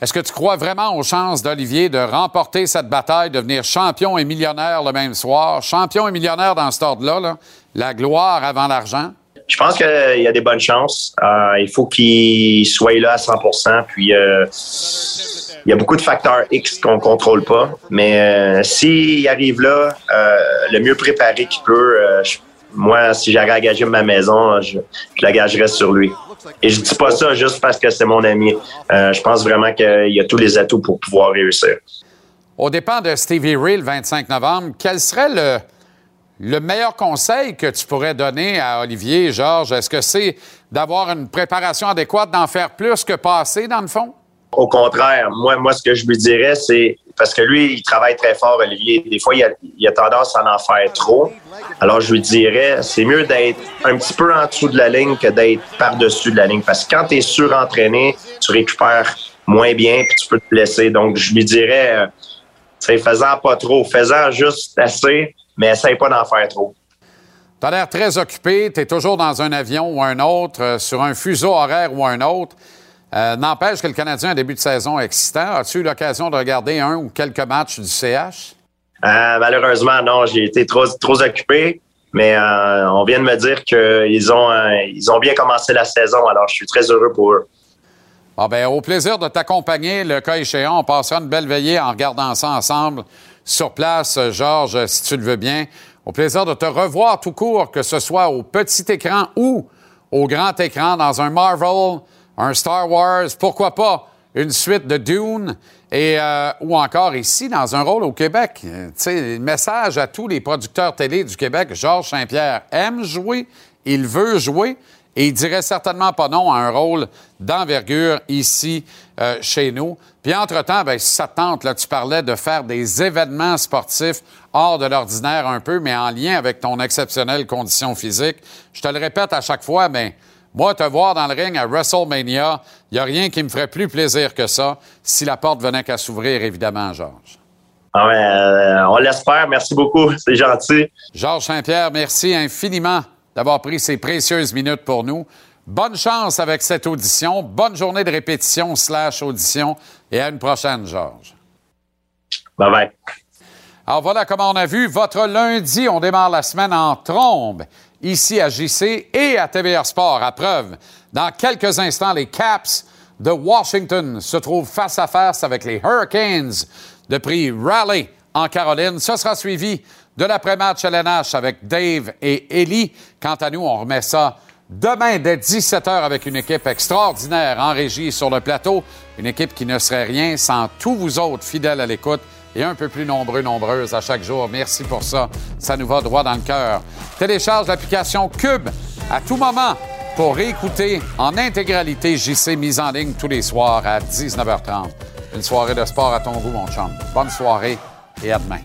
Est-ce que tu crois vraiment aux chances d'Olivier de remporter cette bataille, de devenir champion et millionnaire le même soir? Champion et millionnaire dans cet ordre-là, là, la gloire avant l'argent? Je pense qu'il y a des bonnes chances. Euh, il faut qu'il soit là à 100 Puis euh, il y a beaucoup de facteurs X qu'on ne contrôle pas. Mais euh, s'il arrive là, euh, le mieux préparé qu'il peut, euh, moi, si j'avais à gager ma maison, je, la gagerais sur lui. Et je dis pas ça juste parce que c'est mon ami. Je pense vraiment qu'il y a tous les atouts pour pouvoir réussir. Au dépend de Stevie Ray le 25 novembre, quel serait le, le meilleur conseil que tu pourrais donner à Olivier, Georges? Est-ce que c'est d'avoir une préparation adéquate, d'en faire plus que passer, dans le fond? Au contraire, moi, moi, ce que je lui dirais, c'est parce que lui, il travaille très fort, Olivier. Des fois, il a, tendance à en faire trop. Alors, je lui dirais, c'est mieux d'être un petit peu en dessous de la ligne que d'être par-dessus de la ligne. Parce que quand tu es surentraîné, tu récupères moins bien puis tu peux te blesser. Donc, je lui dirais, euh, sais, faisant pas trop, faisant juste assez, mais essaye pas d'en faire trop. Tu as l'air très occupé, tu es toujours dans un avion ou un autre, euh, sur un fuseau horaire ou un autre. Euh, N'empêche que le Canadien a un début de saison excitant. As-tu eu l'occasion de regarder un ou quelques matchs du CH? Euh, malheureusement, non, j'ai été trop, trop occupé. Mais euh, on vient de me dire qu'ils ont, ils ont bien commencé la saison. Alors, je suis très heureux pour eux. Ah ben, au plaisir de t'accompagner, le cas échéant. On passera une belle veillée en regardant ça ensemble sur place, Georges, si tu le veux bien. Au plaisir de te revoir tout court, que ce soit au petit écran ou au grand écran, dans un Marvel, un Star Wars, pourquoi pas une suite de Dune, euh, ou encore ici, dans un rôle au Québec. Euh, sais, message à tous les producteurs télé du Québec, Georges Saint-Pierre aime jouer, il veut jouer, et il dirait certainement pas non à un rôle d'envergure ici euh, chez nous. Puis entre-temps, ben, si ça te tente, là, tu parlais de faire des événements sportifs hors de l'ordinaire un peu, mais en lien avec ton exceptionnelle condition physique. Je te le répète à chaque fois, mais moi, te voir dans le ring à WrestleMania, il n'y a rien qui me ferait plus plaisir que ça si la porte venait qu'à s'ouvrir, évidemment, Georges. Ah ouais, euh, on l'espère. Merci beaucoup. C'est gentil. Georges Saint-Pierre, merci infiniment d'avoir pris ces précieuses minutes pour nous. Bonne chance avec cette audition. Bonne journée de répétition slash audition. Et à une prochaine, Georges. Bye bye. Alors voilà comment on a vu votre lundi. On démarre la semaine en trombe ici à JC et à TVR Sport. À preuve, dans quelques instants, les Caps de Washington se trouvent face à face avec les Hurricanes de prix Raleigh en Caroline. Ce sera suivi de l'après-match LNH avec Dave et Ellie. Quant à nous, on remet ça demain dès 17h avec une équipe extraordinaire en régie sur le plateau. Une équipe qui ne serait rien sans tous vous autres fidèles à l'écoute et un peu plus nombreux, nombreuses à chaque jour. Merci pour ça. Ça nous va droit dans le cœur. Télécharge l'application Cube à tout moment pour réécouter en intégralité JC mise en ligne tous les soirs à 19h30. Une soirée de sport à ton goût, mon chum. Bonne soirée et à demain.